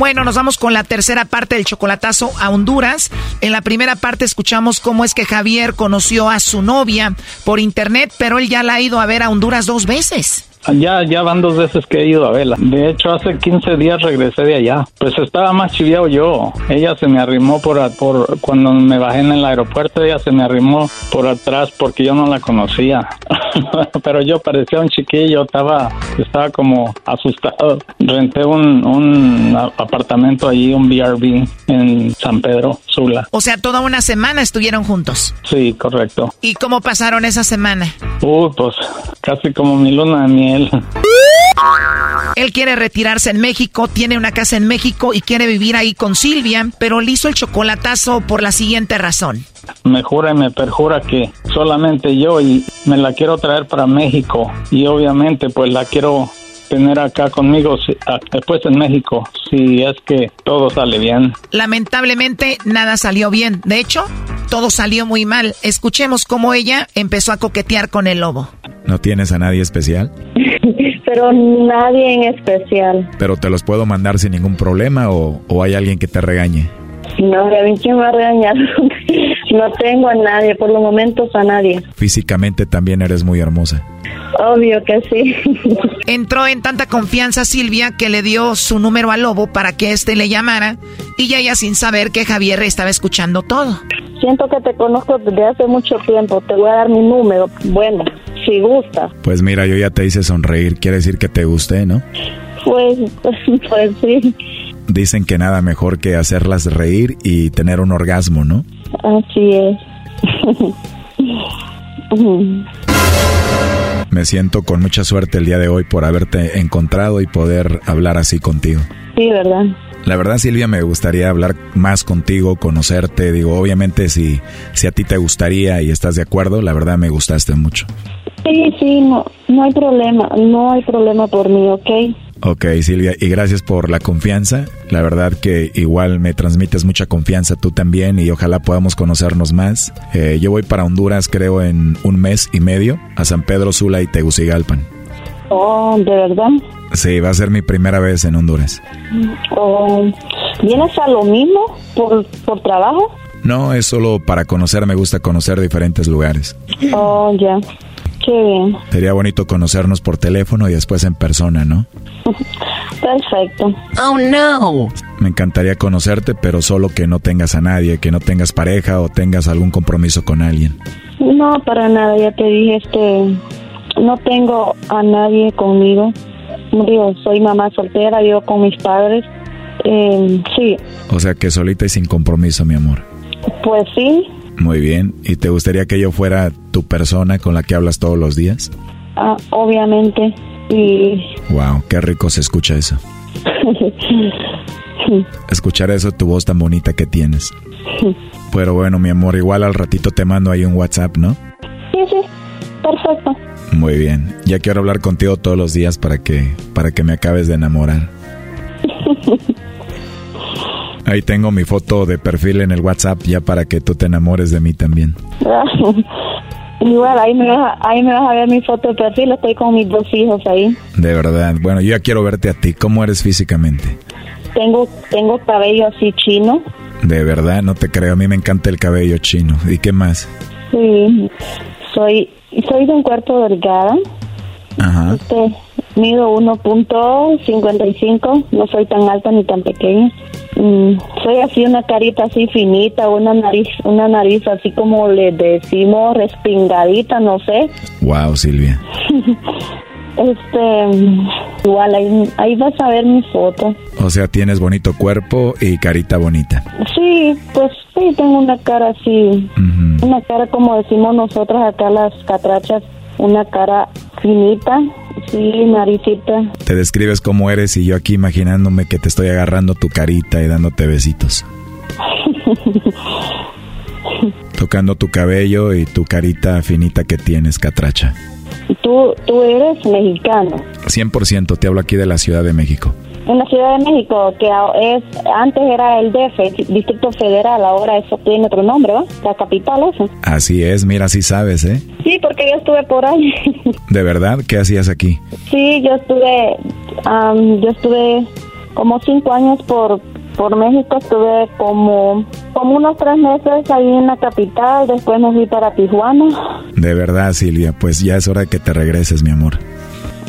Bueno, nos vamos con la tercera parte del chocolatazo a Honduras. En la primera parte escuchamos cómo es que Javier conoció a su novia por internet, pero él ya la ha ido a ver a Honduras dos veces. Ya, ya van dos veces que he ido a verla. De hecho, hace 15 días regresé de allá. Pues estaba más chiviado yo. Ella se me arrimó por, por cuando me bajé en el aeropuerto, ella se me arrimó por atrás porque yo no la conocía. Pero yo parecía un chiquillo, estaba, estaba como asustado. Renté un, un apartamento allí, un BRB en San Pedro, Sula. O sea, toda una semana estuvieron juntos. Sí, correcto. ¿Y cómo pasaron esa semana? Uy, pues casi como mi luna de miel. Él quiere retirarse en México, tiene una casa en México y quiere vivir ahí con Silvia, pero le hizo el chocolatazo por la siguiente razón. Me jura y me perjura que solamente yo y me la quiero traer para México y obviamente pues la quiero tener acá conmigo después en México si es que todo sale bien. Lamentablemente nada salió bien. De hecho, todo salió muy mal. Escuchemos cómo ella empezó a coquetear con el lobo. ¿No tienes a nadie especial? Pero nadie en especial. ¿Pero te los puedo mandar sin ningún problema o, o hay alguien que te regañe? No, a mí quién me va a regañar. No tengo a nadie, por los momentos a nadie. Físicamente también eres muy hermosa. Obvio que sí. Entró en tanta confianza Silvia que le dio su número al lobo para que éste le llamara y ya ella sin saber que Javier estaba escuchando todo. Siento que te conozco desde hace mucho tiempo. Te voy a dar mi número. Bueno, si gusta. Pues mira, yo ya te hice sonreír. Quiere decir que te gusté, ¿no? Pues, pues sí. Dicen que nada mejor que hacerlas reír y tener un orgasmo, ¿no? Así es. Me siento con mucha suerte el día de hoy por haberte encontrado y poder hablar así contigo. Sí, ¿verdad? La verdad, Silvia, me gustaría hablar más contigo, conocerte. Digo, obviamente, si, si a ti te gustaría y estás de acuerdo, la verdad me gustaste mucho. Sí, sí, no, no hay problema. No hay problema por mí, ¿ok? Ok, Silvia, y gracias por la confianza. La verdad que igual me transmites mucha confianza tú también y ojalá podamos conocernos más. Eh, yo voy para Honduras creo en un mes y medio, a San Pedro Sula y Tegucigalpan. Oh, ¿de verdad? Sí, va a ser mi primera vez en Honduras. Oh, ¿Vienes a lo mismo por, por trabajo? No, es solo para conocer, me gusta conocer diferentes lugares. Oh, ya. Qué bien. Sería bonito conocernos por teléfono y después en persona, ¿no? Perfecto. Oh, no. Me encantaría conocerte, pero solo que no tengas a nadie, que no tengas pareja o tengas algún compromiso con alguien. No, para nada, ya te dije, este, no tengo a nadie conmigo. Digo, soy mamá soltera, vivo con mis padres. Eh, sí. O sea que solita y sin compromiso, mi amor. Pues sí. Muy bien. ¿Y te gustaría que yo fuera tu persona con la que hablas todos los días? Ah, obviamente. Y... Wow, qué rico se escucha eso. Escuchar eso, tu voz tan bonita que tienes. Pero bueno, mi amor, igual al ratito te mando ahí un WhatsApp, ¿no? Sí, sí. Perfecto. Muy bien. Ya quiero hablar contigo todos los días para que para que me acabes de enamorar. Ahí tengo mi foto de perfil en el WhatsApp ya para que tú te enamores de mí también. Igual, ahí me, vas a, ahí me vas a ver mi foto de perfil, estoy con mis dos hijos ahí. De verdad. Bueno, yo ya quiero verte a ti. ¿Cómo eres físicamente? Tengo, tengo cabello así chino. De verdad, no te creo. A mí me encanta el cabello chino. ¿Y qué más? Sí, soy, soy de un cuerpo delgada. Ajá. Este, mido 1.55, no soy tan alta ni tan pequeña. Mm, soy así una carita así finita, una nariz, una nariz así como le decimos respingadita, no sé. Wow, Silvia. este, igual ahí, ahí vas a ver mi foto. O sea, tienes bonito cuerpo y carita bonita. Sí, pues sí, tengo una cara así, una cara como decimos nosotros acá las catrachas, una cara finita, sí, naricita. Te describes cómo eres y yo aquí imaginándome que te estoy agarrando tu carita y dándote besitos. Tocando tu cabello y tu carita finita que tienes, catracha. Tú, tú eres mexicano. 100% te hablo aquí de la Ciudad de México. En la Ciudad de México, que es antes era el DF, Distrito Federal, ahora eso tiene otro nombre, ¿va? La capital, eso. Así es, mira, sí sabes, ¿eh? Sí, porque yo estuve por ahí. ¿De verdad? ¿Qué hacías aquí? Sí, yo estuve, am, yo estuve como cinco años por por México, estuve como como unos tres meses ahí en la capital, después me fui para Tijuana. De verdad, Silvia, pues ya es hora de que te regreses, mi amor.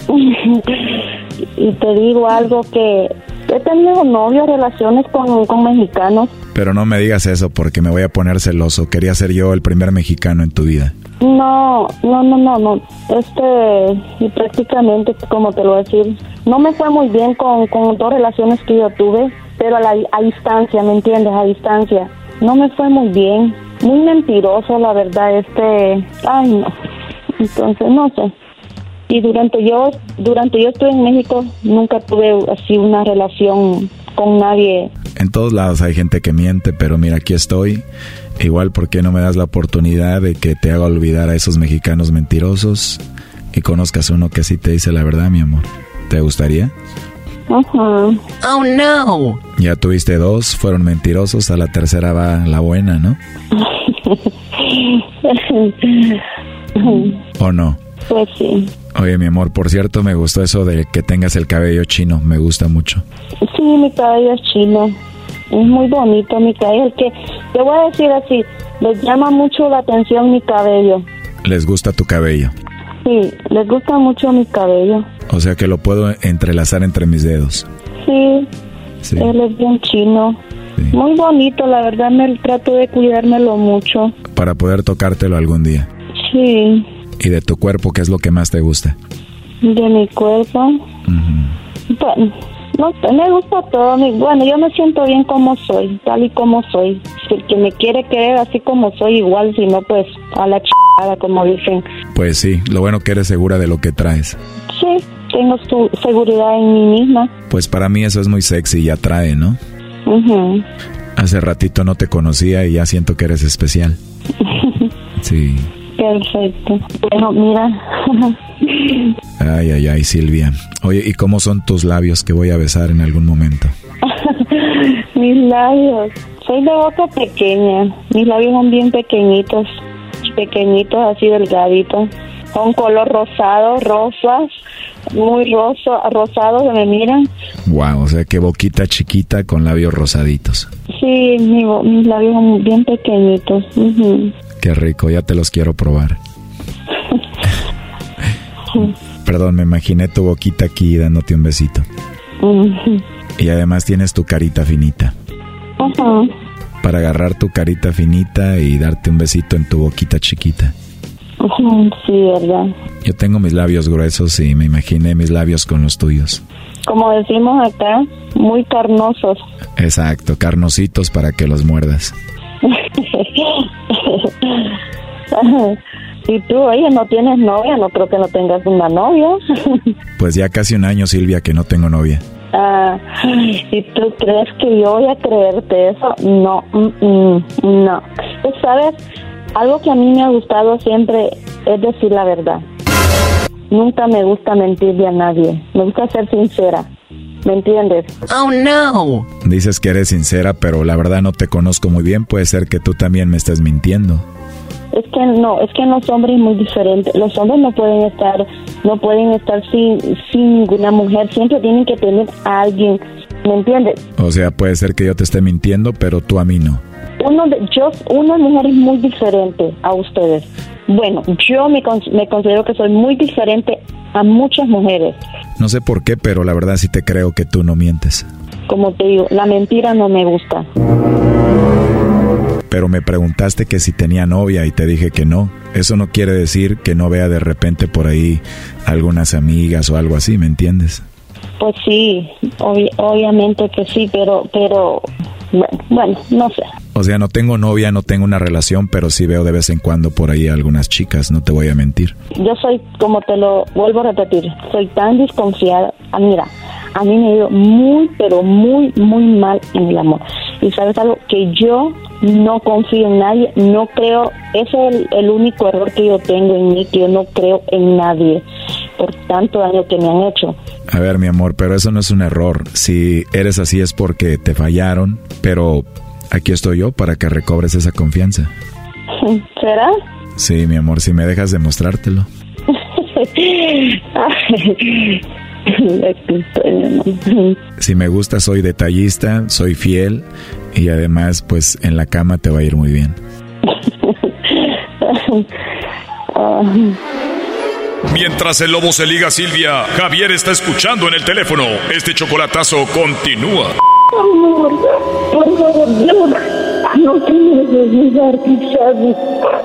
y te digo algo que he tenido novios, relaciones con, con mexicanos. Pero no me digas eso porque me voy a poner celoso. Quería ser yo el primer mexicano en tu vida. No, no, no, no, no. Este, y prácticamente, como te lo voy a decir, no me fue muy bien con, con dos relaciones que yo tuve, pero a, la, a distancia, ¿me entiendes? A distancia. No me fue muy bien. Muy mentiroso, la verdad, este... Ay, no. Entonces, no sé. Y durante yo, durante yo estuve en México, nunca tuve así una relación con nadie. En todos lados hay gente que miente, pero mira, aquí estoy. Igual, ¿por qué no me das la oportunidad de que te haga olvidar a esos mexicanos mentirosos y conozcas uno que sí te dice la verdad, mi amor? ¿Te gustaría? Ajá. Oh no. Ya tuviste dos, fueron mentirosos, a la tercera va la buena, ¿no? ¿O no? Pues sí. Oye, mi amor, por cierto, me gustó eso de que tengas el cabello chino, me gusta mucho. Sí, mi cabello es chino. Es muy bonito mi cabello. El que, te voy a decir así, les llama mucho la atención mi cabello. ¿Les gusta tu cabello? Sí, les gusta mucho mi cabello. O sea que lo puedo entrelazar entre mis dedos. Sí, Sí. él es bien chino. Muy bonito, la verdad me trato de cuidármelo mucho. Para poder tocártelo algún día. Sí, ¿Y de tu cuerpo qué es lo que más te gusta? de mi cuerpo. Bueno, no me gusta todo. mi- Bueno, yo me siento bien como soy, tal y como soy. Si el que me quiere querer así como soy, igual, si no, pues a la chingada, como dicen. Pues sí, lo bueno que eres segura de lo que traes. Sí, tengo su seguridad en mí misma. Pues para mí eso es muy sexy y atrae, ¿no? Ujú. Hace ratito no te conocía y ya siento que eres especial. Sí. Perfecto. Bueno, mira. Ay, ay, ay, Silvia. Oye, ¿y cómo son tus labios que voy a besar en algún momento? Mis labios. Soy de boca pequeña. Mis labios son bien pequeñitos. Pequeñitos, así delgaditos. Son color rosado, rosas. Muy rosa, rosados que me miran. Wow, o sea, qué boquita chiquita con labios rosaditos. Sí, mi mis labios son bien pequeñitos. Ujú. Qué rico, ya te los quiero probar. Perdón, me imaginé tu boquita aquí dándote un besito. Y además tienes tu carita finita. Ajá. Para agarrar tu carita finita y darte un besito en tu boquita chiquita. Sí, verdad. Yo tengo mis labios gruesos y me imaginé mis labios con los tuyos. Como decimos acá, muy carnosos. Exacto, carnositos para que los muerdas. y tú, oye, no tienes novia, no creo que no tengas una novia. Pues ya casi un año, Silvia, que no tengo novia. Ah, ¿Y tú crees que yo voy a creerte eso? No, mm, mm, no. Pues, ¿Sabes? Algo que a mí me ha gustado siempre es decir la verdad. Nunca me gusta mentirle a nadie. Me gusta ser sincera. ¿Me entiendes? Oh no. Dices que eres sincera, pero la verdad no te conozco muy bien. Puede ser que tú también me estés mintiendo. Es que no, es que los hombres es muy diferente. Los hombres no pueden estar, no pueden estar sin, sin ninguna mujer. Siempre tienen que tener a alguien. ¿Me entiendes? O sea, puede ser que yo te esté mintiendo, pero tú a mí no. Uno de, yo, una mujer es muy diferente a ustedes. Bueno, yo me, con- me considero que soy muy diferente a muchas mujeres. No sé por qué, pero la verdad sí te creo que tú no mientes. Como te digo, la mentira no me gusta. Pero me preguntaste que si tenía novia y te dije que no. Eso no quiere decir que no vea de repente por ahí algunas amigas o algo así, ¿me entiendes? Pues sí, obvi- obviamente que sí, pero, pero, bueno, bueno, no sé. O sea, no tengo novia, no tengo una relación, pero sí veo de vez en cuando por ahí algunas chicas, no te voy a mentir. Yo soy, como te lo vuelvo a repetir, soy tan desconfiada. Ah, mira, a mí me ha ido muy, pero muy, muy mal en el amor. Y sabes algo, que yo no confío en nadie, no creo, ese es el, el único error que yo tengo en mí, que yo no creo en nadie por tanto daño que me han hecho. A ver, mi amor, pero eso no es un error. Si eres así es porque te fallaron, pero aquí estoy yo para que recobres esa confianza. ¿Será? Sí, mi amor, si me dejas demostrártelo. Si me gusta, soy detallista, soy fiel y además, pues en la cama te va a ir muy bien. Mientras el lobo se liga a Silvia, Javier está escuchando en el teléfono. Este chocolatazo continúa. Amor, por favor, no, no tienes necesidad, quizás.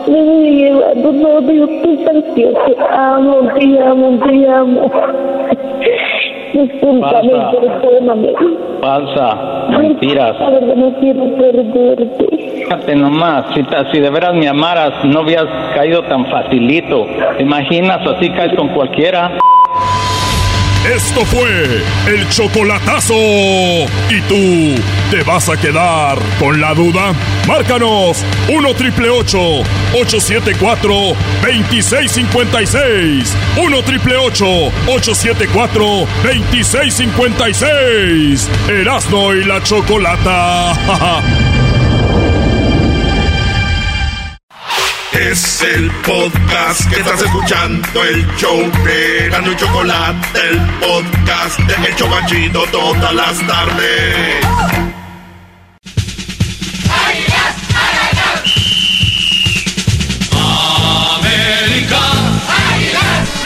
Me voy llevando, no, Dios, tú sabes que te amo, te amo, te amo. Discúlpame, Pasa. perdóname. Falsa, mentiras. La verdad, no quiero perderte. Fíjate nomás, si, si de veras me amaras, no habías caído tan facilito. ¿Te imaginas? Así caes con cualquiera. Esto fue el chocolatazo. ¿Y tú te vas a quedar con la duda? Márcanos 1 triple 874 2656. 1 triple 874 2656. Erasno y la chocolata. Es el podcast que estás escuchando, el show de Gano y Chocolate, el podcast de El Chocachito todas las tardes.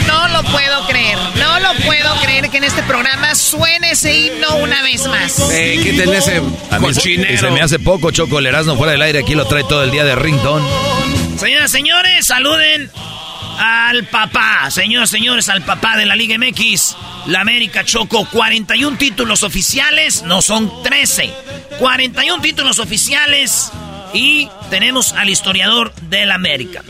No lo puedo creer, no lo puedo creer que en este programa suene ese himno una vez más. Eh, quiten ese A mí se- cochinero. y se me hace poco, Choco, el Erasmo fuera del aire, aquí lo trae todo el día de ringtone. Señoras, señores, saluden al papá. Señoras, señores, al papá de la Liga MX. La América Choco, 41 títulos oficiales, no son 13. 41 títulos oficiales y tenemos al historiador de la América.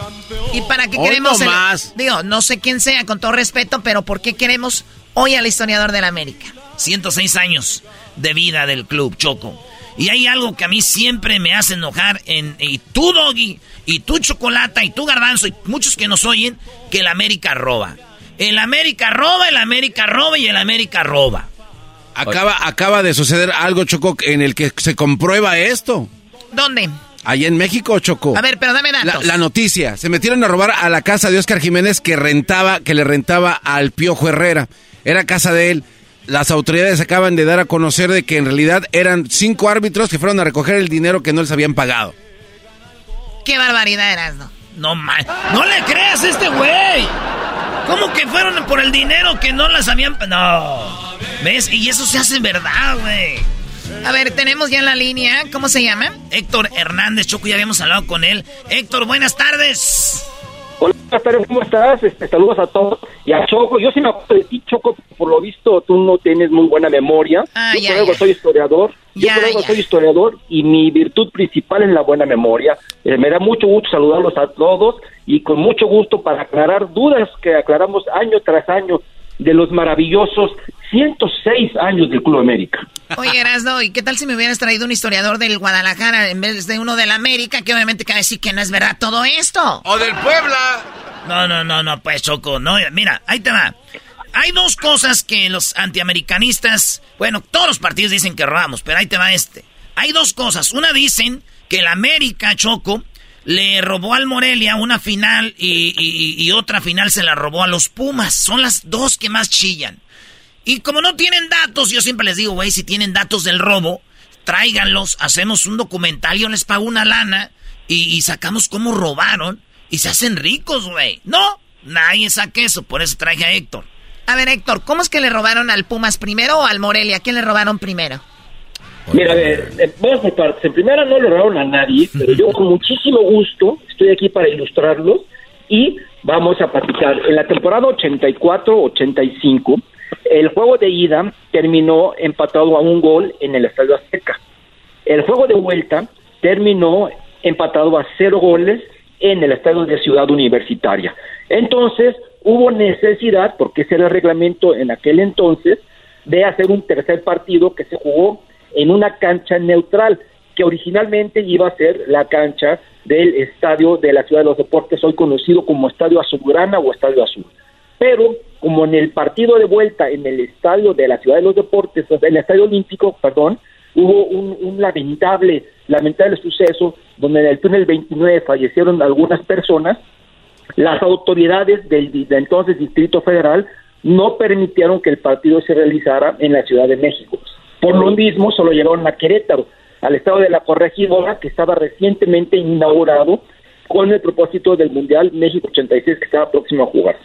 ¿Y para qué Hoy queremos no el- más. Digo, no sé quién sea, con todo respeto, pero ¿por qué queremos hoy al historiador de la América? 106 años de vida del club Choco. Y hay algo que a mí siempre me hace enojar en y tú Doggy, y tú Chocolata, y tú Garbanzo, y muchos que nos oyen, que el América roba. El América roba, el América roba y el América roba. Acaba, acaba de suceder algo, Choco, en el que se comprueba esto. ¿Dónde? Allá en México, Choco. A ver, pero dame La, datos. la noticia. Se metieron a robar a la casa de Oscar Jiménez que rentaba, que le rentaba al Piojo Herrera. Era casa de él. Las autoridades acaban de dar a conocer de que en realidad eran cinco árbitros que fueron a recoger el dinero que no les habían pagado. Qué barbaridad eras, ¿no? No mal. No le creas a este güey. ¿Cómo que fueron por el dinero que no las habían... No. ¿Ves? Y eso se hace verdad, güey. A ver, tenemos ya en la línea, ¿cómo se llama? Héctor Hernández, Choco, ya habíamos hablado con él. Héctor, buenas tardes. Hola, buenas tardes, ¿cómo estás? Este, saludos a todos. Y a Choco, yo sí me acuerdo de ti, Choco, por lo visto tú no tienes muy buena memoria. Ah, yo ya, ya. soy historiador. Yo Ya, por algo ya. soy historiador y mi virtud principal es la buena memoria. Eh, me da mucho gusto saludarlos a todos y con mucho gusto para aclarar dudas que aclaramos año tras año de los maravillosos 106 años del Club América. Oye, Erasno, ¿y qué tal si me hubieras traído un historiador del Guadalajara en vez de uno del América, que obviamente cabe decir que no es verdad todo esto? ¡O del Puebla! No, no, no, no, pues Choco, no, mira, ahí te va. Hay dos cosas que los antiamericanistas, bueno, todos los partidos dicen que robamos, pero ahí te va este. Hay dos cosas. Una dicen que el América, Choco, le robó al Morelia una final y, otra final se la robó a los Pumas. Son las dos que más chillan. Y como no tienen datos, yo siempre les digo, güey, si tienen datos del robo, tráiganlos, hacemos un documental, yo les pago una lana y, y sacamos cómo robaron y se hacen ricos, güey. No, nadie saca eso, por eso traje a Héctor. A ver, Héctor, ¿cómo es que le robaron al Pumas primero o al Morelia? ¿Quién le robaron primero? Mira, eh, eh, vamos por partes. En primera no le robaron a nadie, pero yo con muchísimo gusto estoy aquí para ilustrarlos y vamos a platicar. En la temporada 84-85, el juego de ida terminó empatado a un gol en el Estadio Azteca. El juego de vuelta terminó empatado a cero goles en el estadio de Ciudad Universitaria. Entonces, hubo necesidad, porque ese era el reglamento en aquel entonces, de hacer un tercer partido que se jugó en una cancha neutral, que originalmente iba a ser la cancha del estadio de la Ciudad de los Deportes, hoy conocido como Estadio Azulgrana o Estadio Azul. Pero como en el partido de vuelta en el estadio de la Ciudad de los Deportes, en el Estadio Olímpico, perdón, hubo un, un lamentable, lamentable suceso donde en el túnel 29 fallecieron algunas personas, las autoridades del, entonces Distrito Federal no permitieron que el partido se realizara en la Ciudad de México. Por lo mismo, solo llegaron a Querétaro, al estado de la corregidora, que estaba recientemente inaugurado con el propósito del Mundial México 86 que estaba próximo a jugarse.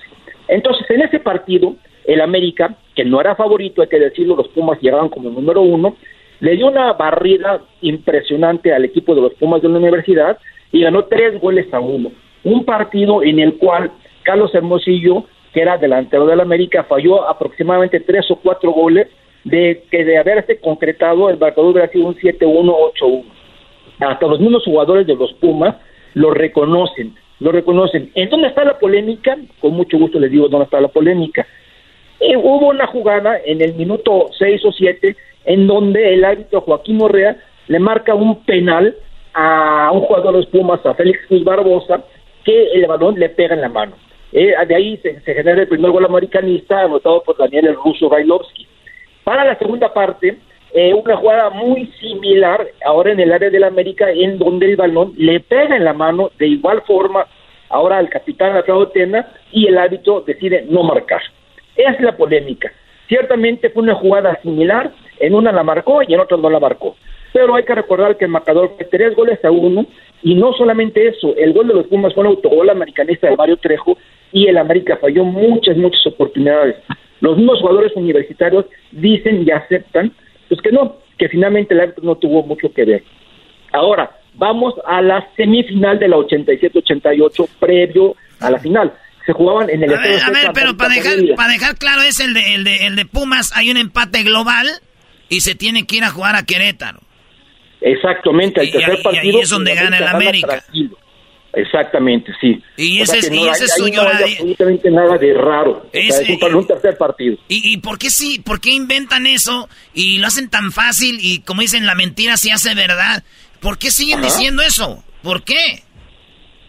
Entonces, en ese partido, el América, que no era favorito, hay que decirlo, los Pumas llegaban como número uno, le dio una barrida impresionante al equipo de los Pumas de la universidad y ganó tres goles a uno. Un partido en el cual Carlos Hermosillo, que era delantero del América, falló aproximadamente tres o cuatro goles de que de haberse concretado el marcador hubiera sido un 7-1, 8-1. Hasta los mismos jugadores de los Pumas lo reconocen, lo reconocen. ¿En dónde está la polémica? Con mucho gusto les digo dónde está la polémica. Eh, hubo una jugada en el minuto 6 o 7 en donde el árbitro Joaquín Morrea le marca un penal a un jugador de los Pumas, a Félix Cruz Barbosa, que el balón le pega en la mano. Eh, de ahí se, se, genera el primer gol americanista anotado por Daniel el ruso Bailovsky. Para la segunda parte, eh, una jugada muy similar ahora en el área del América, en donde el balón le pega en la mano de igual forma ahora al capitán Alfredo Tena y el árbitro decide no marcar. Es la polémica. Ciertamente fue una jugada similar, en una la marcó y en otra no la marcó. Pero hay que recordar que el marcador fue tres goles a uno y no solamente eso, el gol de los Pumas fue un autogol americanista de Mario Trejo y el América falló muchas, muchas oportunidades. Los mismos jugadores universitarios dicen y aceptan, pues que no, que finalmente el árbitro no tuvo mucho que ver. Ahora, vamos a la semifinal de la 87-88, previo a la final. Se jugaban en el A ver, a ver pero para dejar, para dejar claro, es el de, el, de, el de Pumas, hay un empate global y se tiene que ir a jugar a Querétaro. Exactamente, el Y- tercer y- y partido. ahí es donde gana el América. tranquilo. Exactamente, sí. Y O ese sea es- que y no, ese es ahí suyo, no hay nadie- absolutamente nada de raro. O sea, es un, para un tercer partido. ¿Y, ¿Y por qué sí? ¿Por qué inventan eso y lo hacen tan fácil y como dicen la mentira se hace verdad? ¿Por qué siguen Ajá. diciendo eso? ¿Por qué?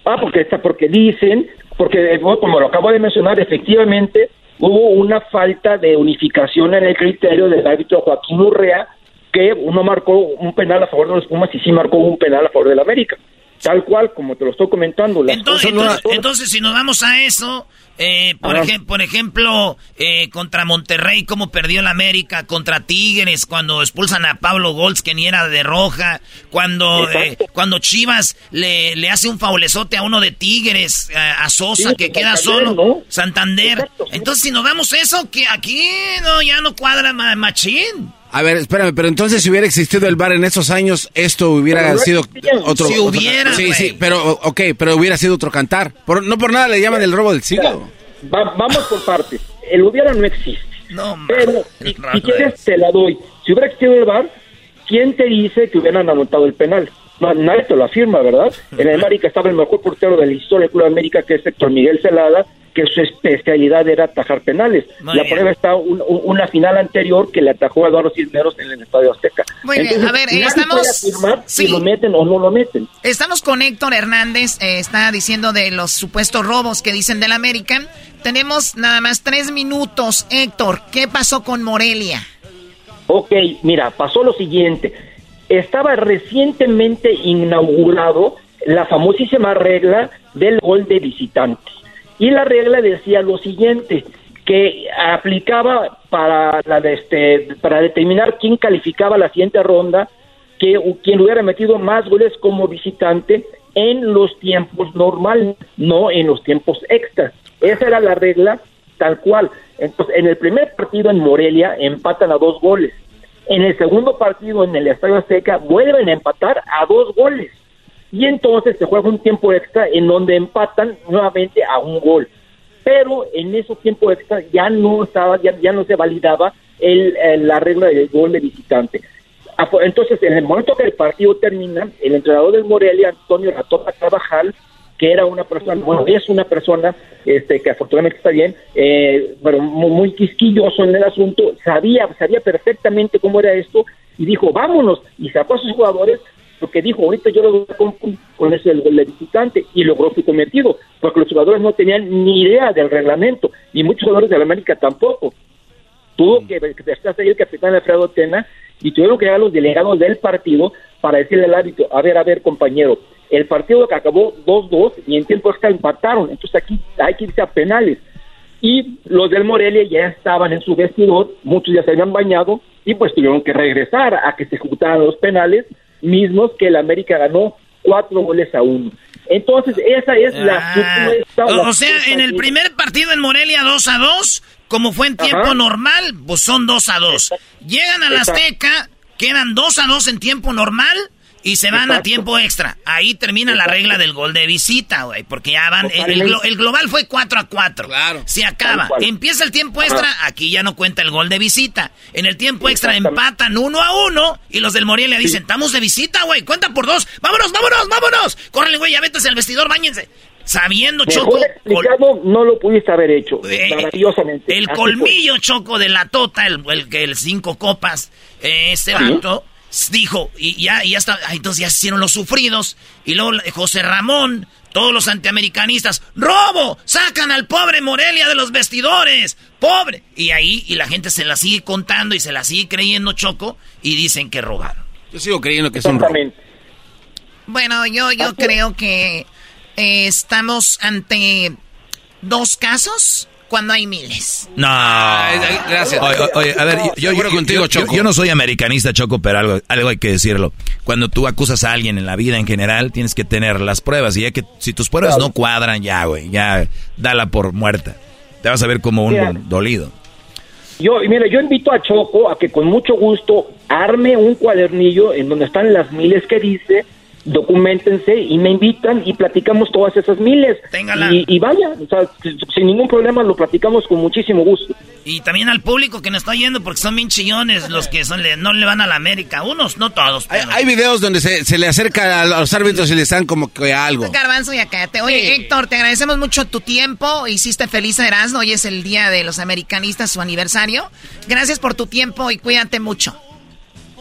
Ah, porque está, porque dicen, porque eh, como lo acabo de mencionar, efectivamente hubo una falta de unificación en el criterio del árbitro Joaquín Urrea, que uno marcó un penal a favor de los Pumas y sí marcó un penal a favor del América. Tal cual, como te lo estoy comentando. Las Entonces, cosas no entonces, entonces, si nos vamos a eso, eh, por, ejem- por ejemplo, eh, contra Monterrey, cómo perdió el América, contra Tigres, cuando expulsan a Pablo Golds, que ni era de roja, cuando, eh, cuando Chivas le, le hace un faulezote a uno de Tigres, eh, a Sosa, Sí, que queda Santander, solo, ¿no? Santander. Entonces, si nos vamos a eso, que aquí no, ya no cuadra ma- machín. A ver, espérame, pero entonces si hubiera existido el bar en esos años, esto hubiera Pero no sido otro... Si otro- hubiera, Sí, sí, pero, ok, pero hubiera sido otro cantar. Por- no por nada le llaman el robo del siglo. Va- vamos por partes. El hubiera no existe. Pero, si, si quieres, te la doy. Si hubiera existido el VAR, ¿quién te dice que hubieran anotado el penal? Te lo afirma, ¿verdad? En el América estaba el mejor portero de la historia del Club América, que es Héctor Miguel Celada, que su especialidad era atajar penales. Muy la bien. prueba está un- un- una final anterior que le atajó a Eduardo Cisneros en el Estadio Azteca. Muy bien, a ver, nadie estamos- puede afirmar sí. si lo meten o no lo meten. Estamos con Héctor Hernández, eh, está diciendo de los supuestos robos que dicen del American. Tenemos nada más tres minutos. Héctor, ¿qué pasó con Morelia? Ok, mira, pasó lo siguiente. Estaba recientemente inaugurado la famosísima regla del gol de visitante. Y la regla decía lo siguiente, que aplicaba para, la de este, para determinar quién calificaba la siguiente ronda, que quien hubiera metido más goles como visitante en los tiempos normales, no en los tiempos extras. Esa era la regla tal cual. Entonces, en el primer partido en Morelia empatan a dos goles. En el segundo partido en el Estadio Azteca vuelven a empatar a dos goles. Y entonces se juega un tiempo extra en donde empatan nuevamente a un gol. Pero en esos tiempos extra ya no estaba, ya, ya no se validaba el, la regla del gol de visitante. Entonces, en el momento que el partido termina, el entrenador del Morelia, Antonio Ratopa Carvajal, que era una persona, bueno, es una persona este, que afortunadamente está bien, eh, pero muy, muy quisquilloso en el asunto, sabía, sabía perfectamente cómo era esto y dijo, vámonos, y sacó a sus jugadores, porque dijo, ahorita yo lo voy a cumplir con ese el de visitante, y logró su cometido, porque los jugadores no tenían ni idea del reglamento, y muchos jugadores de la América tampoco. Tuvo que, que estar ahí el capitán Alfredo Tena, y tuvieron que llegar los delegados del partido para decirle al árbitro, a ver, a ver, compañero, el partido que acabó 2-2 y en tiempo extra empataron, entonces aquí hay que irse a penales. Y los del Morelia ya estaban en su vestidor, muchos ya se habían bañado y pues tuvieron que regresar a que se ejecutaran los penales mismos que el América ganó cuatro goles a uno. Entonces, esa es la Ah, supuesta- o, la o sea, en el primer partido en Morelia 2 a 2, como fue en tiempo Ajá. normal, pues son 2 a 2. Llegan a la. Azteca, quedan 2 a 2 en tiempo normal y se van a tiempo extra. Ahí termina la regla del gol de visita, güey, porque ya van, el, el el global fue 4 a 4. Claro. Se acaba. Empieza el tiempo Ajá. extra, aquí ya no cuenta el gol de visita. En el tiempo extra empatan 1 a 1 y los del Morelia dicen, estamos de visita, güey, cuenta por dos. Vámonos, vámonos, vámonos. Córrele, güey, ya vétese al vestidor, bañense. Sabiendo, Choco, explicado no lo pudiste haber hecho, maravillosamente. el Así fue. colmillo choco de la tota, el, el, que el cinco copas, eh, este vato, dijo, y ya, y ya está, ah, entonces ya se hicieron los sufridos, y luego José Ramón, todos los antiamericanistas, ¡robo! ¡Sacan al pobre Morelia de los vestidores! ¡Pobre! Y ahí, y la gente se la sigue contando y se la sigue creyendo choco, y dicen que robaron. Yo sigo creyendo que es un robo. Bueno, yo, yo creo que eh, estamos ante dos casos cuando hay miles. No. gracias. Oye, a ver, yo, yo, contigo, yo- yo- Choco. yo no soy americanista, Choco, pero algo, algo hay que decirlo. Cuando tú acusas a alguien en la vida en general, tienes que tener las pruebas. Y ya que si tus pruebas no cuadran, ya, güey, ya dala por muerta. Te vas a ver como un Mira. dolido. Yo, y mira, yo invito a Choco a que con mucho gusto arme un cuadernillo en donde están las miles que dice, documentense y me invitan y platicamos todas esas miles. Téngala. Y, y vaya, o sea, sin- ningún problema lo platicamos con muchísimo gusto. Y también al público que nos está yendo, porque son bien chillones los que son, le- no le van a la América. Unos, no todos. Hay, pero- hay videos donde se, se le acerca a los árbitros y les dan como que algo. Garbanzo y cállate. Oye, Héctor, te agradecemos mucho tu tiempo. Hiciste feliz a Erasmo. Hoy es el día de los americanistas, su aniversario. Gracias por tu tiempo y cuídate mucho.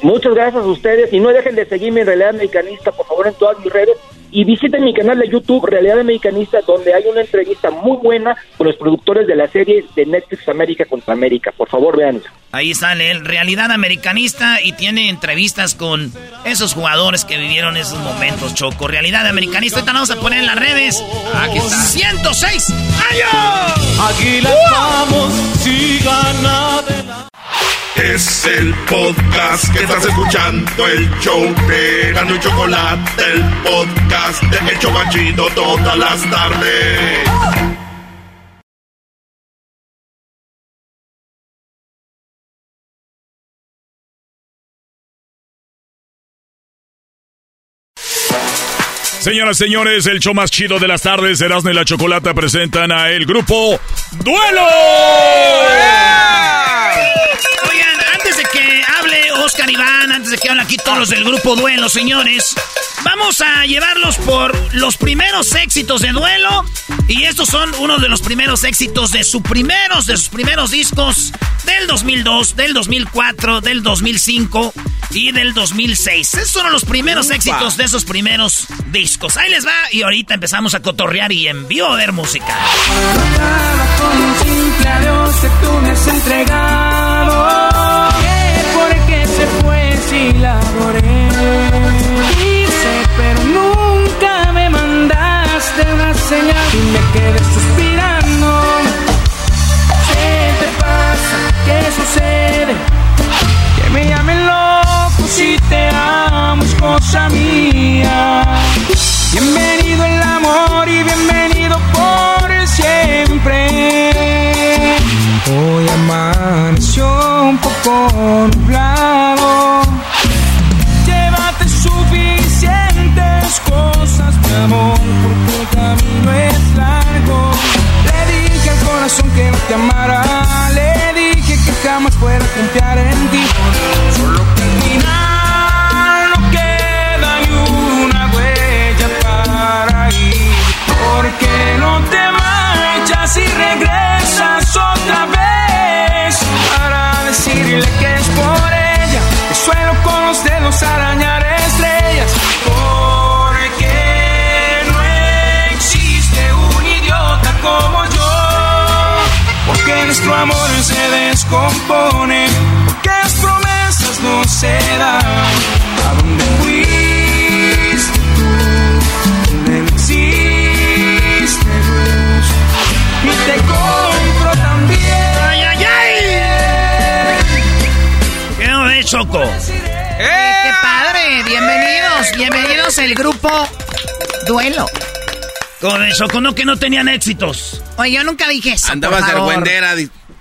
Muchas gracias a ustedes y no dejen de seguirme en Realidad Americanista, por favor, en todas mis redes. Y visiten mi canal de YouTube, Realidad Americanista, donde hay una entrevista muy buena con los productores de la serie de Netflix América contra América. Por favor, vean. Ahí sale él, realidad americanista, y tiene entrevistas con esos jugadores que vivieron esos momentos, Choco. Realidad americanista, ahorita la vamos a poner en las redes. Aquí está. 106 años. Aquí las vamos, si gana de la... Es el podcast que estás escuchando, el show de Gano y Chocolate, el podcast de El Chobachito todas las tardes. Señoras y señores, el show más chido de las tardes, Erasmo y la Chocolata presentan a el grupo Duelo. Oigan, antes de que hable Oscar Iván, antes de que hable aquí todos los del grupo Duelo, señores, vamos a llevarlos por los primeros éxitos de Duelo. Y estos son uno de los primeros éxitos de sus primeros, de sus primeros discos del 2002, del 2004, del 2005 y del 2006. Esos son los primeros éxitos de esos primeros discos. Ahí les va y ahorita empezamos a cotorrear y en vivo a ver música. Con un simple adiós que tú me has entregado. Porque se fue si la adoré. Señal y me quedé suspirando. ¿Qué te pasa? ¿Qué sucede? Que me llamen loco si te amo, es cosa mía. Bienvenido el amor y bienvenido por siempre. Hoy amaneció un poco nublado. Llévate suficientes cosas, mi amor, camino es largo. Le dije al corazón que no te amara, le dije que jamás fuera a confiar en ti. Solo que al final no queda ni una huella para ir. Porque no te marchas y regresas otra vez para decirle que es por ella. Que suelo con los dedos arañados descompone, que las promesas no se dan. ¿A dónde fuiste tú? ¿Dónde no existe luz? Y te compro también. ¡Ay, ay, ay! ¿Qué no ves, Choco? ¡Qué padre! Bienvenidos, bienvenidos al grupo Duelo. ¿Cómo ves, Choco? No que no tenían éxitos. Oye, yo nunca dije eso. Andabas por de argüendera.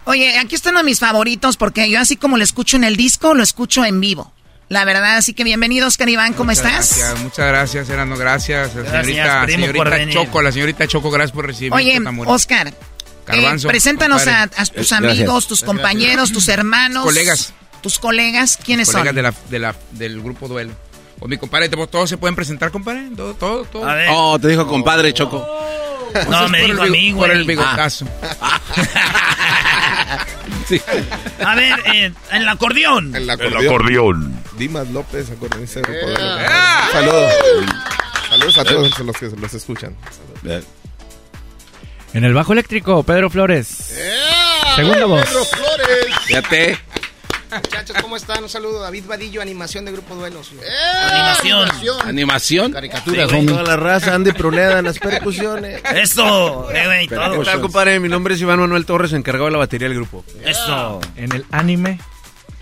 Oye, aquí están mis favoritos porque yo así como lo escucho en el disco, lo escucho en vivo. La verdad, así que bienvenidos, Caribán, ¿cómo Muchas estás? Gracias, muchas gracias, Erando, gracias. Gracias, señorita, señorita. Choco, la señorita Choco, gracias por recibir. Oye, Oscar, eh, preséntanos a, a tus Eh, amigos, gracias. tus compañeros, tus hermanos. Colegas. Tus colegas, ¿quiénes colegas son? de la, de la, del grupo Duelo. O mi compadre, todos se pueden presentar, compadre. Todo, todo, todo. A ver. Oh, te dijo compadre, Choco. Pues No, me dijo el a Por el bigotazo. A ver, eh, en el acordeón. El acordeón. Dimas López, acordeonista de Grupo. ¡Ah! Saludos. Saludos a todos los que los escuchan. En el bajo eléctrico, Pedro Flores. Segunda voz. Pedro Flores. Fíjate. Muchachos, ¿cómo están? Un saludo, David Vadillo, animación de Grupo Duelos. Animación. Animación. Caricaturas, Sí. Toda la raza, Andy Pruneda en las percusiones. Eso, eh. ¿Qué tal, compadre? Mi nombre es Iván Manuel Torres, encargado de la batería del grupo. Eso. En el anime.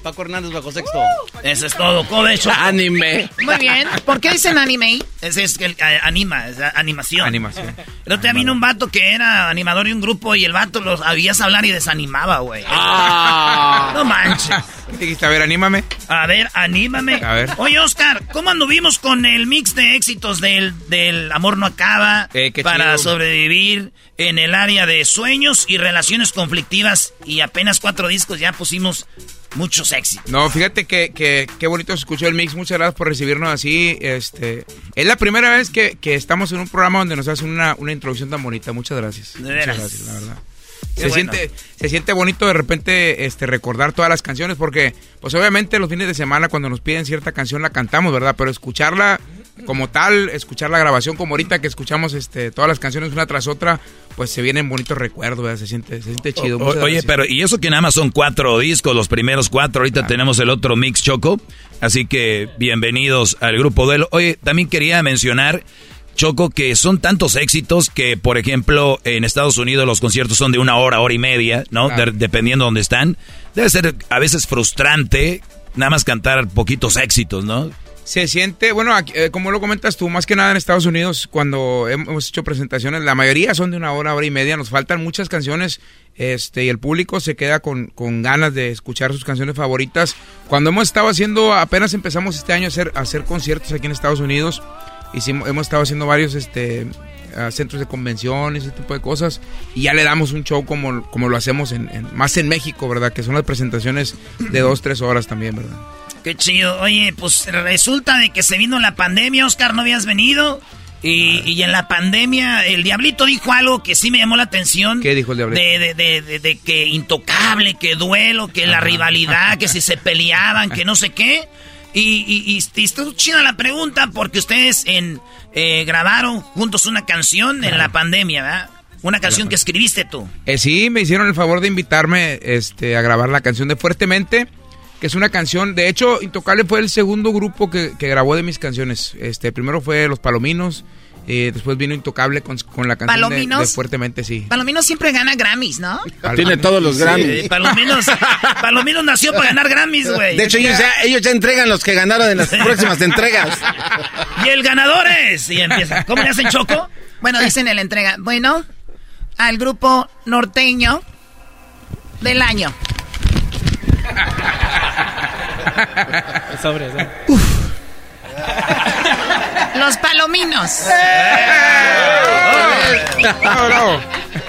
Paco Hernández bajo sexto. Eso es todo. ¿Cómo ves, Choco? Anime. Muy bien. ¿Por qué dicen anime? Ese es el eh, anima, es animación. Animación. Otro día vino un vato que era animador de un grupo y el vato los habías hablar y desanimaba, güey. Ah. No manches. Dijiste, a ver, anímame. A ver, anímame. A ver. Oye, Oscar, ¿cómo anduvimos con el mix de éxitos del, del Amor no acaba Eh, qué para chido. sobrevivir en el área de sueños y relaciones conflictivas? Y apenas cuatro discos ya pusimos muchos éxitos. No, fíjate que, que, qué bonito se escuchó el mix. Muchas gracias por recibirnos así. Este, es la primera vez que, que estamos en un programa donde nos hacen una, una introducción tan bonita. Muchas gracias. De veras. Muchas gracias, la verdad. Qué Se bueno. siente, se siente bonito de repente este, recordar todas las canciones porque, pues obviamente los fines de semana cuando nos piden cierta canción la cantamos, ¿verdad? Pero escucharla como tal, escuchar la grabación como ahorita que escuchamos este, todas las canciones una tras otra, pues se vienen bonitos recuerdos, ¿verdad? Se siente, se siente chido. O- oye, pero y eso que nada más son cuatro discos, los primeros cuatro. Ahorita tenemos el otro mix Choco. Así que bienvenidos al grupo Duelo. Oye, también quería mencionar, Choco, que son tantos éxitos que, por ejemplo, en Estados Unidos los conciertos son de una hora, hora y media, ¿no? Claro. De- dependiendo de dónde están. Debe ser a veces frustrante nada más cantar poquitos éxitos, ¿no? Se siente, bueno, eh, como lo comentas tú, más que nada en Estados Unidos, cuando hemos hecho presentaciones, la mayoría son de una hora, hora y media, nos faltan muchas canciones este, y el público se queda con, con ganas de escuchar sus canciones favoritas. Cuando hemos estado haciendo, apenas empezamos este año a hacer, conciertos aquí en Estados Unidos, hicimos, hemos estado haciendo varios este, centros de convención, ese tipo de cosas, y ya le damos un show como, como lo hacemos en, en- más en México, ¿verdad? Que son las presentaciones de dos, tres horas también, ¿verdad? Qué chido. Oye, pues resulta de que se vino la pandemia, Oscar, no habías venido. Y, y en la pandemia, el Diablito dijo algo que sí me llamó la atención. ¿Qué dijo el Diablito? De, de, de, de- de que intocable, que duelo, que la rivalidad, que si se peleaban, que no sé qué. Y, y, y, y estuvo chida la pregunta porque ustedes en, eh, grabaron juntos una canción en la pandemia, ¿verdad? Una canción que escribiste tú. Eh, sí, me hicieron el favor de invitarme este, a grabar la canción de Fuertemente, que es una canción, de hecho, Intocable fue el segundo grupo que, que grabó de mis canciones. Este, primero fue Los Palominos, eh, después vino Intocable con, con la canción ¿Palominos? de Fuertemente, sí. Palomino siempre gana Grammys, ¿no? Tiene todos los Grammys. Sí, Palominos, Palominos nació para ganar Grammys, güey. De hecho, ellos ya, ellos ya entregan los que ganaron en las próximas entregas. Y el ganador es. Y empieza. ¿Cómo le hacen choco? Bueno, dicen en la entrega. Bueno, al grupo norteño del año. Sobre. Los palominos.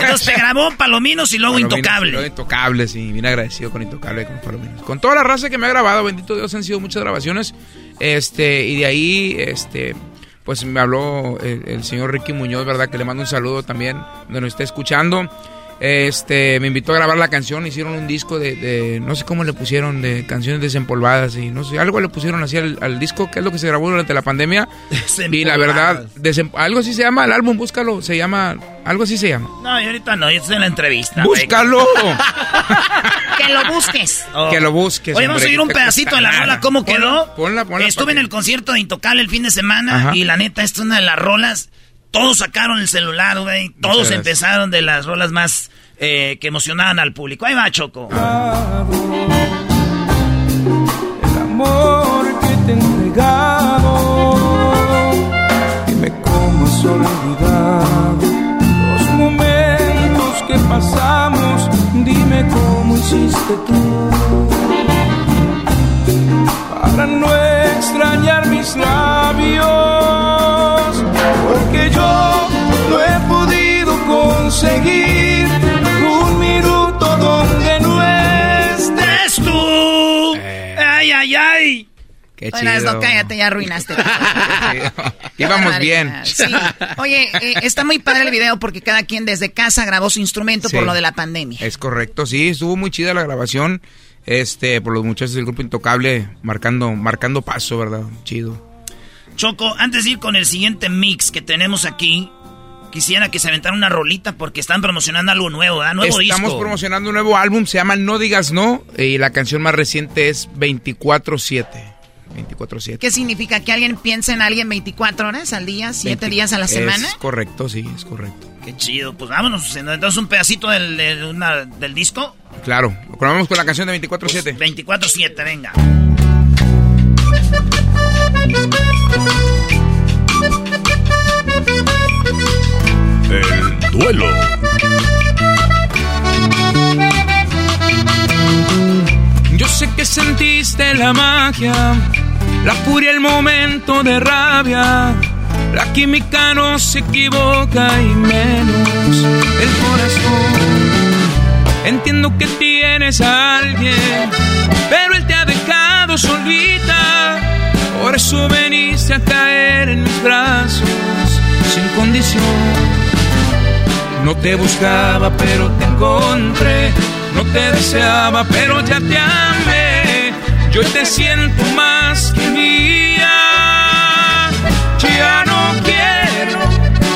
Entonces te grabó Palominos y luego Palominos, Intocable. y luego Intocable, sí, bien agradecido con Intocable y con Palominos. Con toda la raza que me ha grabado, bendito Dios, han sido muchas grabaciones. Este, y de ahí, este, pues me habló el, el señor Ricky Muñoz, ¿verdad? Que le mando un saludo también, donde nos está escuchando. Este, me invitó a grabar la canción, hicieron un disco de, de- no sé cómo le pusieron, de canciones desempolvadas y no sé, algo le pusieron así al, al disco, que es lo que se grabó durante la pandemia. y la verdad, algo así se llama el álbum, búscalo, se llama, algo así se llama. No, y ahorita no, yo estoy en la entrevista. ¡Búscalo! Que lo busques. Oh. Que lo busques. Oye, vamos a oír un pedacito de la rola, ¿cómo Ponla, quedó? Ponla, ponla. Estuve en el concierto de Intocable el fin de semana Ajá. y la neta, esta es una de las rolas. Todos sacaron el celular, güey. Todos empezaron de las rolas más eh, que emocionaban al público. Ahí va, Choco. el amor que te he entregado. Dime cómo has olvidado los momentos que pasamos. Dime cómo hiciste tú para no extrañar mis labios. Qué chido. no, cállate, ya arruinaste. Íbamos bien. Sí. Oye, eh, está muy padre el video porque cada quien desde casa grabó su instrumento por lo de la pandemia. Es correcto, sí, estuvo muy chida la grabación. Este, por los muchachos del grupo Intocable marcando, marcando paso, ¿verdad? Chido. Choco, antes de ir con el siguiente mix que tenemos aquí, quisiera que se aventara una rolita porque están promocionando algo nuevo, ¿verdad? Nuevo Estamos disco. promocionando un nuevo álbum, se llama No Digas No, y la canción más reciente es 24-7. 24-7. ¿Qué significa? ¿Que alguien piensa en alguien 24 horas al día, 7 días a la semana? Es correcto, sí, es correcto. Qué chido, pues vámonos. Entonces un pedacito del, una- del disco. Claro, lo grabamos con la canción de 24-7. 24-7, venga. El duelo. Sé que sentiste la magia, la furia, el momento de rabia. La química no se equivoca y menos el corazón. Entiendo que tienes a alguien, pero él te ha dejado solita. Por eso veniste a caer en mis brazos sin condición. No te buscaba, pero te encontré. No te deseaba, pero ya te amé. Yo te siento más que mía. Ya no quiero,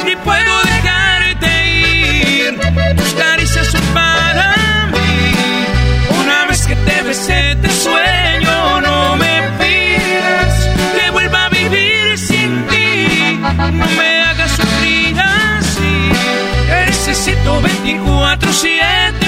ni puedo dejarte ir. Tus caricias son para mí. Una vez que te besé, te sueño. No me pidas que vuelva a vivir sin ti. No me hagas sufrir así. Necesito 24-7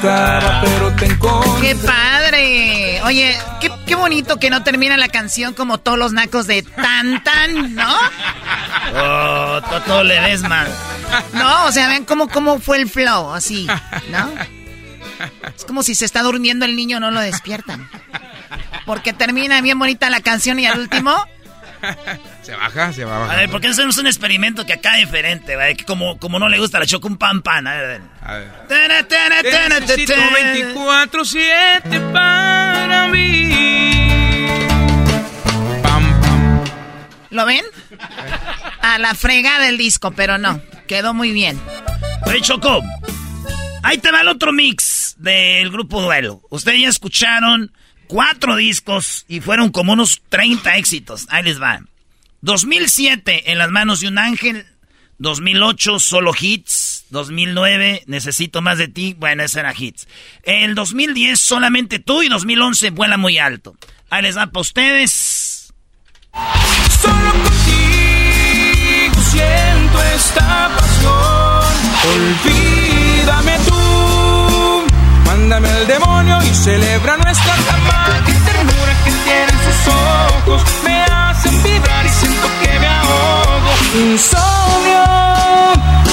Pero te encontré. ¡Qué padre! Oye, qué, qué bonito que no termina la canción como todos los nacos de tan tan, ¿no? Oh, Toto Ledesma. No, o sea, ven cómo, cómo fue el flow, así, ¿no? Es como si se está durmiendo el niño, no lo despiertan. Porque termina bien bonita la canción y al último... se baja, se va a bajar. A ver, ¿por qué no hacemos un experimento que acá es diferente? ¿vale? Que como, como no le gusta la choco un pan pan. A ver, a ver. Te necesito 24-7 para mí. Pam, pam. ¿Lo ven? A la frega del disco, pero no. Quedó muy bien. Oye, Choco. Ahí te va el otro mix del grupo Duelo. Ustedes ya escucharon cuatro discos y fueron como unos 30 éxitos. Ahí les va. 2007, En las manos de un ángel. 2008, Solo Hits. 2009, Necesito más de ti. Bueno, ese era hits. El 2010, Solamente tú. Y 2011, Vuela muy alto. Ahí les va para ustedes. Solo contigo siento esta pasión. Olvídame tú. Mándame el demonio y celebra nuestra cama. Ojos. Me hacen vibrar y siento que me ahogo. Insomnio,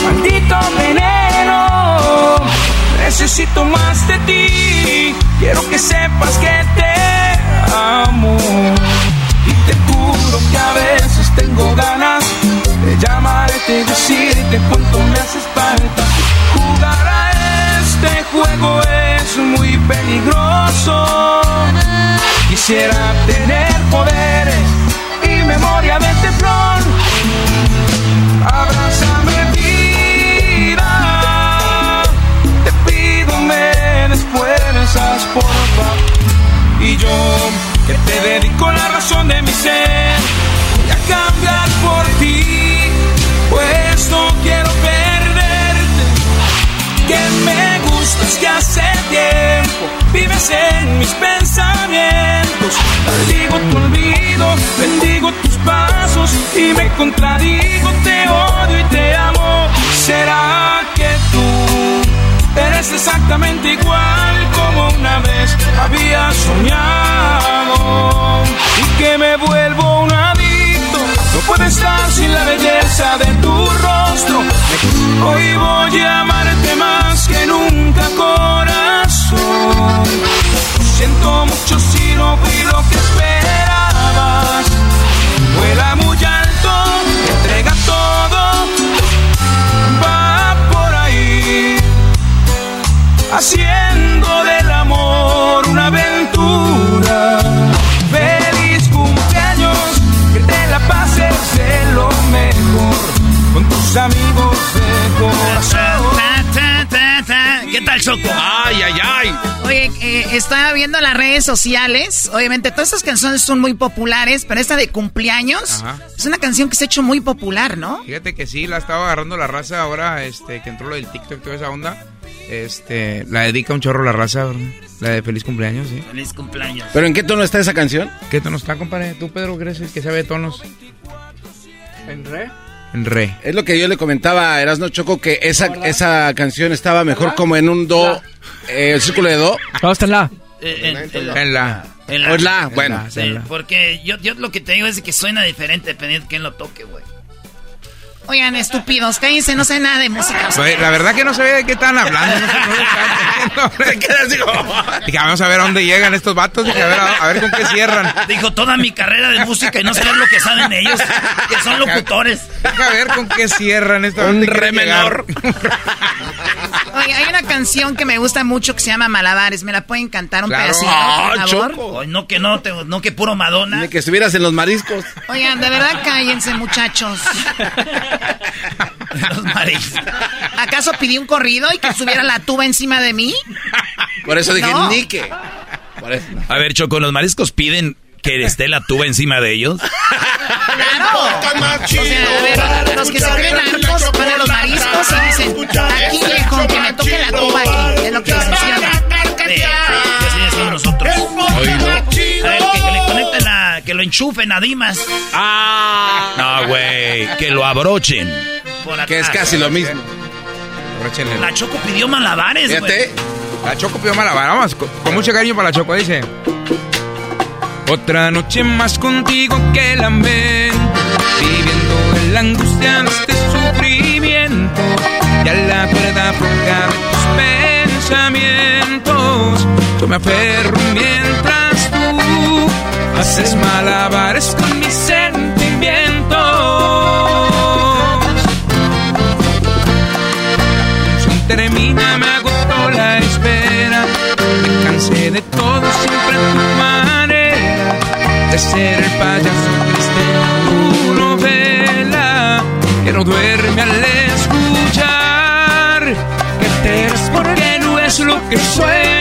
maldito veneno. Necesito más de ti. Quiero que sepas que te amo. Y te juro que a veces tengo ganas de llamarte y decirte cuánto me haces falta. Jugar a este juego es muy peligroso. Quisiera tener poderes y memoria de teflón. Abrázame vida. Te pido me des fuerzas, porfa. Y yo que te dedico la razón de mi ser. Voy a cambiar por ti, pues no quiero perderte. Que me gustas que hace tiempo vives en mis pensamientos. Maldigo tu olvido, bendigo tus pasos y me contradigo. Te odio y te amo. ¿Será que tú eres exactamente igual como una vez había soñado? Y que me vuelvo un adicto. No puedo estar sin la belleza de tu rostro. Hoy voy a amarte más que nunca, corazón. Siento mucho si no fui amigos de corazón. Ta, ta, ta. ¿Qué tal, Choco? Ay, ay, ay. Oye, eh, estaba viendo las redes sociales. Obviamente, todas estas canciones son muy populares, pero esta de cumpleaños Ajá. es una canción que se ha hecho muy popular, ¿no? Fíjate que sí, la estaba agarrando la raza ahora, este, que entró lo del TikTok y toda esa onda. Este, la dedica un chorro la raza, ¿verdad? La de feliz cumpleaños, sí. Feliz cumpleaños. ¿Pero en qué tono está esa canción? ¿Qué tono está, compadre? Tú, Pedro, crees que sabe de tonos? ¿En re? En re. Es lo que yo le comentaba a Erasno Choco, que esa, esa canción estaba mejor como en un do, eh, el círculo de do. No, está en la. Eh, en- en- En la. en O en la, bueno. la, Sí, en la. porque yo, yo lo que te digo es que suena diferente dependiendo de quién lo toque, güey. Oigan, estúpidos, cállense, no sé nada de música. Güey, La verdad que no sabía de qué estaban hablando. No, sé. Dije, vamos a ver a dónde llegan estos vatos. Dije, a ver, a, a ver con qué cierran. Dijo toda mi carrera de música y no sabes lo que saben ellos, que son locutores. Deja ver con qué cierran esta Un ¿dónde re llegar? Oye, hay una canción que me gusta mucho que se llama Malabares. ¿Me la pueden cantar un Claro. pedacito, Ah, por favor? Choco. Ay, no que no, te- no que puro Madonna. Ni que estuvieras en los mariscos. Oigan, de verdad cállense, muchachos. Los mariscos. ¿Acaso pedí un corrido y que subiera la tuba encima de mí? Por eso dije, No. ni que. Por eso. A ver, Choco, los mariscos piden que esté la tuba encima de ellos. ¡Claro! O sea, a ver, los que se creen narcos van a los mariscos y dicen, aquí viejo, que me toque la tuba aquí. Es lo que dicen, ¿sí o no? Sí, así decimos nosotros. A que, la, lo enchufen a Dimas. ¡Ah! No, güey, que lo abrochen. Por. Que es casi lo mismo. Abróchenle. La Choco pidió malabares, güey. La Choco pidió malabar. Vamos, con, con mucho cariño para la Choco, dice. Otra noche más contigo que lamento, viviendo en la angustia de este sufrimiento. Ya la afloja de tus pensamientos, yo me aferro mientras tú Haces malabares con mis sentimientos. La termina, me agotó la espera. Me cansé de todo, siempre a tu manera. De ser el payaso triste tu novela. Que no duerme al escuchar que te eres porque no es lo que sueñas.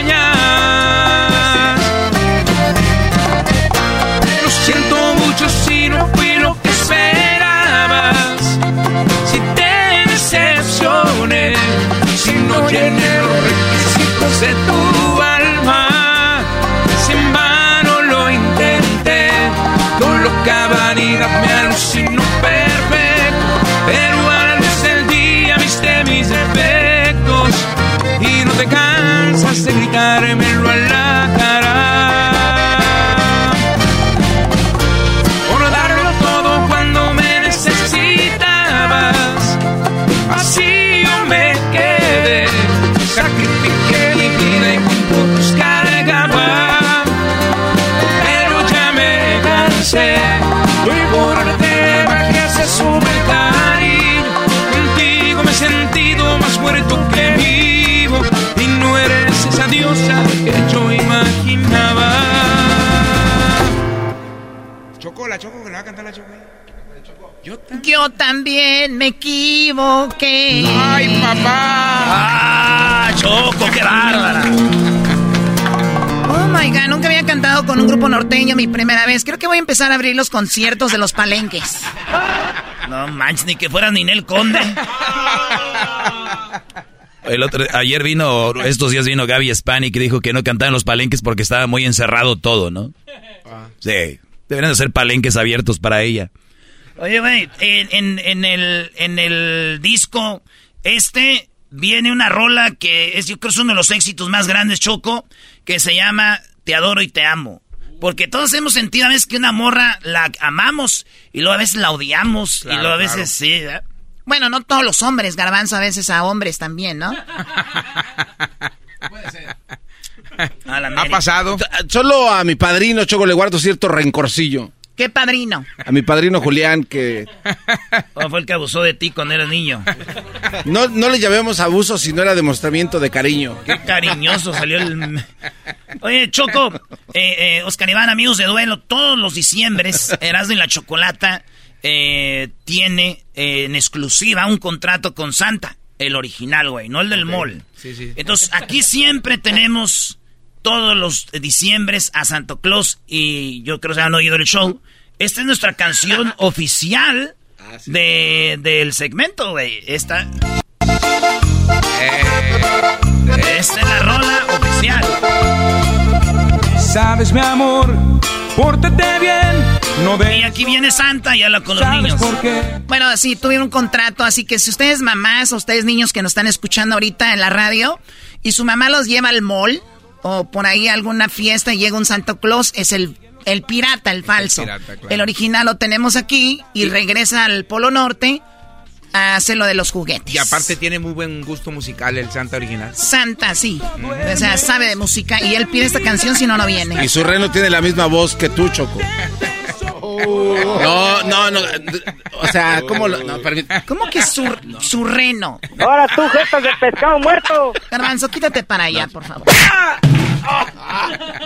La Choco, que le va a cantar la Choco. Yo también me equivoqué. ¡Ay, papá! ¡Ah, Choco, qué bárbara! Oh my god, nunca había cantado con un grupo norteño mi primera vez. Creo que voy a empezar a abrir los conciertos de los palenques. No manches, ni que fuera Ninel Conde. El otro, ayer vino, estos días vino Gaby Spanik y dijo que no cantaban los palenques porque estaba muy encerrado todo, ¿no? Sí, deberían de ser palenques abiertos para ella. Oye, güey, en, en- en el, en el disco este viene una rola que es, yo creo, es uno de los éxitos más grandes, Choco, que se llama Te adoro y te amo. Porque todos hemos sentido a veces que una morra la amamos y luego a veces la odiamos y luego a veces claro. sí. ¿verdad? Bueno, no todos los hombres, garbanzo, a veces a hombres también, ¿no? Ha pasado. Solo a mi padrino Choco le guardo cierto rencorcillo. ¿Qué padrino? A mi padrino Julián, que ¿Cómo fue el que abusó de ti cuando eras niño? no, no le llamemos abuso, sino era demostramiento de cariño. Qué cariñoso salió el... Oye, Choco, eh, eh, Oscar Iván, amigos de duelo, todos los diciembres, Erasmo y la Chocolata eh, tiene eh, en exclusiva un contrato con Santa, el original, güey, no el del mall. Sí, sí. Entonces, aquí siempre tenemos todos los diciembres a Santo Claus y yo creo que han oído el show. Esta es nuestra canción oficial de, del segmento, güey. Esta... Esta es la rola oficial. Sabes, mi amor, pórtate bien. No Y aquí viene Santa y habla con los ¿Sabes niños. por qué? Bueno, sí, tuvieron un contrato, así que si ustedes mamás o ustedes niños que nos están escuchando ahorita en la radio y su mamá los lleva al mall o por ahí alguna fiesta y llega un Santa Claus, es el, el pirata, el falso. El pirata, claro. El original lo tenemos aquí y regresa al Polo Norte a hacer lo de los juguetes. Y aparte tiene muy buen gusto musical el Santa original. Santa, sí. O sea, sabe de música y él pide esta canción si no, no viene. Y su reno tiene la misma voz que tú, Choco. No, no, no. O sea, ¿cómo lo.? No. ¿Cómo que su, su reno? Ahora tú, jetas de pescado muerto. Garbanzo, quítate para allá, por favor.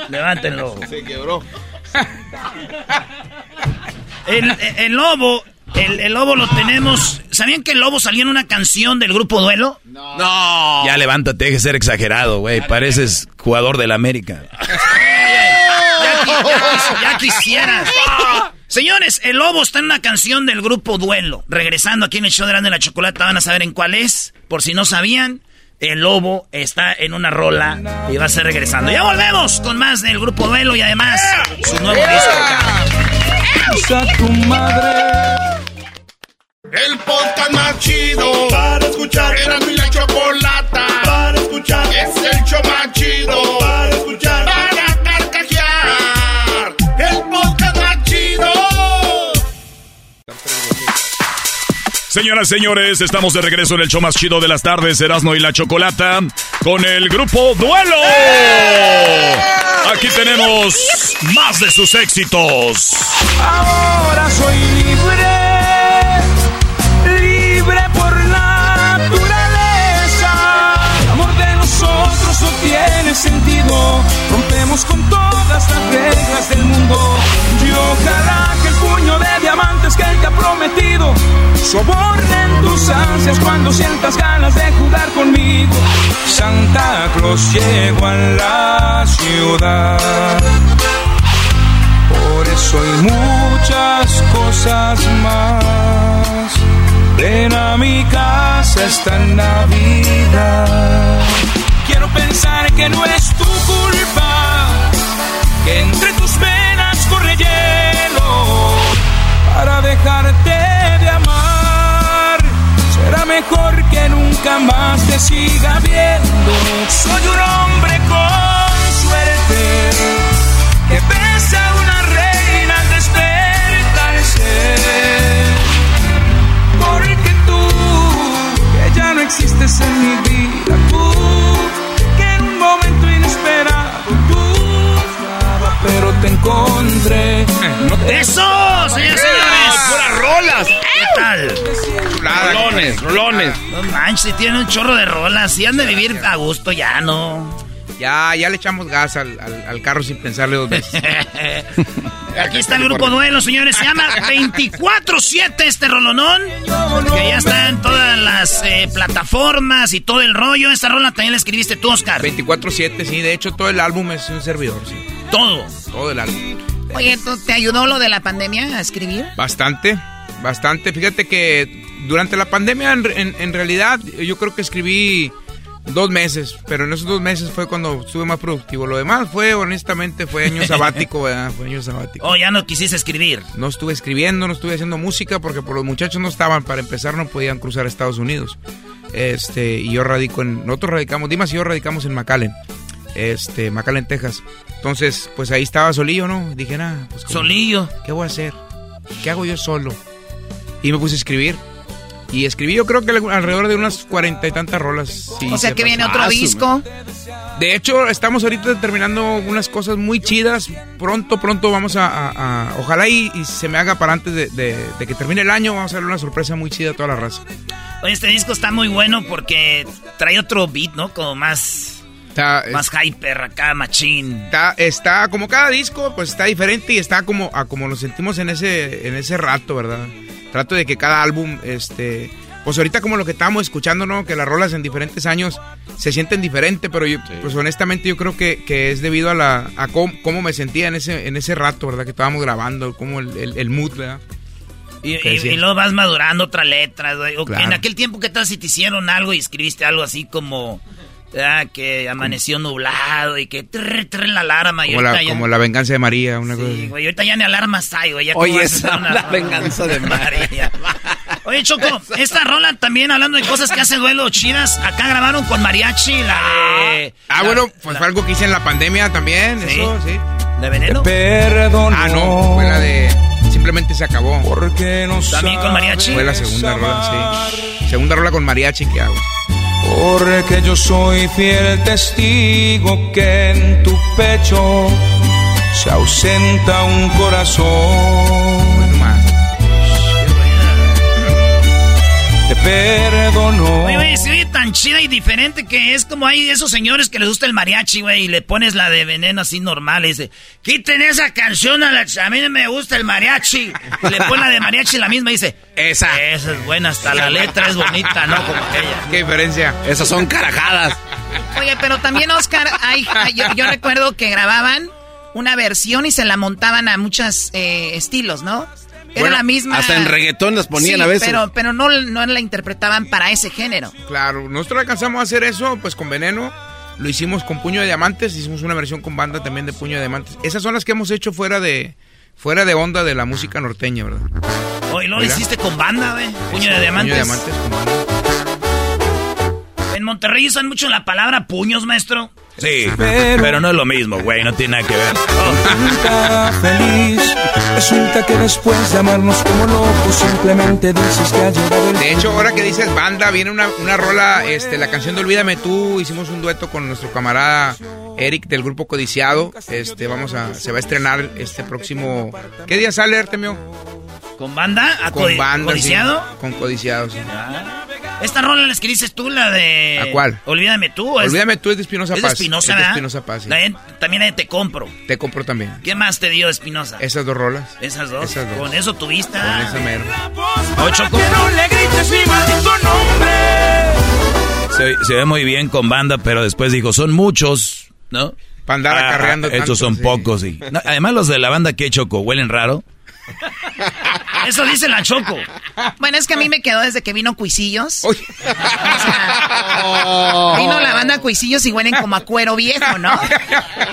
Levántenlo. Se quebró. El, el lobo, el, el lobo lo tenemos. ¿Sabían que el lobo salió en una canción del grupo Duelo? No. Ya levántate, deje de ser exagerado, güey. Pareces jugador del América. Ya, ya quisieras. Señores, el lobo está en una canción del grupo Duelo. Regresando aquí en el show de Grande la Chocolata, van a saber en cuál es. Por si no sabían, el lobo está en una rola y va a ser regresando. Ya volvemos con más del grupo Duelo y además su nuevo disco. Usa tu madre. El podcast más chido para escuchar. Era mi la chocolata para escuchar. Es el show más chido para escuchar. Señoras y señores, estamos de regreso en el show más chido de las tardes, Erasmo y la Chocolata, con el grupo Duelo. Aquí tenemos más de sus éxitos. Ahora soy libre, libre por naturaleza. El amor de nosotros no tiene sentido. Rompemos con todas las reglas del mundo. Y ojalá que el puño de diamantes que él te ha prometido sobornen tus ansias cuando sientas ganas de jugar conmigo. Santa Claus llegó a la ciudad. Por eso hay muchas cosas más. Ven a mi casa esta Navidad. Quiero pensar que no es tu culpa, que entre para dejarte de amar. Será mejor que nunca más te siga viendo. Soy un hombre con suerte que besa a una reina al despertarse. Porque tú, que ya no existes en mi vida, tú, que en un momento inesperado pero te encontré. No te ¡Eso, señores, señores! ¡Puras rolas! ¿Qué tal? Rolones, rolones. No manches, si tienen un chorro de rolas. Y han de vivir a gusto ya, ¿no? Ya, ya le echamos gas al, al- al carro sin pensarle dos veces. Aquí está el grupo Duelo, señores. Se llama 24-7 este rolonón. Que ya está en todas las eh, plataformas y todo el rollo. Esta rola también la escribiste tú, Oscar. 24-7, sí. De hecho, todo el álbum es un servidor, sí. Todo. Todo el álbum. Oye, ¿tú- ¿te ayudó lo de la pandemia a escribir? Bastante, bastante. Fíjate que durante la pandemia, en, en- en realidad, yo creo que escribí dos meses, pero en esos dos meses fue cuando estuve más productivo. Lo demás fue, honestamente, fue año sabático, ¿verdad? Fue año sabático. Oh, ya no quisiste escribir. No estuve escribiendo, no estuve haciendo música porque por los muchachos no estaban, para empezar no podían cruzar a Estados Unidos. Este, y yo radico en, nosotros radicamos, Dimas y yo radicamos en McAllen, este, McAllen, Texas. Entonces, pues ahí estaba solillo, ¿no? Dije, nada, pues Solillo. ¿Qué voy a hacer? ¿Qué hago yo solo? Y me puse a escribir. Y escribí yo creo que alrededor de unas cuarenta y tantas rolas. sí, o sea se que viene otro disco. De hecho, estamos ahorita terminando unas cosas muy chidas. Pronto, pronto vamos a... a- a- ojalá y, y se me haga para antes de, de- de que termine el año. Vamos a darle una sorpresa muy chida a toda la raza. Oye, este disco está muy bueno porque trae otro beat, ¿no? Como más... más hyper acá, machín. Está, está como cada disco, pues está diferente y está como a como lo sentimos en ese en ese rato, ¿verdad? Trato de que cada álbum, este, pues ahorita como lo que estábamos escuchando, ¿no? Que las rolas en diferentes años se sienten diferente, pero yo, pues honestamente yo creo que, que es debido a la a cómo, cómo me sentía en ese en ese rato, ¿verdad? Que estábamos grabando, como el, el, el mood, ¿verdad? Y, y- y luego vas madurando otra letra. Claro. En aquel tiempo, ¿qué tal si te hicieron algo y escribiste algo así como... ah, que amaneció nublado y que... Trrr, trrr, la alarma. y Como la, ahorita ya- como la venganza de María, una cosa Sí, güey, ahorita ya ni alarmas hay, güey. Oye, esa, una la venganza de María. Oye, Choco, esta rola también, hablando de cosas que hace duelo chidas, acá grabaron con mariachi la de... Ah, la- bueno, pues fue algo que hice en la pandemia también, Sí. eso, sí. ¿De veneno? Perdón. Ah, no, fue la de Simplemente se acabó. Porque no ¿También con mariachi? Fue la segunda rola, sí. Segunda rola con mariachi que hago. Porque yo soy fiel testigo que en tu pecho se ausenta un corazón. Te perdono. Oye, güey, se oye tan chida y diferente que es como hay esos señores que les gusta el mariachi, güey, y le pones la de veneno así normal y dice, quiten esa canción a la... A mí no me gusta el mariachi. Y le pone la de mariachi la misma y dice, esa. Esa es buena, hasta la letra es bonita, ¿no? Como aquella. ¿Qué diferencia? Esas son carajadas. Oye, pero también, Oscar, hay, hay- yo, yo recuerdo que grababan una versión y se la montaban a muchos eh, estilos, ¿no? Era la misma. Hasta en reggaetón las ponían Sí, a veces. Pero, pero no, no la interpretaban para ese género. Claro, nosotros alcanzamos a hacer eso pues con Veneno. Lo hicimos con Puño de Diamantes, hicimos una versión con banda también de Puño de Diamantes. Esas son las que hemos hecho fuera de fuera de onda de la música norteña, ¿verdad? Oye, lo Oiga. hiciste con banda, güey. Puño de diamantes. Puño de Diamantes con banda. En Monterrey usan mucho la palabra puños, maestro. Sí, pero no es lo mismo, güey, no tiene nada que ver. Feliz. Resulta que después de amarnos como locos, simplemente dices que ha llegado el De hecho, ahora que dices banda, viene una, una rola, este, la canción de Olvídame tú, hicimos un dueto con nuestro camarada Eric del grupo Codiciado. Este, vamos a, se va a estrenar este próximo. ¿Qué día sale, Artemio? ¿Con banda? ¿A Con banda, sí. codiciado? Con Codiciado, sí. Esta rola la que dices tú, la de... ¿A cuál? Olvídame tú. es- Olvídame tú, es de Espinosa Es de Paz. Espinosa, Es de. Espinosa Paz, sí. La de- también la de Te Compro. Te compro también. ¿Qué más te dio Espinosa? Esas dos rolas. Esas dos. Esas dos. Con eso tuviste. Con esa mero. Oye, Choco. No le grites mi maldito nombre. Se, se ve muy bien con banda, pero después dijo, son muchos, ¿no? Para andar Ah, acarreando Estos tanto, son sí. pocos, sí. No, además los de la banda que Choco huelen raro. Eso dice la Choco. Bueno, es que a mí me quedó desde que vino Cuisillos. O Oh. sea, vino la banda Cuisillos y huelen como a cuero viejo, ¿no?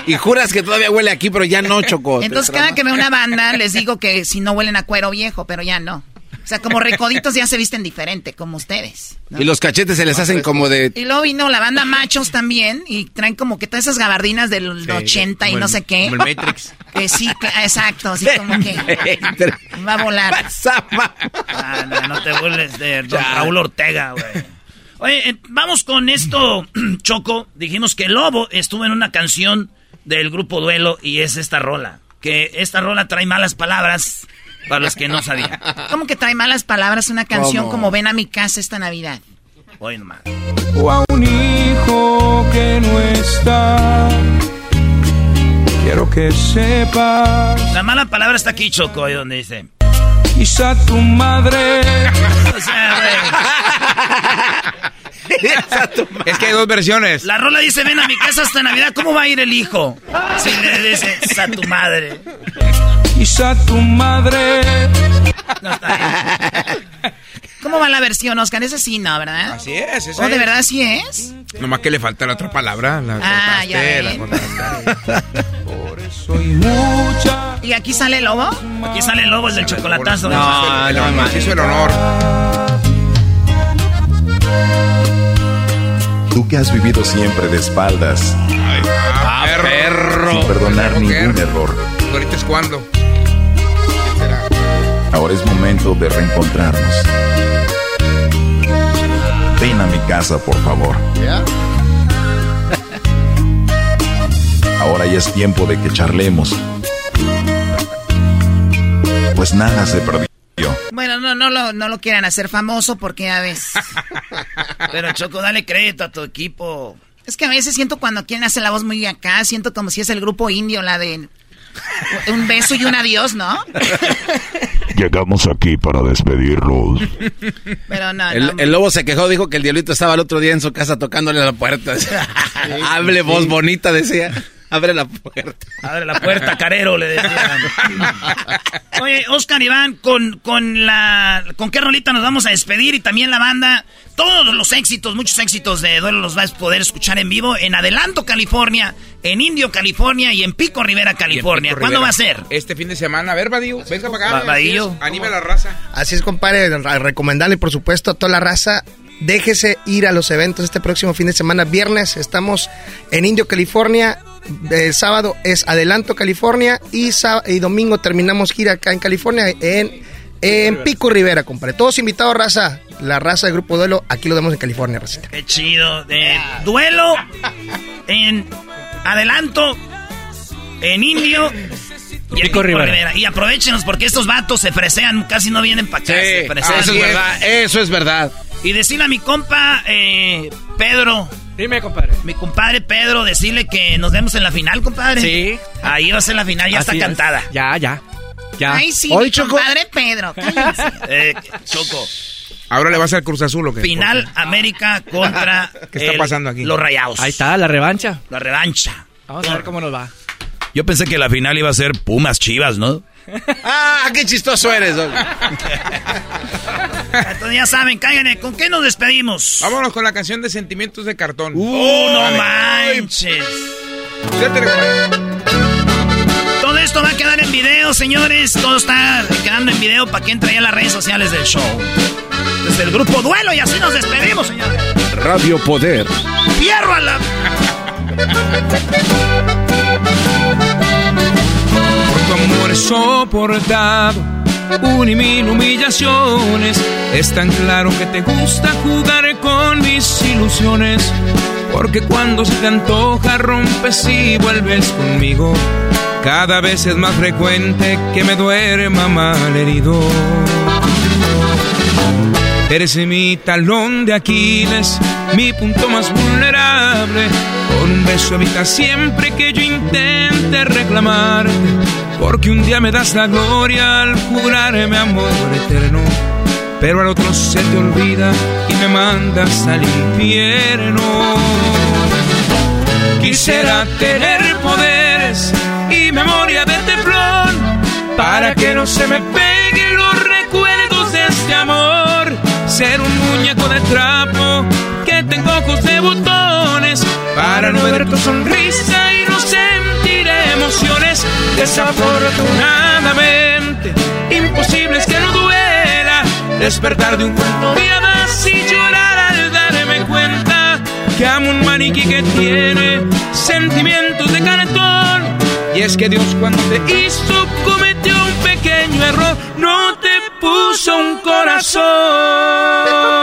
Y juras que todavía huele aquí, pero ya no, Choco. Entonces, cada que veo una banda, les digo que si no huelen a cuero viejo, pero ya no. O sea, como recoditos ya se visten diferente, como ustedes. Y los cachetes se les hacen como de... Y luego vino la banda Machos también y traen como que todas esas gabardinas del 80 y no el- sé qué. como el Matrix. Que sí, exacto, así como que va a volar. Ah, no, no te burles de don Raúl Ortega, güey. Oye, eh, vamos con esto, Choco. Dijimos que Lobo estuvo en una canción del grupo Duelo y es esta rola. Que esta rola trae malas palabras para los que no sabían. Como que trae malas palabras una canción ¿Cómo? como ven a mi casa esta Navidad. Oye, nomás. O a un hijo que no está. Quiero que sepas. La mala palabra está aquí, Choco, ahí donde dice. Quizá tu madre. O sea, güey. Es que hay dos versiones. La rola dice, ven a mi casa hasta Navidad, ¿cómo va a ir el hijo? Si le dice, a tu madre. Quizá tu madre. ¿Cómo va la versión, Oscar? Esa sí, ¿no, verdad? Así es, esa ¿Oh, de verdad sí es? Nomás que le falta la otra palabra. La Ah, ya la cortaste. Soy mucha. ¿Y aquí sale el lobo? Aquí sale el lobo, es del chocolatazo. No, no, no, se hizo el honor. Tú que has vivido siempre de espaldas, Ah, perro. sin perdonar ningún error. Ahorita es cuando. Ahora es momento de reencontrarnos. Ven a mi casa, por favor. Ahora ya es tiempo de que charlemos. Pues nada se perdió. Bueno, no, no lo, no lo quieran hacer famoso porque a veces... Pero Choco, dale crédito a tu equipo. Es que a veces siento cuando quien hace la voz muy acá, siento como si es el grupo indio, la de un beso y un adiós, ¿no? Llegamos aquí para despedirlos. Pero no, El, no. el lobo se quejó, dijo que el diablito estaba el otro día en su casa tocándole a la puerta. Hable voz bonita, decía. Abre la puerta. Abre la puerta, carero, le decían. Oye, Oscar Iván, con, con la. ¿Con qué rolita nos vamos a despedir? Y también la banda. Todos los éxitos, muchos éxitos de Duelo los vas a poder escuchar en vivo en Adelanto, California, en Indio, California y en Pico Rivera, California. Pico ¿Cuándo Rivera. va a ser? Este fin de semana. A ver, Badillo, venga para acá. Vadillo. Anime a la raza. Así es, compadre, recomendarle, por supuesto, a toda la raza. Déjese ir a los eventos este próximo fin de semana, viernes. Estamos en Indio, California. El sábado es Adelanto, California. Y, y domingo terminamos gira acá en California, en, en Pico Rivera, compadre. Todos invitados, raza. La raza del Grupo Duelo, aquí lo vemos en California, racita. Qué chido. De duelo en Adelanto, en Indio. Y en Pico Rivera. Y aprovechenos porque estos vatos se fresean, casi no vienen para acá. se fresean. eso es verdad, eso es verdad. Y decirle a mi compa eh, Pedro. Dime, compadre. Mi compadre Pedro, decirle que nos vemos en la final, compadre. Sí. Ahí va a ser la final, ya Así está es. cantada. Ya, ya. Ya. Ay, sí, Hoy, mi Choco. compadre Pedro. cállense. Eh, Choco. Ahora le vas al Cruz Azul o qué? Final América contra ¿Qué está el- pasando aquí? los Rayados. Ahí está, la revancha. La revancha. Vamos a ver cómo nos va. Yo pensé que la final iba a ser Pumas Chivas, ¿no? ¡Ah, qué chistoso eres! Doggy. Entonces ya saben, cáiganle. ¿Con qué nos despedimos? Vámonos con la canción de Sentimientos de Cartón. ¡Oh, no manches! Todo esto va a quedar en video, señores. Todo está quedando en video para que entre ya a las redes sociales del show. Desde el grupo Duelo y así nos despedimos, señores. Radio Poder. ¡Fierro a la... tu amor soportado un y mil humillaciones. Es tan claro que te gusta jugar con mis ilusiones. Porque cuando se te antoja rompes y vuelves conmigo. Cada vez es más frecuente que me duerma mal herido. Eres mi talón de Aquiles, mi punto más vulnerable. Con un beso evita siempre que yo intente reclamarte. Porque un día me das la gloria al jurarme amor eterno. Pero al otro se te olvida y me mandas al infierno. Quisiera tener poderes y memoria de teflón para que no se me peguen los recuerdos de este amor. Ser un muñeco de trapo que tengo ojos de botones para no ver tu sonrisa y no sentir emociones. Desafortunadamente, imposible es que no duela despertar de un cuento de hadas y llorar al darme cuenta que amo un maniquí que tiene sentimientos de cartón. Y es que Dios cuando te hizo cometió un pequeño error, no te puso un corazón.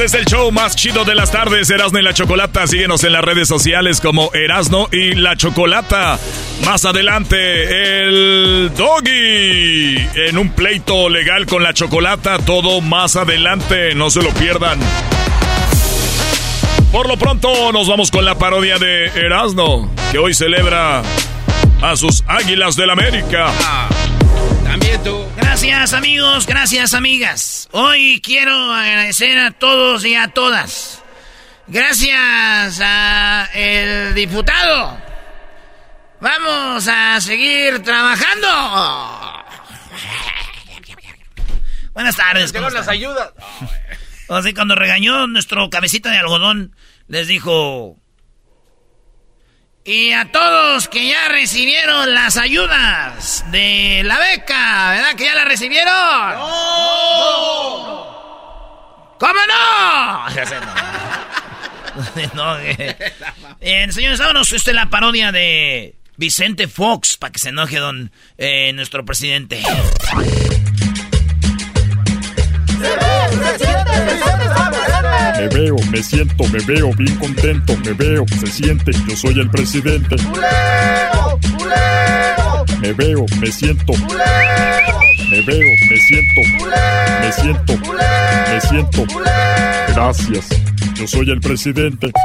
Este es el show más chido de las tardes, Erasno y la Chocolata. Síguenos en las redes sociales como Erasno y la Chocolata. Más adelante, el Doggy. En un pleito legal con la Chocolata. Todo más adelante, no se lo pierdan. Por lo pronto, nos vamos con la parodia de Erasno, que hoy celebra a sus Águilas del América. También tú. Gracias amigos, gracias amigas. Hoy quiero agradecer a todos y a todas. Gracias a el diputado. Vamos a seguir trabajando. Buenas tardes. ¿cómo las ayudas. Sea, cuando regañó nuestro cabecita de algodón, les dijo... Y a todos que ya recibieron las ayudas de la beca, ¿verdad? ¿Que ya la recibieron? ¡No! ¿Cómo no? no, eh. Eh, señores, vámonos. Esta es la parodia de Vicente Fox, para que se enoje don eh, nuestro presidente. Me veo, me siento, me veo bien contento, me veo, se siente, yo soy el presidente. Me veo, me siento. Me veo, me siento. Me siento. Me siento. Gracias. Yo soy el presidente.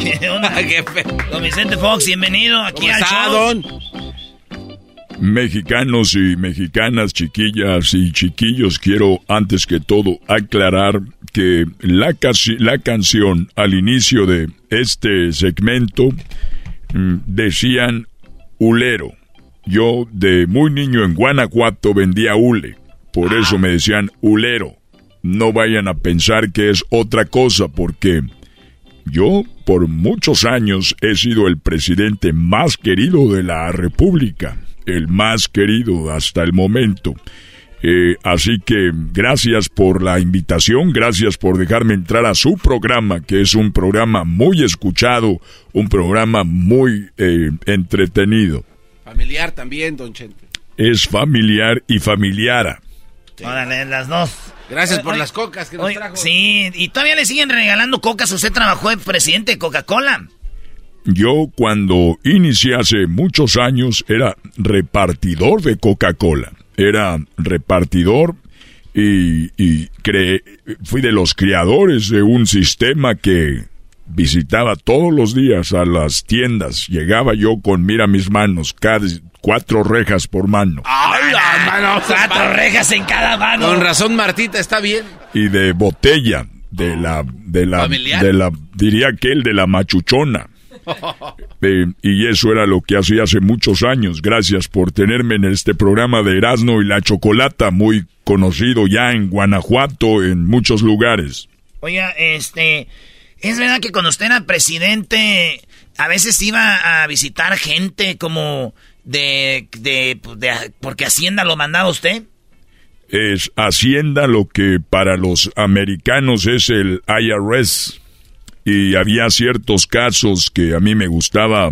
¿Qué onda? Don Vicente Fox, bienvenido aquí ¿Cómo al está, show. don? Mexicanos y mexicanas, chiquillas y chiquillos, quiero antes que todo aclarar que la, la canción al inicio de este segmento mm, decían hulero. Yo de muy niño en Guanajuato vendía hule, por eso me decían hulero. No vayan a pensar que es otra cosa porque yo por muchos años he sido el presidente más querido de la República, el más querido hasta el momento. Eh, así que gracias por la invitación, gracias por dejarme entrar a su programa, que es un programa muy escuchado, un programa muy eh, entretenido. Familiar también, don Chente. Es familiar y familiara. Órale, las dos. Gracias por Oye, las cocas que nos oye, trajo. Sí, y todavía le siguen regalando cocas. Usted trabajó de presidente de Coca-Cola. Yo cuando inicié hace muchos años era repartidor de Coca-Cola. Era repartidor y, y creé- fui de los creadores de un sistema que visitaba todos los días a las tiendas. Llegaba yo con, mira mis manos, cada, cuatro rejas por mano. ¡Ay, las manos! Cuatro rejas en cada mano. Con razón, Martita, está bien. Y de botella, de la, de la, ¿Familiar? de la, diría que el de la machuchona. Eh, y eso era lo que hacía hace muchos años. Gracias por tenerme en este programa de Erasmo y la Chocolata, muy conocido ya en Guanajuato, en muchos lugares. Oiga, este. Es verdad que cuando usted era presidente, a veces iba a visitar gente como de, de, de porque Hacienda lo mandaba usted. Es Hacienda lo que para los americanos es el IRS. Y había ciertos casos que a mí me gustaba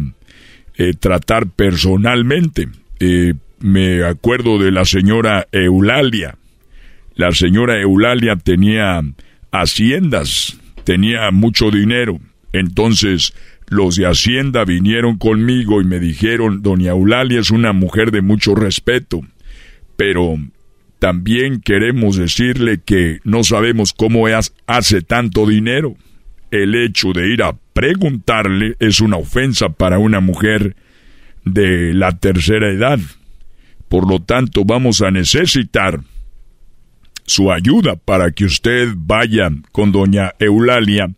eh, tratar personalmente. Eh, me acuerdo de la señora Eulalia. La señora Eulalia tenía haciendas, tenía mucho dinero. Entonces los de Hacienda vinieron conmigo y me dijeron, doña Eulalia es una mujer de mucho respeto, pero también queremos decirle que no sabemos cómo hace tanto dinero. El hecho de ir a preguntarle es una ofensa para una mujer de la tercera edad. Por lo tanto, vamos a necesitar su ayuda para que usted vaya con doña Eulalia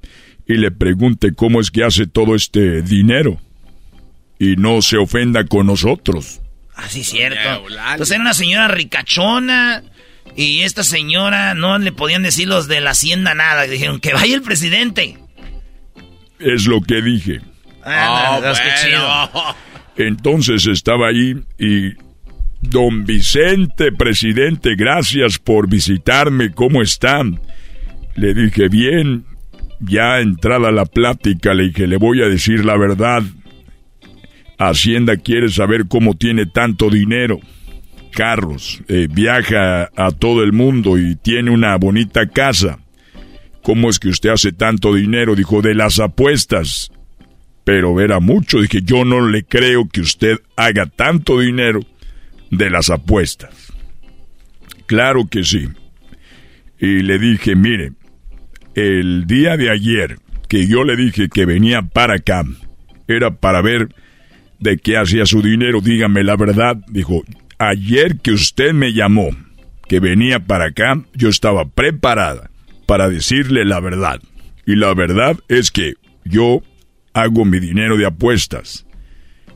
y le pregunte cómo es que hace todo este dinero. Y no se ofenda con nosotros. Así ah, es cierto. Entonces era una señora ricachona y esta señora no le podían decir los de la hacienda nada. Dijeron que vaya el presidente. Es lo que dije. Ah, chido. Entonces estaba ahí y Don Vicente, presidente, gracias por visitarme. ¿Cómo están? Le dije, bien. Ya entrada la plática, le dije, le voy a decir la verdad. Hacienda quiere saber cómo tiene tanto dinero. Carros, eh, viaja a todo el mundo y tiene una bonita casa. ¿Cómo es que usted hace tanto dinero? Dijo, de las apuestas. Pero era mucho. Dije, yo no le creo que usted haga tanto dinero de las apuestas. Claro que sí. Y le dije, mire, el día de ayer que yo le dije que venía para acá, era para ver de qué hacía su dinero, dígame la verdad. Dijo, ayer que usted me llamó, que venía para acá, yo estaba preparada para decirle la verdad. Y la verdad es que yo hago mi dinero de apuestas.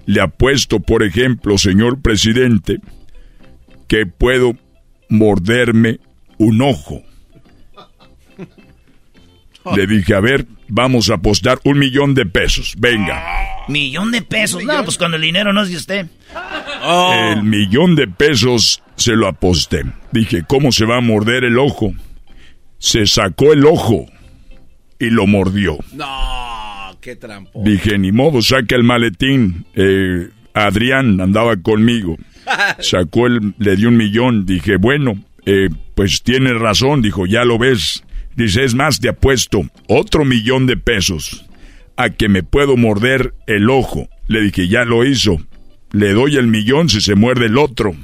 Le apuesto, por ejemplo, señor presidente, que puedo morderme un ojo. Le dije, a ver, vamos a apostar un millón de pesos. Venga. ¿Millón de pesos? No, pues cuando el dinero no es de usted. El millón de pesos se lo aposté. Dije, ¿cómo se va a morder el ojo? Se sacó el ojo y lo mordió. No, qué trampo. Dije, ni modo, saca el maletín. Eh, Adrián andaba conmigo. Sacó el, le dio un millón. Dije, bueno, eh, pues tiene razón. Dijo, ya lo ves. Dice, es más, te apuesto otro millón de pesos a que me puedo morder el ojo. Le dije, ya lo hizo. Le doy el millón si se muerde el otro.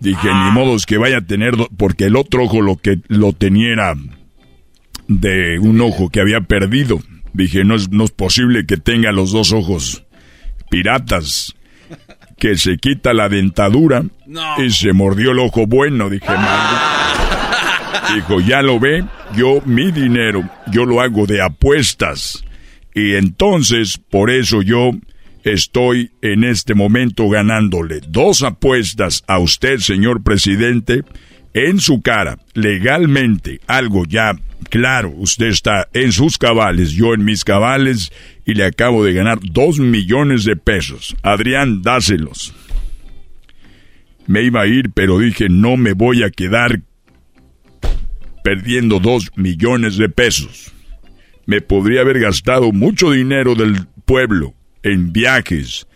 Dije, ni modo que vaya a tener, porque el otro ojo lo que lo tenía de un ojo que había perdido. Dije, no es, no es posible que tenga los dos ojos piratas. Que se quita la dentadura y se mordió el ojo bueno. Dije, Dijo, ya lo ve, yo mi dinero, yo lo hago de apuestas. Y entonces, por eso yo estoy en este momento ganándole dos apuestas a usted, señor presidente, en su cara, legalmente, algo ya claro, usted está en sus cabales, yo en mis cabales, y le acabo de ganar dos millones de pesos. Adrián, dáselos. Me iba a ir, pero dije, no me voy a quedar perdiendo dos millones de pesos. Me podría haber gastado mucho dinero del pueblo en viajes,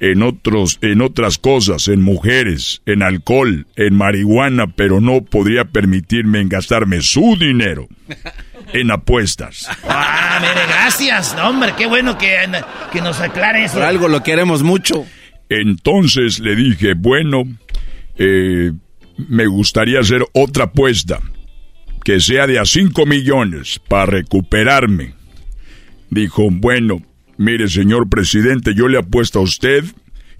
en otros, en otras cosas, en mujeres, en alcohol, en marihuana, pero no podría permitirme en gastarme su dinero en apuestas. Ah, mire, gracias. hombre, qué bueno que, que nos aclare eso. Por algo lo queremos mucho. Entonces le dije, bueno, eh, me gustaría hacer otra apuesta que sea de a 5 millones para recuperarme. Dijo, bueno, mire señor presidente, yo le apuesto a usted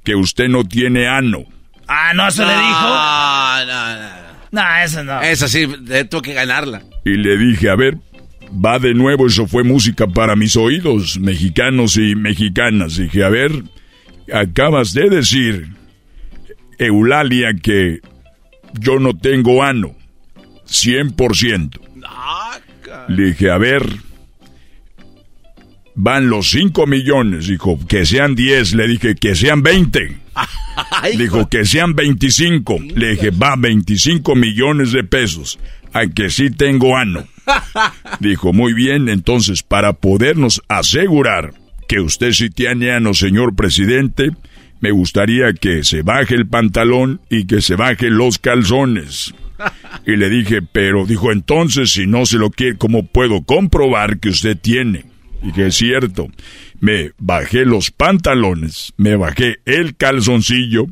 que usted no tiene ano. Ah, ¿no se le dijo? No, no, no. No, eso no. Esa sí, tengo que ganarla. Y le dije, a ver, va de nuevo, eso fue música para mis oídos, mexicanos y mexicanas. Dije, a ver, acabas de decir, Eulalia, que yo no tengo ano. 100%. Le dije, a ver, van los 5 millones. Dijo, que sean 10. Le dije, que sean 20. Dijo, que sean 25. Le dije, va, 25 millones de pesos. A que sí tengo ano. Dijo, muy bien, entonces, para podernos asegurar que usted sí tiene ano, señor presidente, me gustaría que se baje el pantalón y que se baje los calzones. Y le dije, pero dijo, entonces si no se lo quiere, ¿cómo puedo comprobar que usted tiene? Y que es cierto, me bajé los pantalones, me bajé el calzoncillo,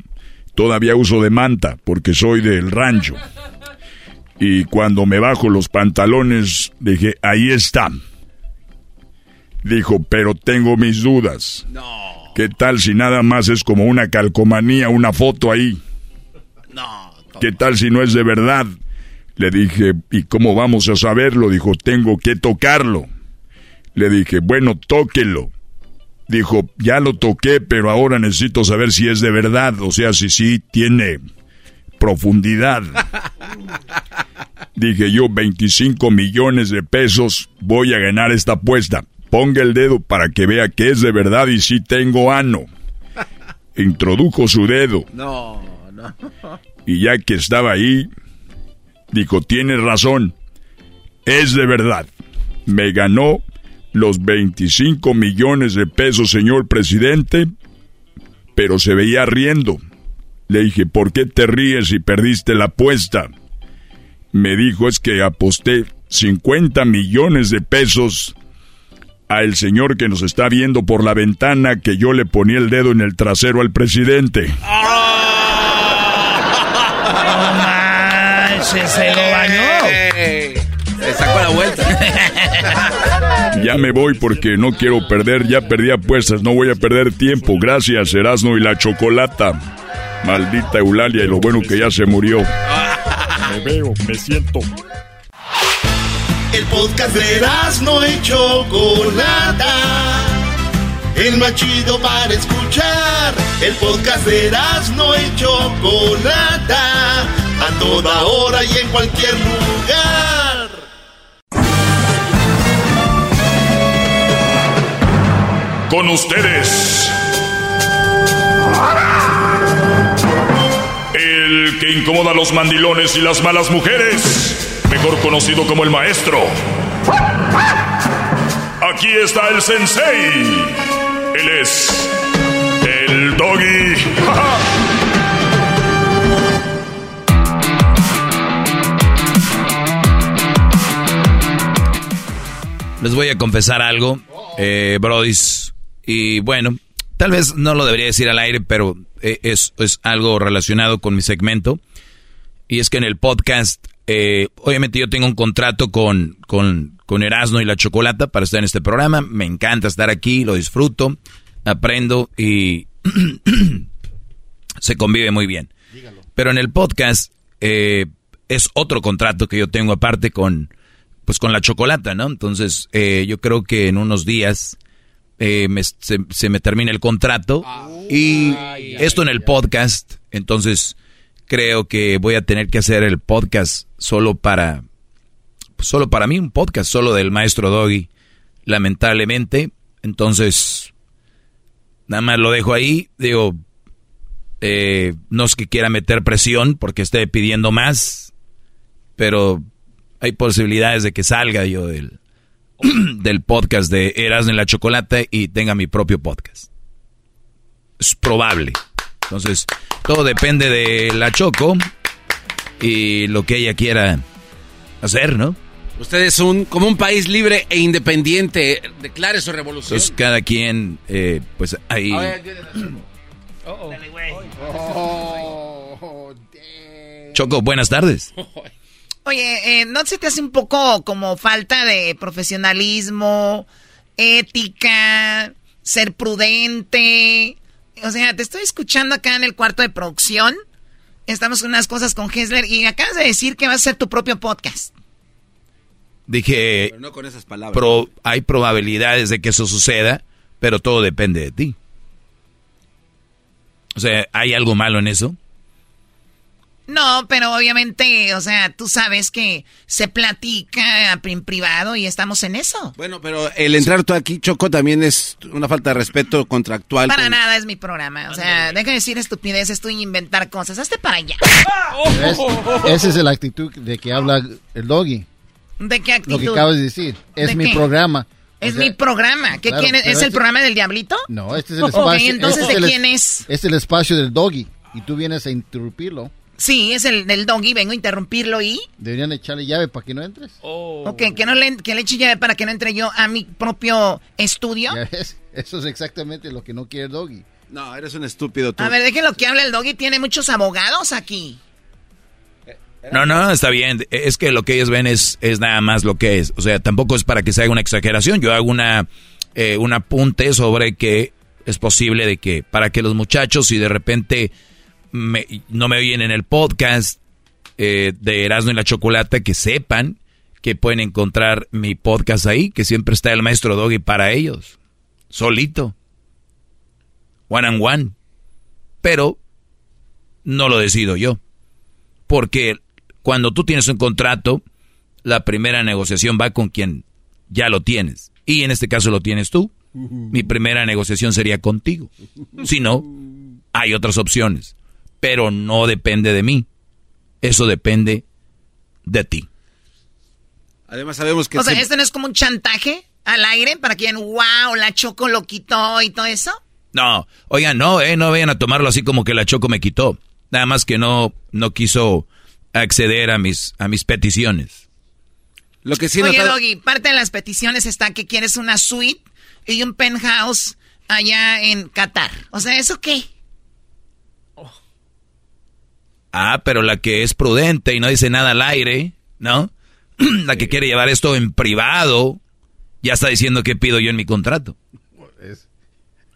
todavía uso de manta porque soy del rancho. Y cuando me bajo los pantalones, dije, ahí está. Dijo, pero tengo mis dudas. ¿Qué tal si nada más es como una calcomanía, una foto ahí? ¿Qué tal si no es de verdad? Le dije, ¿y cómo vamos a saberlo? Dijo, tengo que tocarlo. Le dije, bueno, tóquelo. Dijo, ya lo toqué, pero ahora necesito saber si es de verdad, o sea, si sí tiene profundidad. Dije yo, 25 millones de pesos, voy a ganar esta apuesta. Ponga el dedo para que vea que es de verdad y si tengo ano. Introdujo su dedo. No, no. Y ya que estaba ahí, dijo, tiene razón, es de verdad. Me ganó los 25 millones de pesos, señor presidente, pero se veía riendo. Le dije, ¿por qué te ríes si perdiste la apuesta? Me dijo, es que aposté 50 millones de pesos al señor que nos está viendo por la ventana que yo le ponía el dedo en el trasero al presidente. se lo bañó. Se sacó la vuelta. Ya me voy porque no quiero perder, ya perdí apuestas, no voy a perder tiempo. Gracias, Erasno y la chocolata. Maldita Eulalia y lo bueno que ya se murió. Me veo, me siento. El podcast de Erasno y chocolata. El más chido para escuchar. El podcast de Erasno y chocolata. A toda hora y en cualquier lugar. Con ustedes. El que incomoda a los mandilones y las malas mujeres. Mejor conocido como el maestro. Aquí está el sensei. Él es el doggy. Les voy a confesar algo, eh, brodis. Y bueno, tal vez no lo debería decir al aire, pero eh, es, es algo relacionado con mi segmento. Y es que en el podcast, eh, obviamente yo tengo un contrato con, con, con Erasmo y la Chocolata para estar en este programa. Me encanta estar aquí, lo disfruto, aprendo y se convive muy bien. Pero en el podcast eh, es otro contrato que yo tengo aparte con, pues con la Chocolata, ¿no? Entonces eh, yo creo que en unos días eh, me- se, se me termina el contrato. Y esto en el podcast, entonces creo que voy a tener que hacer el podcast solo para, solo para mí, un podcast solo del maestro Doggy, lamentablemente. Entonces, nada más lo dejo ahí, digo, eh, no es que quiera meter presión porque esté pidiendo más, pero hay posibilidades de que salga yo del, del podcast de Erasmo en la Chocolata y tenga mi propio podcast. Es probable. Entonces, todo depende de la Choco y lo que ella quiera hacer, ¿no? Usted es un, como un país libre e independiente. Declare su revolución. Entonces, cada quien, eh, pues ahí... Choco, buenas tardes. Oye, eh, ¿no se te hace un poco como falta de profesionalismo, ética, ser prudente? O sea, te estoy escuchando acá en el cuarto de producción. Estamos con unas cosas con Hessler y acabas de decir que vas a hacer tu propio podcast. Dije, Pero no con esas palabras. pro- hay probabilidades de que eso suceda, pero todo depende de ti. O sea, ¿hay algo malo en eso? No, pero obviamente, o sea, tú sabes que se platica en privado y estamos en eso. Bueno, pero el entrar tú aquí, Choco, también es una falta de respeto contractual. Para nada es mi programa. O sea, deja de decir estupideces tú y inventar cosas. Hazte para allá. Esa es la actitud de que habla el doggy. ¿De qué actitud? Lo que acabas de decir. Es ¿De mi qué? programa. Es O sea, mi programa. ¿Qué claro, pero ¿Es el programa del diablito? No, este es el espacio. entonces, este ¿de es el- quién es? Es el espacio del doggy. Y tú vienes a interrumpirlo. Sí, es el del doggy. Vengo a interrumpirlo y... Deberían echarle llave para que no entres. Ok, que, no le, que le eche llave para que no entre yo a mi propio estudio. Ya ves, Eso es exactamente lo que no quiere el doggy. No, eres un estúpido tú. A ver, déjenlo que hable el doggy. Tiene muchos abogados aquí. No, no, está bien. Es que lo que ellos ven es, es nada más lo que es. O sea, tampoco es para que se haga una exageración. Yo hago una, eh, un apunte sobre que es posible de que para que los muchachos, si de repente me- no me oyen en el podcast eh, de Erasmo y la Chocolata, que sepan que pueden encontrar mi podcast ahí, que siempre está el maestro Doggy para ellos. Solito. One and one. Pero no lo decido yo. Porque cuando tú tienes un contrato, la primera negociación va con quien ya lo tienes. Y en este caso lo tienes tú. Mi primera negociación sería contigo. Si no, hay otras opciones. Pero no depende de mí. Eso depende de ti. Además sabemos que... O sea, se- ¿esto no es como un chantaje al aire para que digan, wow, la Choco lo quitó y todo eso? No, oigan, no, eh, no vayan a tomarlo así como que la Choco me quitó. Nada más que no, no quiso acceder a mis, a mis peticiones. Lo que sí Oye, Doggy, parte de las peticiones está que quieres una suite y un penthouse allá en Qatar. O sea, ¿eso qué? Ah, pero la que es prudente y no dice nada al aire, ¿no? la que quiere llevar esto en privado, ya está diciendo qué pido yo en mi contrato.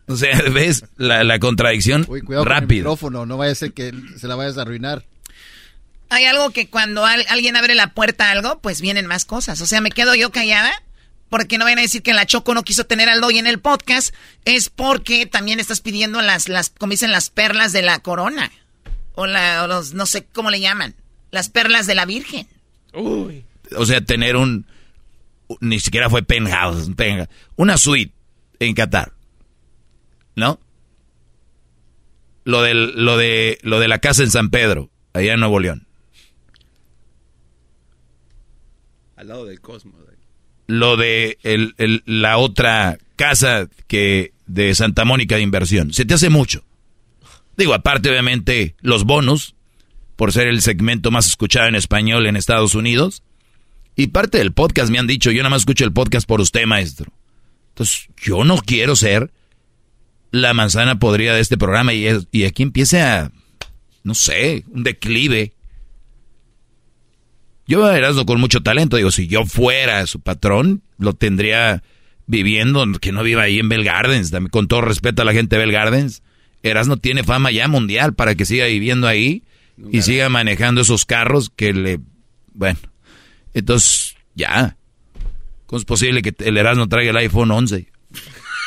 O sea, ¿ves la, la contradicción? Uy, cuidado con el Rápido. micrófono, no vaya a ser que se la vayas a arruinar. Hay algo que cuando al- alguien abre la puerta a algo, pues vienen más cosas. O sea, me quedo yo callada porque no vayan a decir que la Choco no quiso tener al Doggy en el podcast. Es porque también estás pidiendo las, las como dicen, las perlas de la corona. O, la, o los, no sé cómo le llaman. Las perlas de la Virgen. O sea, tener un... Ni siquiera fue penthouse, un penthouse, una suite en Qatar. ¿No? Lo, del, lo, de, lo de la casa en San Pedro, allá en Nuevo León. Al lado del cosmos. lo de el- el- la otra casa que de Santa Mónica de inversión. Se te hace mucho. Digo, aparte obviamente los bonos, por ser el segmento más escuchado en español en Estados Unidos. Y parte del podcast me han dicho, yo nada más escucho el podcast por usted, maestro. Entonces, yo no quiero ser la manzana podrida de este programa y, y aquí empieza, no sé, un declive. Yo a Erasmo con mucho talento, digo, si yo fuera su patrón, lo tendría viviendo, que no viva ahí en Bell Gardens, con todo respeto a la gente de Bell Gardens. Erasmo tiene fama ya mundial para que siga viviendo ahí y siga manejando esos carros que le... Bueno, entonces, ya. ¿Cómo es posible que el Erasmo traiga el iPhone 11?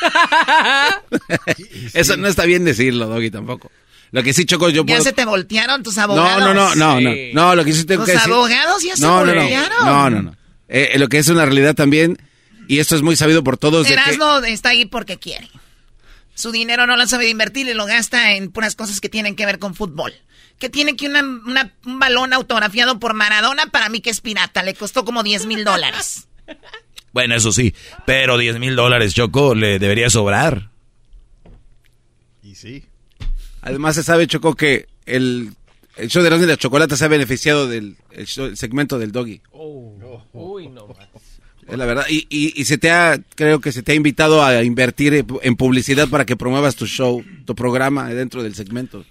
Eso no está bien decirlo, Doggy, tampoco. Lo que sí, Choco, yo Ya se te voltearon tus No, abogados. no, no, no, no, no, lo que sí tengo Tus que decir... abogados ya se no, no, no, voltearon. no, no, no. Eh, lo que es una realidad también, y esto es muy sabido por todos, de que... Erasmo está ahí porque quiere. Su dinero no lo sabe invertir y lo gasta en puras cosas que tienen que ver con fútbol. Que tiene que una, una- un balón autografiado por Maradona, para mí que es pirata, le costó como 10 mil dólares. Bueno, eso sí, pero 10 mil dólares, Choco, le debería sobrar. Y sí. Además se sabe, Choco, que el, el show de Erasmo y la Chocolata se ha beneficiado del el show- el segmento del Doggy. Uy, no más. Es la verdad. Y, y, y se te ha, creo que se te ha invitado a invertir en publicidad para que promuevas tu show, tu programa dentro del segmento.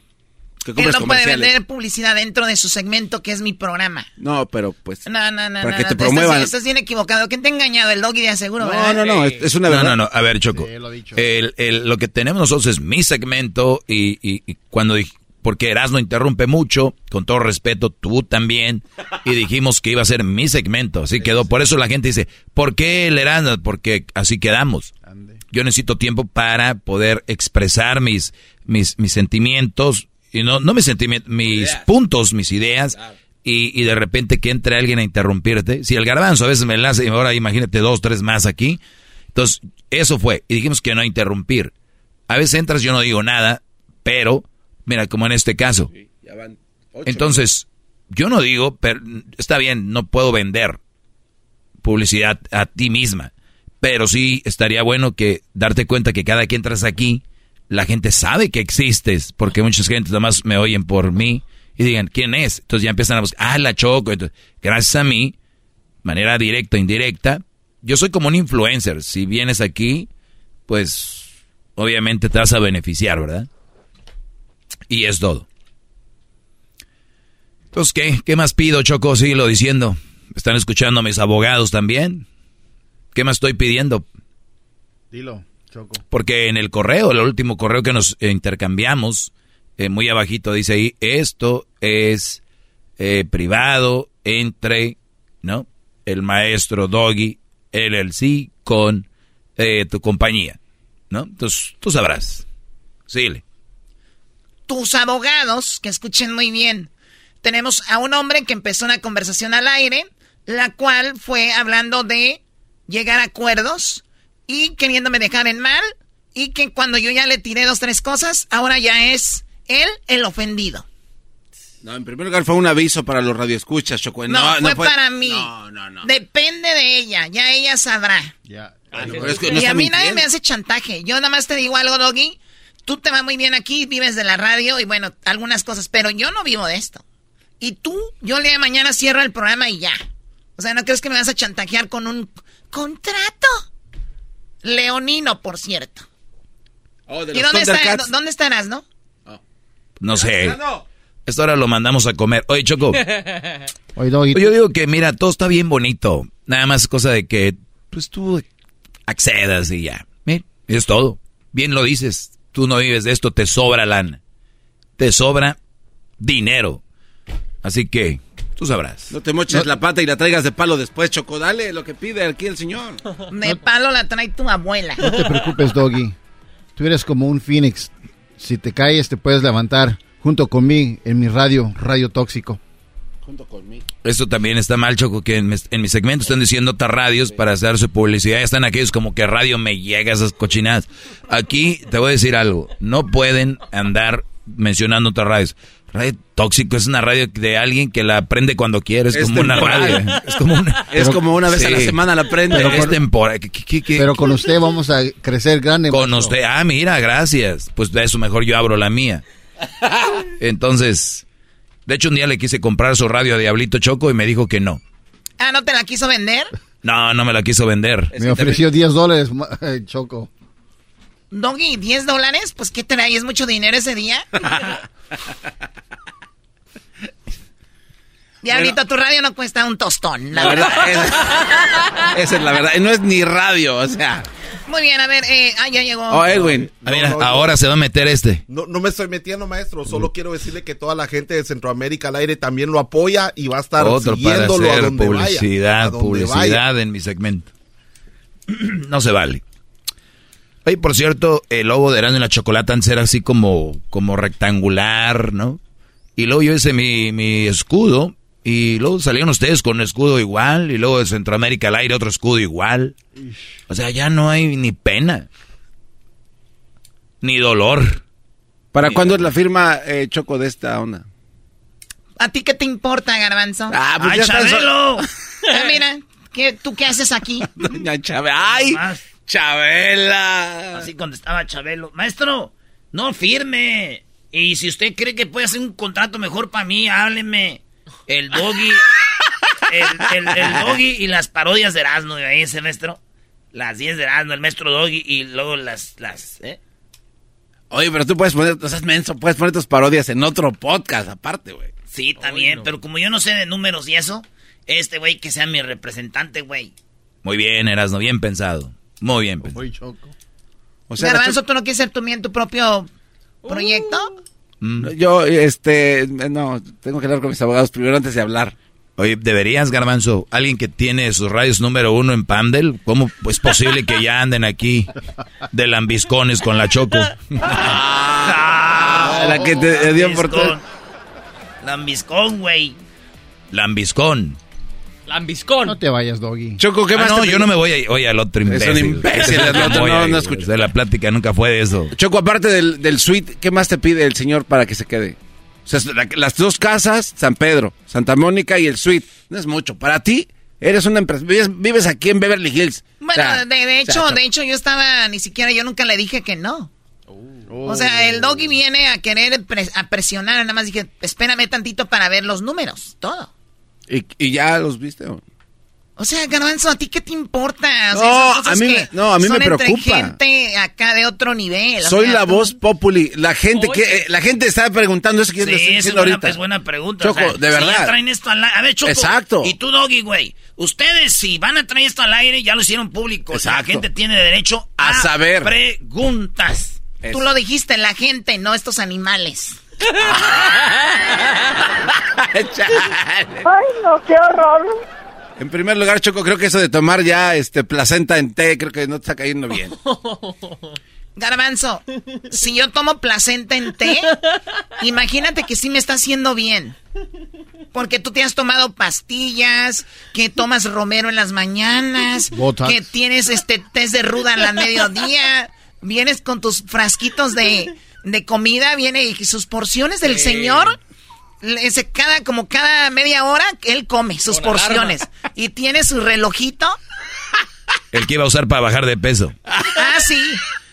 Que Él no puede vender publicidad dentro de su segmento, que es mi programa. No, pero pues... No, no, no. Para no, que no, te estás- promuevan. Estás, bien equivocado. ¿Quién te ha engañado? El doggy de aseguro, No, ¿verdad? no, no, es, es una No, verdad. no, no, a ver, Choco. El- el- lo que tenemos nosotros es mi segmento y, y- y cuando porque Erasmo interrumpe mucho, con todo respeto, tú también, y dijimos que iba a ser mi segmento, así quedó. Por eso la gente dice, ¿por qué el Erasmo? Porque así quedamos. Yo necesito tiempo para poder expresar mis, mis, mis sentimientos y no, no mis sentimientos, mis puntos, mis ideas, y, y de repente que entre alguien a interrumpirte. Si el garbanzo a veces me enlaza y ahora imagínate dos, tres más aquí. Entonces, eso fue. Y dijimos que no interrumpir. A veces entras, yo no digo nada, pero, mira, como en este caso. Entonces, yo no digo, pero está bien, no puedo vender publicidad a ti misma. Pero sí estaría bueno que darte cuenta que cada que entras aquí, la gente sabe que existes, porque muchas gente nomás me oyen por mí y digan, ¿quién es? Entonces ya empiezan a buscar, ah, la choco. Entonces, gracias a mí, manera directa o indirecta, yo soy como un influencer. Si vienes aquí, pues obviamente te vas a beneficiar, ¿verdad? Y es todo. Entonces, ¿qué? ¿Qué más pido, Choco? Síguelo diciendo. ¿Están escuchando a mis abogados también? ¿Qué más estoy pidiendo? Dilo, Choco. Porque en el correo, el último correo que nos intercambiamos, eh, muy abajito dice ahí, esto es eh, privado entre, ¿no? El maestro Doggy LLC con eh, tu compañía, ¿no? Entonces, tú sabrás. Síguele. Tus abogados, que escuchen muy bien. Tenemos a un hombre que empezó una conversación al aire, la cual fue hablando de llegar a acuerdos y queriéndome dejar en mal y que cuando yo ya le tiré dos, tres cosas, ahora ya es él el ofendido. No, en primer lugar fue un aviso para los radioescuchas, Choco. No, fue, para mí. No, no, no. Depende de ella, ya ella sabrá. Ya. y a mí nadie me hace chantaje. Yo nada más te digo algo, Doggy. Tú te vas muy bien aquí, vives de la radio y bueno, algunas cosas, pero yo no vivo de esto. Y tú, yo el día de mañana cierro el programa y ya. O sea, ¿no crees que me vas a chantajear con un contrato? Leonino, por cierto. Oh, de ¿Y los dónde, está, dónde estarás, no? No sé. Esto ahora lo mandamos a comer. Oye, Choco. Yo digo que, mira, todo está bien bonito. Nada más es cosa de que, pues tú accedas y ya. Mira, es todo. Bien lo dices. Tú no vives de esto, te sobra lana. Te sobra dinero. Así que, tú sabrás. No te moches la pata y la traigas de palo después, Choco. Dale lo que pide aquí el señor. De palo la trae tu abuela. No te preocupes, Doggy. Tú eres como un phoenix. Si te caes, te puedes levantar junto con mí en mi radio, Radio Tóxico. Junto conmigo. Esto también está mal, Choco, que en, mi segmento están diciendo otras radios para hacer su publicidad. Ya están aquellos como que radio me llega esas cochinadas. Aquí te voy a decir algo. No pueden andar mencionando otras radios. Radio Tóxico es una radio de alguien que la prende cuando quiere. Es, Es como una radio. Es como una, Es como una vez a la semana la prende. Pero es temporal. ¿Qué- qué- qué- Pero con usted vamos a crecer grande. Con maestro. usted. Ah, mira, gracias. Pues de eso mejor yo abro la mía. Entonces, de hecho un día le quise comprar su radio a Diablito Choco y me dijo que no. Ah, ¿no te la quiso vender? No, no me la quiso vender. Me ofreció 10 dólares, eh, Choco. Doggy, ¿10 dólares? Pues, ¿qué trae? ¿Es mucho dinero ese día? Diablito, tu radio no cuesta un tostón. La, La verdad, verdad. Esa es la verdad. No es ni radio, o sea. Muy bien, a ver, eh, ah, ya llegó. Oh, Edwin. Ah, mira, ahora se va a meter este. No, no me estoy metiendo, maestro. Solo quiero decirle que toda la gente de Centroamérica al aire también lo apoya y va a estar Otro para siguiéndolo a hacer donde vaya. publicidad, A donde publicidad vaya. en mi segmento. no se vale. Oye, por cierto, el logo de Erasmo y la Chocolata antes era así como, como rectangular, ¿no? Y luego yo hice mi, mi escudo y luego salieron ustedes con un escudo igual y luego de Centroamérica al aire otro escudo igual. O sea, ya no hay ni pena. Ni dolor. ¿Para cuándo es la firma, eh, Choco, de esta onda? ¿A ti qué te importa, Garbanzo? Ah, pues ¡Ay, ya Chabelo! Ah, mira, ¿qué, ¿tú qué haces aquí? Doña. ¡Ay! Chabela. Así contestaba Chabelo. Maestro, no firme. Y si usted cree que puede hacer un contrato mejor para mí, hábleme. El doggy. el, el- el doggy y las parodias de Erasmo, de ahí ese maestro. Las 10 de Erasmo, el maestro doggy y luego las. las ¿eh? Oye, pero tú puedes poner, no seas menso, puedes poner tus parodias en otro podcast aparte, güey. Sí, también, pero como yo no sé de números y eso, este güey que sea mi representante, güey. Muy bien, Erasmo, bien pensado. Muy bien pensado. Voy, Choco. O sea, Garbanzo, ¿tú no quieres ser también tu propio proyecto? Mm. yo, este, no, tengo que hablar con mis abogados primero antes de hablar. Oye, deberías, Garbanzo, alguien que tiene sus radios número uno en Pandel, ¿cómo es posible que ya anden aquí de lambiscones con la Choco? Ah, la que te dio por todo. Lambiscón, güey. Lambiscón. Lambiscón. No te vayas, Doggy. Choco, ¿qué Ah, más no, te yo no me voy a ir. Oye, al otro Es imbécil. un imbécil, el otro no, ir, no escucho. De la plática nunca fue de eso. Choco, aparte del, del suite, ¿qué más te pide el señor para que se quede? O sea, la- las dos casas, San Pedro, Santa Mónica y el suite. No es mucho. Para ti, eres una empresa. Vives, vives aquí en Beverly Hills. Bueno, O sea, de, de o sea, hecho, de hecho, yo estaba, ni siquiera, yo nunca le dije que no. O sea, el doggy viene a querer a presionar, nada más dije, espérame tantito para ver los números, todo. ¿Y, y ya los viste? o? O sea, Garbanzo, ¿a ti qué te importa? O sea, No, a mí me- no, a mí son me entre preocupa. gente acá de otro nivel. o Soy sea, la tú- voz populi. La gente que eh, la gente está preguntando eso que yo le Sí, estoy es buena, ahorita. es buena pregunta. Choco, o sea, de si verdad. ya traen esto al aire. A ver, Choco. Exacto. Y tú, Doggy, güey. Ustedes, si van a traer esto al aire, ya lo hicieron público. La Exacto. gente tiene derecho a, A saber. preguntas. Tú lo dijiste, la gente, no estos animales. Ay, no, qué horror. En primer lugar, Choco, creo que eso de tomar ya este placenta en té, creo que no te está cayendo bien. Garbanzo, si yo tomo placenta en té, imagínate que sí me está haciendo bien. Porque tú te has tomado pastillas, que tomas romero en las mañanas, Botox. que tienes este test de ruda al mediodía, vienes con tus frasquitos de, de comida, viene y sus porciones del señor, le- se- cada, como cada media hora, él come sus Con alarma. porciones. Y tiene su relojito. El que iba a usar para bajar de peso. Ah, sí.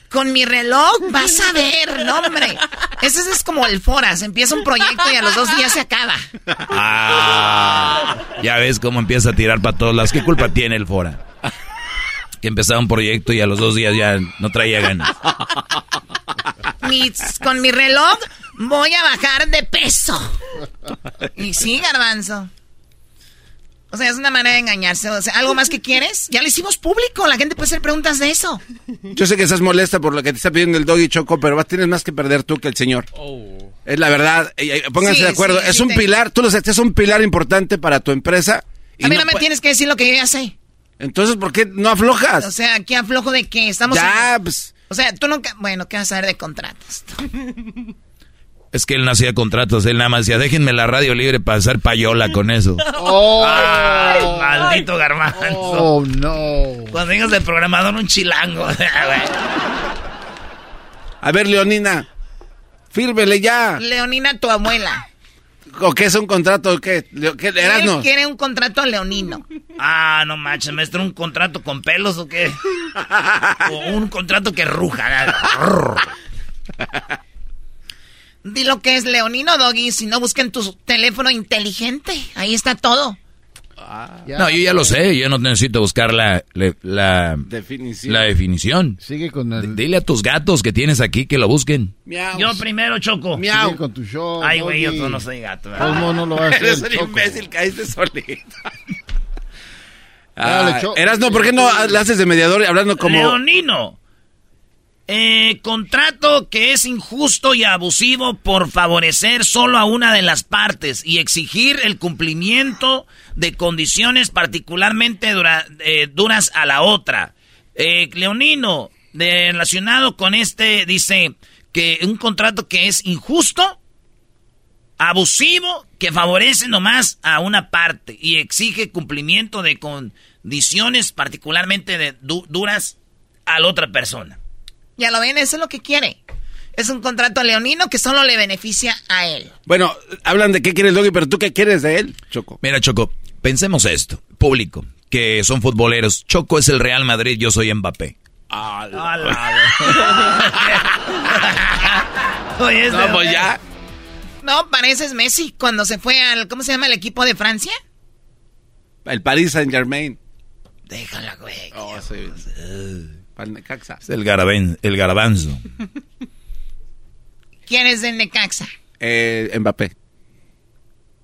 Con mi reloj, vas a ver, no, hombre. Ese es como el Foras. Empieza un proyecto y a los dos días se acaba. Ah, ya ves cómo empieza a tirar para todos lados. ¿Qué culpa tiene el Fora? Que empezaba un proyecto y a los dos días ya no traía ganas. Mi- con mi reloj voy a bajar de peso. Y sí, garbanzo. O sea, es una manera de engañarse. O sea, ¿algo más que quieres? Ya lo hicimos público. La gente puede hacer preguntas de eso. Yo sé que estás molesta por lo que te está pidiendo el doggy Choco, pero vas, tienes más que perder tú que el señor. Es la verdad. Pónganse Sí, de acuerdo. sí, es sí un pilar, tú lo sabes, es un pilar importante para tu empresa. y A mí no, no me tienes que decir lo que yo ya sé. Entonces, ¿por qué no aflojas? O sea, ¿qué aflojo de qué? Estamos... Ya, en- pues. O sea, tú nunca... Bueno, ¿qué vas a saber de contratos? Es que él no hacía contratos, él nada más decía, déjenme la radio libre para hacer payola con eso. Oh, Ay, maldito garbanzo. oh, no. Cuando digas del programador, un chilango. A ver, Leonina, fírmele ya. Leonina, tu abuela. ¿O qué es un contrato? ¿Qué? ¿Qué? Erasno. quiere un contrato leonino. ah, no manches, maestro, ¿un contrato con pelos o qué? o un contrato que ruja. Di lo que es leonino, Doggy. Si no, busquen tu teléfono inteligente. Ahí está todo. No, yo ya lo sé, yo no necesito buscar la, la, la- Definición. la definición. Sigue con el... Dile a tus gatos que tienes aquí que lo busquen. Miau. Yo primero, Choco. Sigue con tu show. Ay, güey, yo no soy gato. Todo el mundo lo va a hacer. Eres un Choco. imbécil, caíste solito. Dale, Ah, Choco. Erasno, ¿por qué no le haces de mediador hablando como... Leonino. Eh, contrato que es injusto y abusivo por favorecer solo a una de las partes y exigir el cumplimiento de condiciones particularmente eh, duras a la otra. Eh, Leonino, relacionado con este, dice que un contrato que es injusto, abusivo, que favorece nomás a una parte y exige cumplimiento de condiciones particularmente de du- duras a la otra persona. Ya lo ven, eso es lo que quiere. Es un contrato leonino que solo le beneficia a él. Bueno, hablan de qué quiere el doggy, pero tú qué quieres de él, Choco. Mira, Choco, pensemos esto. Público, que son futboleros. Choco es el Real Madrid, yo soy Mbappé. Oye, No, pues ya. No, pareces Messi cuando se fue al, ¿cómo se llama el equipo de Francia? El Paris Saint Germain. Déjala, güey. Oh, sí. Pa'l Necaxa. Es el, garaben- el garabanzo. ¿Quién es de Necaxa? Eh, Mbappé.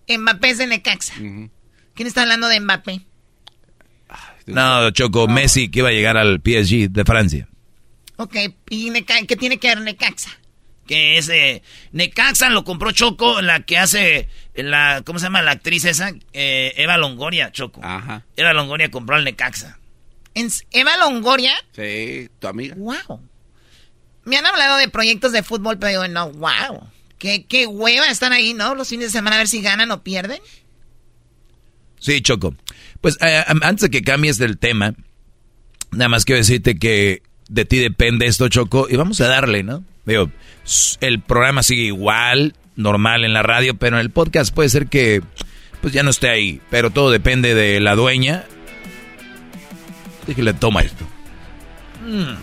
Mbappé es de Necaxa. ¿Quién está hablando de Mbappé? No, Choco, Messi que iba a llegar al PSG de Francia. Ok, ¿y Neca- qué tiene que ver Necaxa? que es eh, Necaxa lo compró Choco, la que hace la ¿cómo se llama la actriz esa? Eh, Eva Longoria, Choco. Ajá. Eva Longoria compró al Necaxa. ¿En s- Eva Longoria? Sí, tu amiga. Wow. Me han hablado de proyectos de fútbol, pero digo, no, wow. Qué, qué hueva están ahí, ¿no? Los fines de semana a ver si ganan o pierden. Sí, Choco. Pues eh, antes de que cambies del tema, nada más quiero decirte que de ti depende esto, Choco, y vamos a darle, ¿no? Digo, el programa sigue igual, normal en la radio, pero en el podcast puede ser que pues ya no esté ahí, pero todo depende de la dueña. Dígale, toma esto. Mm.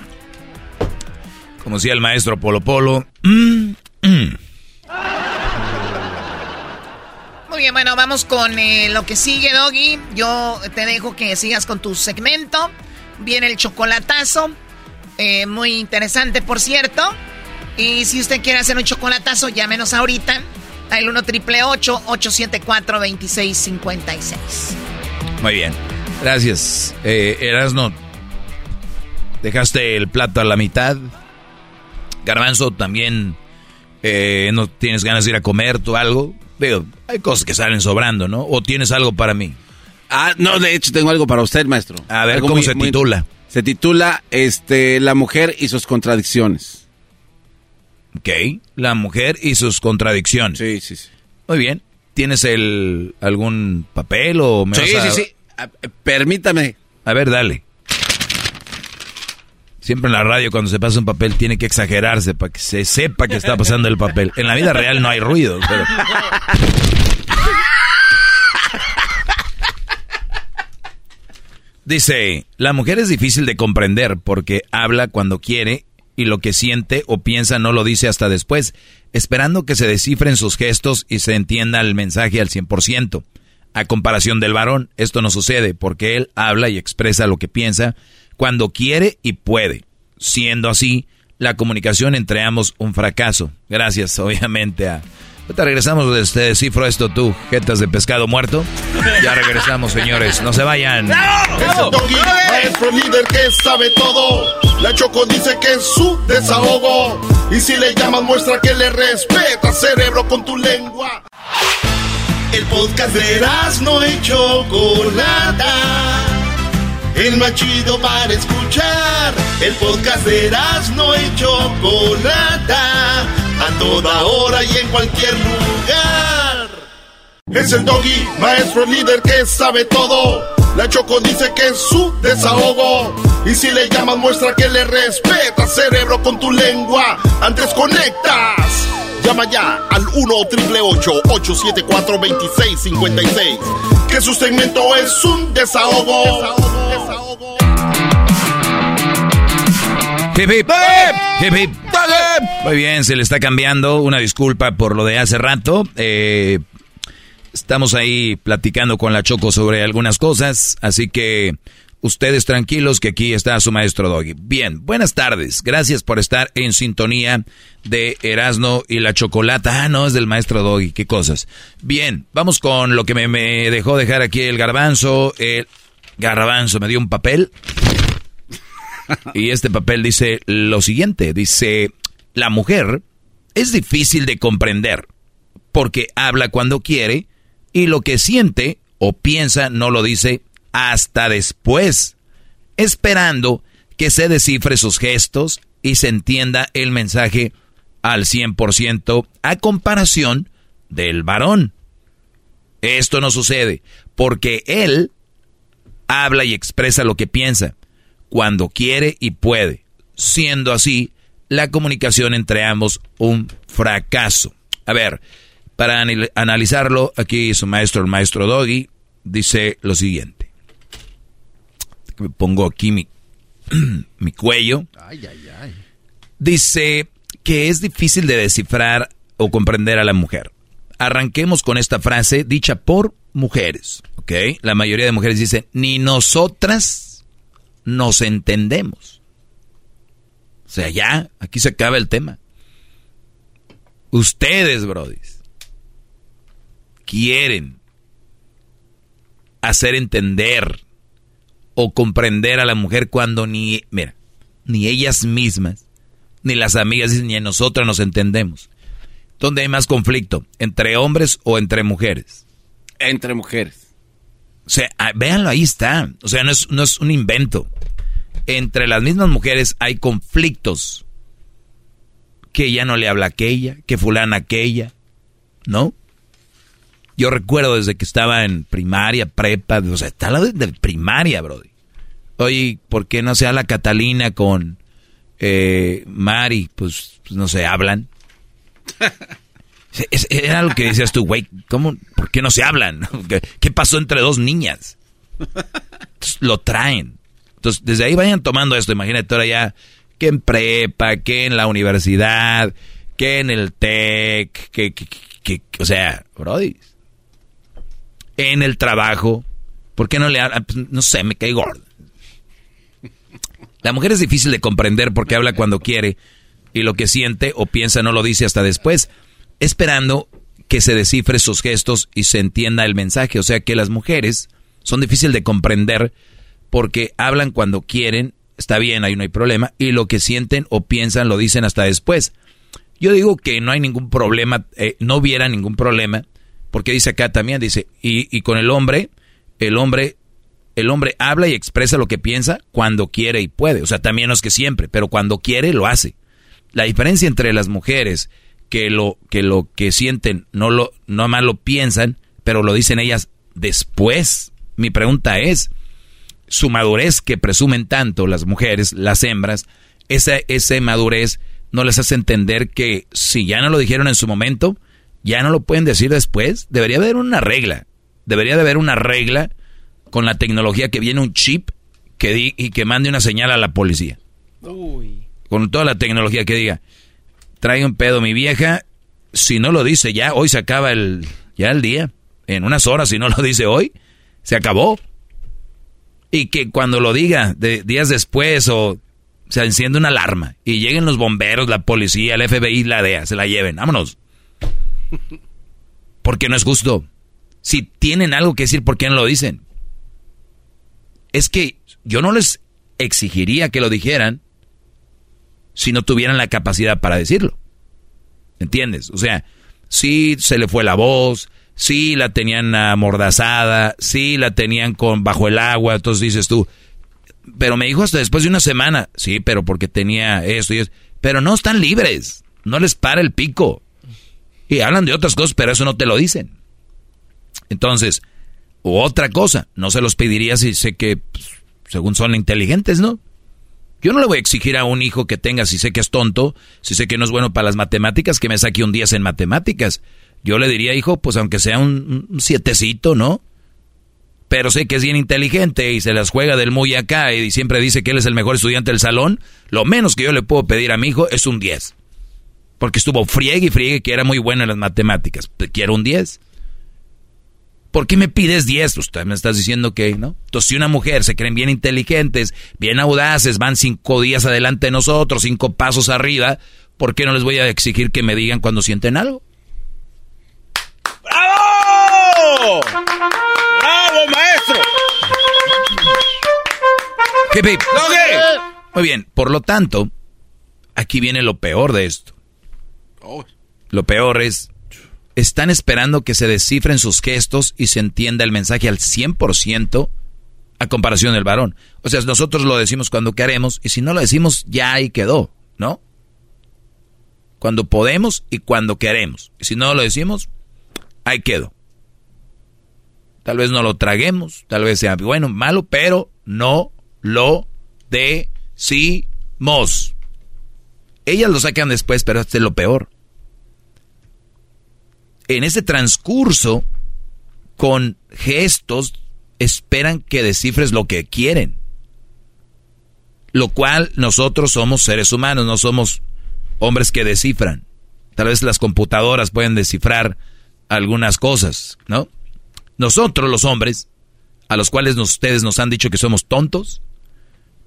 Como decía el maestro Polo Polo. Mm, mm. Muy bien, bueno, vamos con eh, lo que sigue, Doggy. Yo te dejo que sigas con tu segmento. Viene el chocolatazo. Eh, muy interesante, por cierto. Y si usted quiere hacer un chocolatazo, llámenos ahorita al 1 triple 874 2656. Muy bien. Gracias. Eh, Erasno, dejaste el plato a la mitad. Garbanzo, también eh, no tienes ganas de ir a comer tú algo. Veo, hay cosas que salen sobrando, ¿no? ¿O tienes algo para mí? Ah, no, de hecho tengo algo para usted, maestro. A ver, ¿cómo se titula? se titula este, La mujer y sus contradicciones. Ok, la mujer y sus contradicciones. Sí, sí, sí. Muy bien. ¿Tienes el algún papel o me Sí, vas a- sí, sí. Permítame. A ver, dale. Siempre en la radio cuando se pasa un papel tiene que exagerarse para que se sepa que está pasando el papel. En la vida real no hay ruido. pero- Dice, la mujer es difícil de comprender porque habla cuando quiere y lo que siente o piensa no lo dice hasta después, esperando que se descifren sus gestos y se entienda el mensaje al 100%. A comparación del varón, esto no sucede porque él habla y expresa lo que piensa cuando quiere y puede. Siendo así, la comunicación entre ambos un fracaso. Gracias, obviamente, a... Ahorita regresamos, este, descifro esto tú, jetas de pescado muerto. Ya regresamos, señores, no se vayan. Es el doggy, maestro líder que sabe todo. La Choco dice que es su desahogo. Y si le llamas, muestra que le respeta, cerebro, con tu lengua. El podcast de no y Chocolata. El más chido para escuchar. El podcast de no y Chocolata. A toda hora y en cualquier lugar. Es el doggy, maestro líder que sabe todo. La Choco dice que es su desahogo. Y si le llamas, muestra que le respeta, cerebro, con tu lengua. Antes conectas. Llama ya al 1 874 2656 Que su segmento es un desahogo. Hip, hip, hip, hip. Muy bien, se le está cambiando. Una disculpa por lo de hace rato. Eh, estamos ahí platicando con la Choco sobre algunas cosas, así que ustedes tranquilos que aquí está su maestro Doggy. Bien, buenas tardes. Gracias por estar en sintonía de Erasno y la Chocolata. Ah, no, es del maestro Doggy. Qué cosas. Bien, vamos con lo que me, me dejó dejar aquí el garbanzo. El garbanzo me dio un papel. Y este papel dice lo siguiente, dice, la mujer es difícil de comprender porque habla cuando quiere y lo que siente o piensa no lo dice hasta después, esperando que se descifre sus gestos y se entienda el mensaje al 100% a comparación del varón. Esto no sucede porque él habla y expresa lo que piensa cuando quiere y puede, siendo así la comunicación entre ambos un fracaso. A ver, para anal- analizarlo, aquí su maestro, el maestro Doggy, dice lo siguiente. Me pongo aquí mi, mi cuello. Ay, ay, ay. Dice que es difícil de descifrar o comprender a la mujer. Arranquemos con esta frase dicha por mujeres, ¿ok? La mayoría de mujeres dicen, ni nosotras nos entendemos. O sea, ya, aquí se acaba el tema. Ustedes, brodis, quieren hacer entender o comprender a la mujer cuando ni, mira, ni ellas mismas, ni las amigas, ni a nosotras nos entendemos. ¿Dónde hay más conflicto? ¿Entre hombres o entre mujeres? Entre mujeres. O sea, ah, véanlo, ahí está. O sea, no es, no es un invento. Entre las mismas mujeres hay conflictos que ya no le habla aquella, que fulana aquella, ¿no? Yo recuerdo desde que estaba en primaria, prepa, o sea, está la de, de primaria, brody. Oye, ¿por qué no se habla Catalina con eh, Mari? Pues, pues no se hablan. Es- Era lo que decías tú, güey, ¿cómo, ¿por qué no se hablan? ¿Qué, qué pasó entre dos niñas? Entonces, lo traen. Entonces, desde ahí vayan tomando esto. Imagínate ahora ya que en prepa, que en la universidad, que en el TEC, que, que, que- que- o sea, brody, en el trabajo, ¿por qué no le hablan? Pues, no sé, me cae gordo. La mujer es difícil de comprender porque habla cuando quiere y lo que siente o piensa no lo dice hasta después, esperando que se descifre sus gestos y se entienda el mensaje. O sea que las mujeres son difíciles de comprender porque hablan cuando quieren, está bien, ahí no hay problema, y lo que sienten o piensan lo dicen hasta después. Yo digo que no hay ningún problema, eh, no hubiera ningún problema, porque dice acá también, dice, y, y con el hombre, el hombre, el hombre habla y expresa lo que piensa cuando quiere y puede. O sea, también no es que siempre, pero cuando quiere lo hace. La diferencia entre las mujeres que lo que lo que sienten no lo no más lo piensan, pero lo dicen ellas después. Mi pregunta es, su madurez que presumen tanto las mujeres, las hembras, esa, esa madurez no les hace entender que si ya no lo dijeron en su momento, ya no lo pueden decir después. Debería haber una regla. Debería de haber una regla con la tecnología que viene un chip que di- y que mande una señal a la policía. Con toda la tecnología que diga, trae un pedo mi vieja, si no lo dice ya, hoy se acaba el, ya el día. En unas horas, si no lo dice hoy, se acabó. Y que cuando lo diga de días después o se enciende una alarma y lleguen los bomberos, la policía, el FBI, la DEA, se la lleven, vámonos. Porque no es justo. Si tienen algo que decir, ¿por qué no lo dicen? Es que yo no les exigiría que lo dijeran si no tuvieran la capacidad para decirlo. ¿Entiendes? O sea, sí se le fue la voz, sí la tenían amordazada, sí la tenían con bajo el agua, entonces dices tú, pero me dijo hasta después de una semana, sí, pero porque tenía esto y eso, pero no están libres, no les para el pico. Y hablan de otras cosas, pero eso no te lo dicen. Entonces, otra cosa, no se los pediría si sé que, pues, según son inteligentes, ¿no? Yo no le voy a exigir a un hijo que tenga, si sé que es tonto, si sé que no es bueno para las matemáticas, que me saque un 10 en matemáticas. Yo le diría, hijo, pues aunque sea un, un sietecito, ¿no? Pero sé que es bien inteligente y se las juega del muy acá y siempre dice que él es el mejor estudiante del salón. Lo menos que yo le puedo pedir a mi hijo es un 10. Porque estuvo friegue y friegue que era muy bueno en las matemáticas. Quiero un 10. ¿Por qué me pides 10? Pues tú me estás diciendo que, ¿no? Entonces, si una mujer se creen bien inteligentes, bien audaces, van cinco días adelante de nosotros, cinco pasos arriba, ¿por qué no les voy a exigir que me digan cuando sienten algo? ¡Bravo! ¡Bravo, maestro! Hip, hip. Muy bien, por lo tanto, aquí viene lo peor de esto. Lo peor es, están esperando que se descifren sus gestos y se entienda el mensaje al 100% a comparación del varón. O sea, nosotros lo decimos cuando queremos y si no lo decimos, ya ahí quedó, ¿no? Cuando podemos y cuando queremos. Y si no lo decimos, ahí quedó. Tal vez no lo traguemos, tal vez sea bueno, malo, pero no lo decimos. Ellas lo sacan después, pero este es lo peor. En ese transcurso, con gestos, esperan que descifres lo que quieren. Lo cual nosotros somos seres humanos, no somos hombres que descifran. Tal vez las computadoras pueden descifrar algunas cosas, ¿no? Nosotros los hombres, a los cuales ustedes nos han dicho que somos tontos,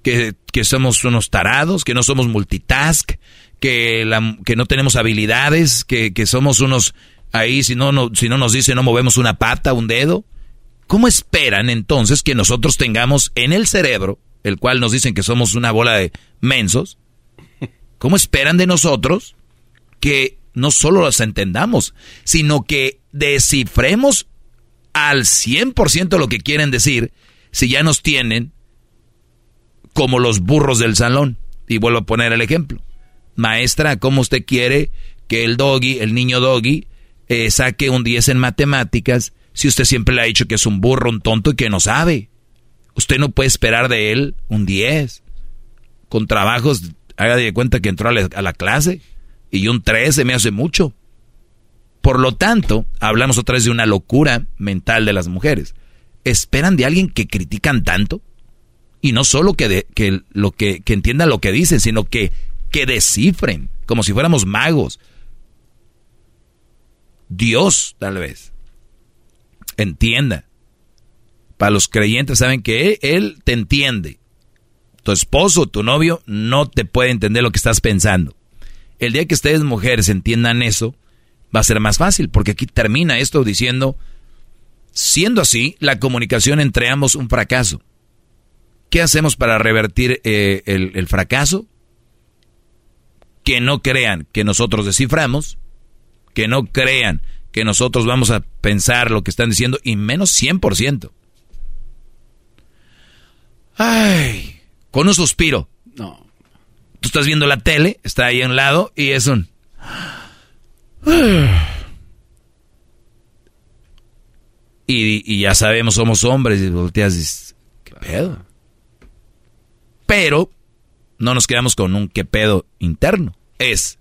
que, que somos unos tarados, que no somos multitask, que, que no tenemos habilidades, que, que somos unos ahí, si no, si no nos dice no movemos una pata, un dedo. ¿Cómo esperan entonces que nosotros tengamos en el cerebro, el cual nos dicen que somos una bola de mensos, cómo esperan de nosotros que no solo las entendamos, sino que descifremos al 100% lo que quieren decir si ya nos tienen como los burros del salón? Y vuelvo a poner el ejemplo. maestra, ¿cómo usted quiere que el doggy, el niño doggy, saque un 10 en matemáticas si usted siempre le ha dicho que es un burro, un tonto y que no sabe? Usted no puede esperar de él un 10. Con trabajos, haga de cuenta que entró a la, clase y un 13 me hace mucho. Por lo tanto, hablamos otra vez de una locura mental de las mujeres. ¿Esperan de alguien que critican tanto? Y no solo que, que, lo que, que entiendan lo que dicen, sino que, que descifren, como si fuéramos magos. Dios, tal vez. Entienda. Para los creyentes saben que él, te entiende. Tu esposo, tu novio, no te puede entender lo que estás pensando. El día que ustedes mujeres entiendan eso, va a ser más fácil, porque aquí termina esto diciendo, siendo así, la comunicación entre ambos un fracaso. ¿Qué hacemos para revertir eh, el, el fracaso? Que no crean que nosotros desciframos, que no crean que nosotros vamos a pensar lo que están diciendo, y menos 100%. Ay, con un suspiro. No. Tú estás viendo la tele, está ahí a un lado, y es un... Y, y, ya sabemos, somos hombres y volteas y dices, ¿qué pedo? Pero no nos quedamos con un qué pedo interno. Es,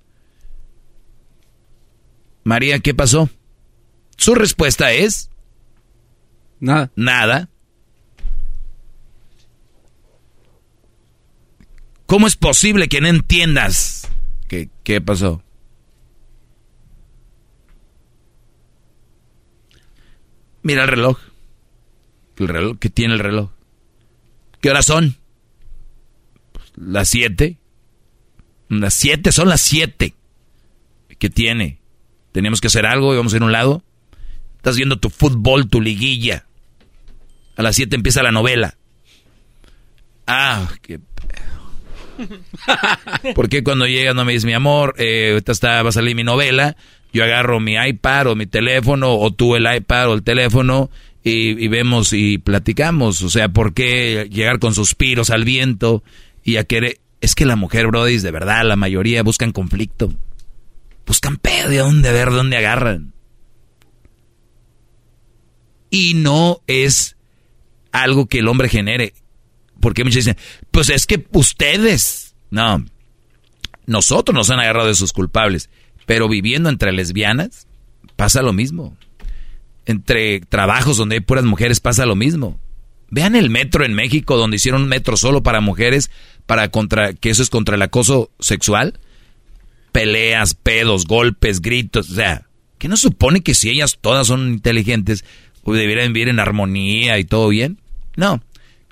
María, ¿qué pasó? Su respuesta es, nada. Nada. ¿Cómo es posible que no entiendas? ¿Qué, qué pasó? Mira el reloj. El reloj, ¿qué tiene el reloj? ¿Qué horas son? las siete. Las siete, son las siete. ¿Qué tiene? Tenemos que hacer algo y vamos a ir a un lado. Estás viendo tu fútbol, tu liguilla. A las siete empieza la novela. Ah, qué... ¿Por qué cuando llegas no me dices mi amor? Eh, ahorita está, va a salir mi novela yo agarro mi iPad o mi teléfono, o tú el iPad o el teléfono, y, vemos y platicamos. O sea, ¿por qué llegar con suspiros al viento y a querer... Es que la mujer, Brody, de verdad, la mayoría buscan conflicto. Buscan pedo de dónde ver, de dónde agarran. Y no es algo que el hombre genere. Porque muchos dicen, pues es que ustedes. No. Nosotros nos han agarrado de sus culpables. Pero viviendo entre lesbianas, pasa lo mismo. Entre trabajos donde hay puras mujeres pasa lo mismo. Vean el metro en México, donde hicieron un metro solo para mujeres, para contra, que eso es contra el acoso sexual. Peleas, pedos, golpes, gritos, o sea, ¿qué no supone que si ellas todas son inteligentes, pues deberían vivir en armonía y todo bien? No.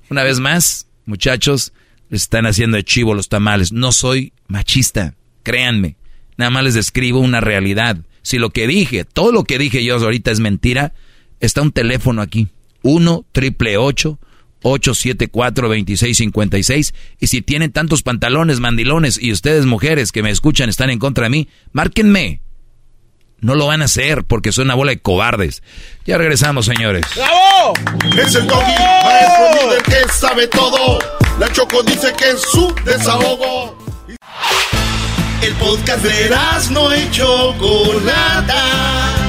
Una vez más, muchachos, están haciendo de chivo los tamales. No soy machista, créanme. Nada más les describo una realidad. Si lo que dije, todo lo que dije yo ahorita es mentira, está un teléfono aquí. 1 triple 874 2656 y si tienen tantos pantalones mandilones y ustedes mujeres que me escuchan están en contra de mí, márquenme. No lo van a hacer porque son una bola de cobardes. Ya regresamos, señores. ¡Bravo! Es el doggy, maestro líder que sabe todo. La Choco dice que es su desahogo. El podcast de no y Chocolata.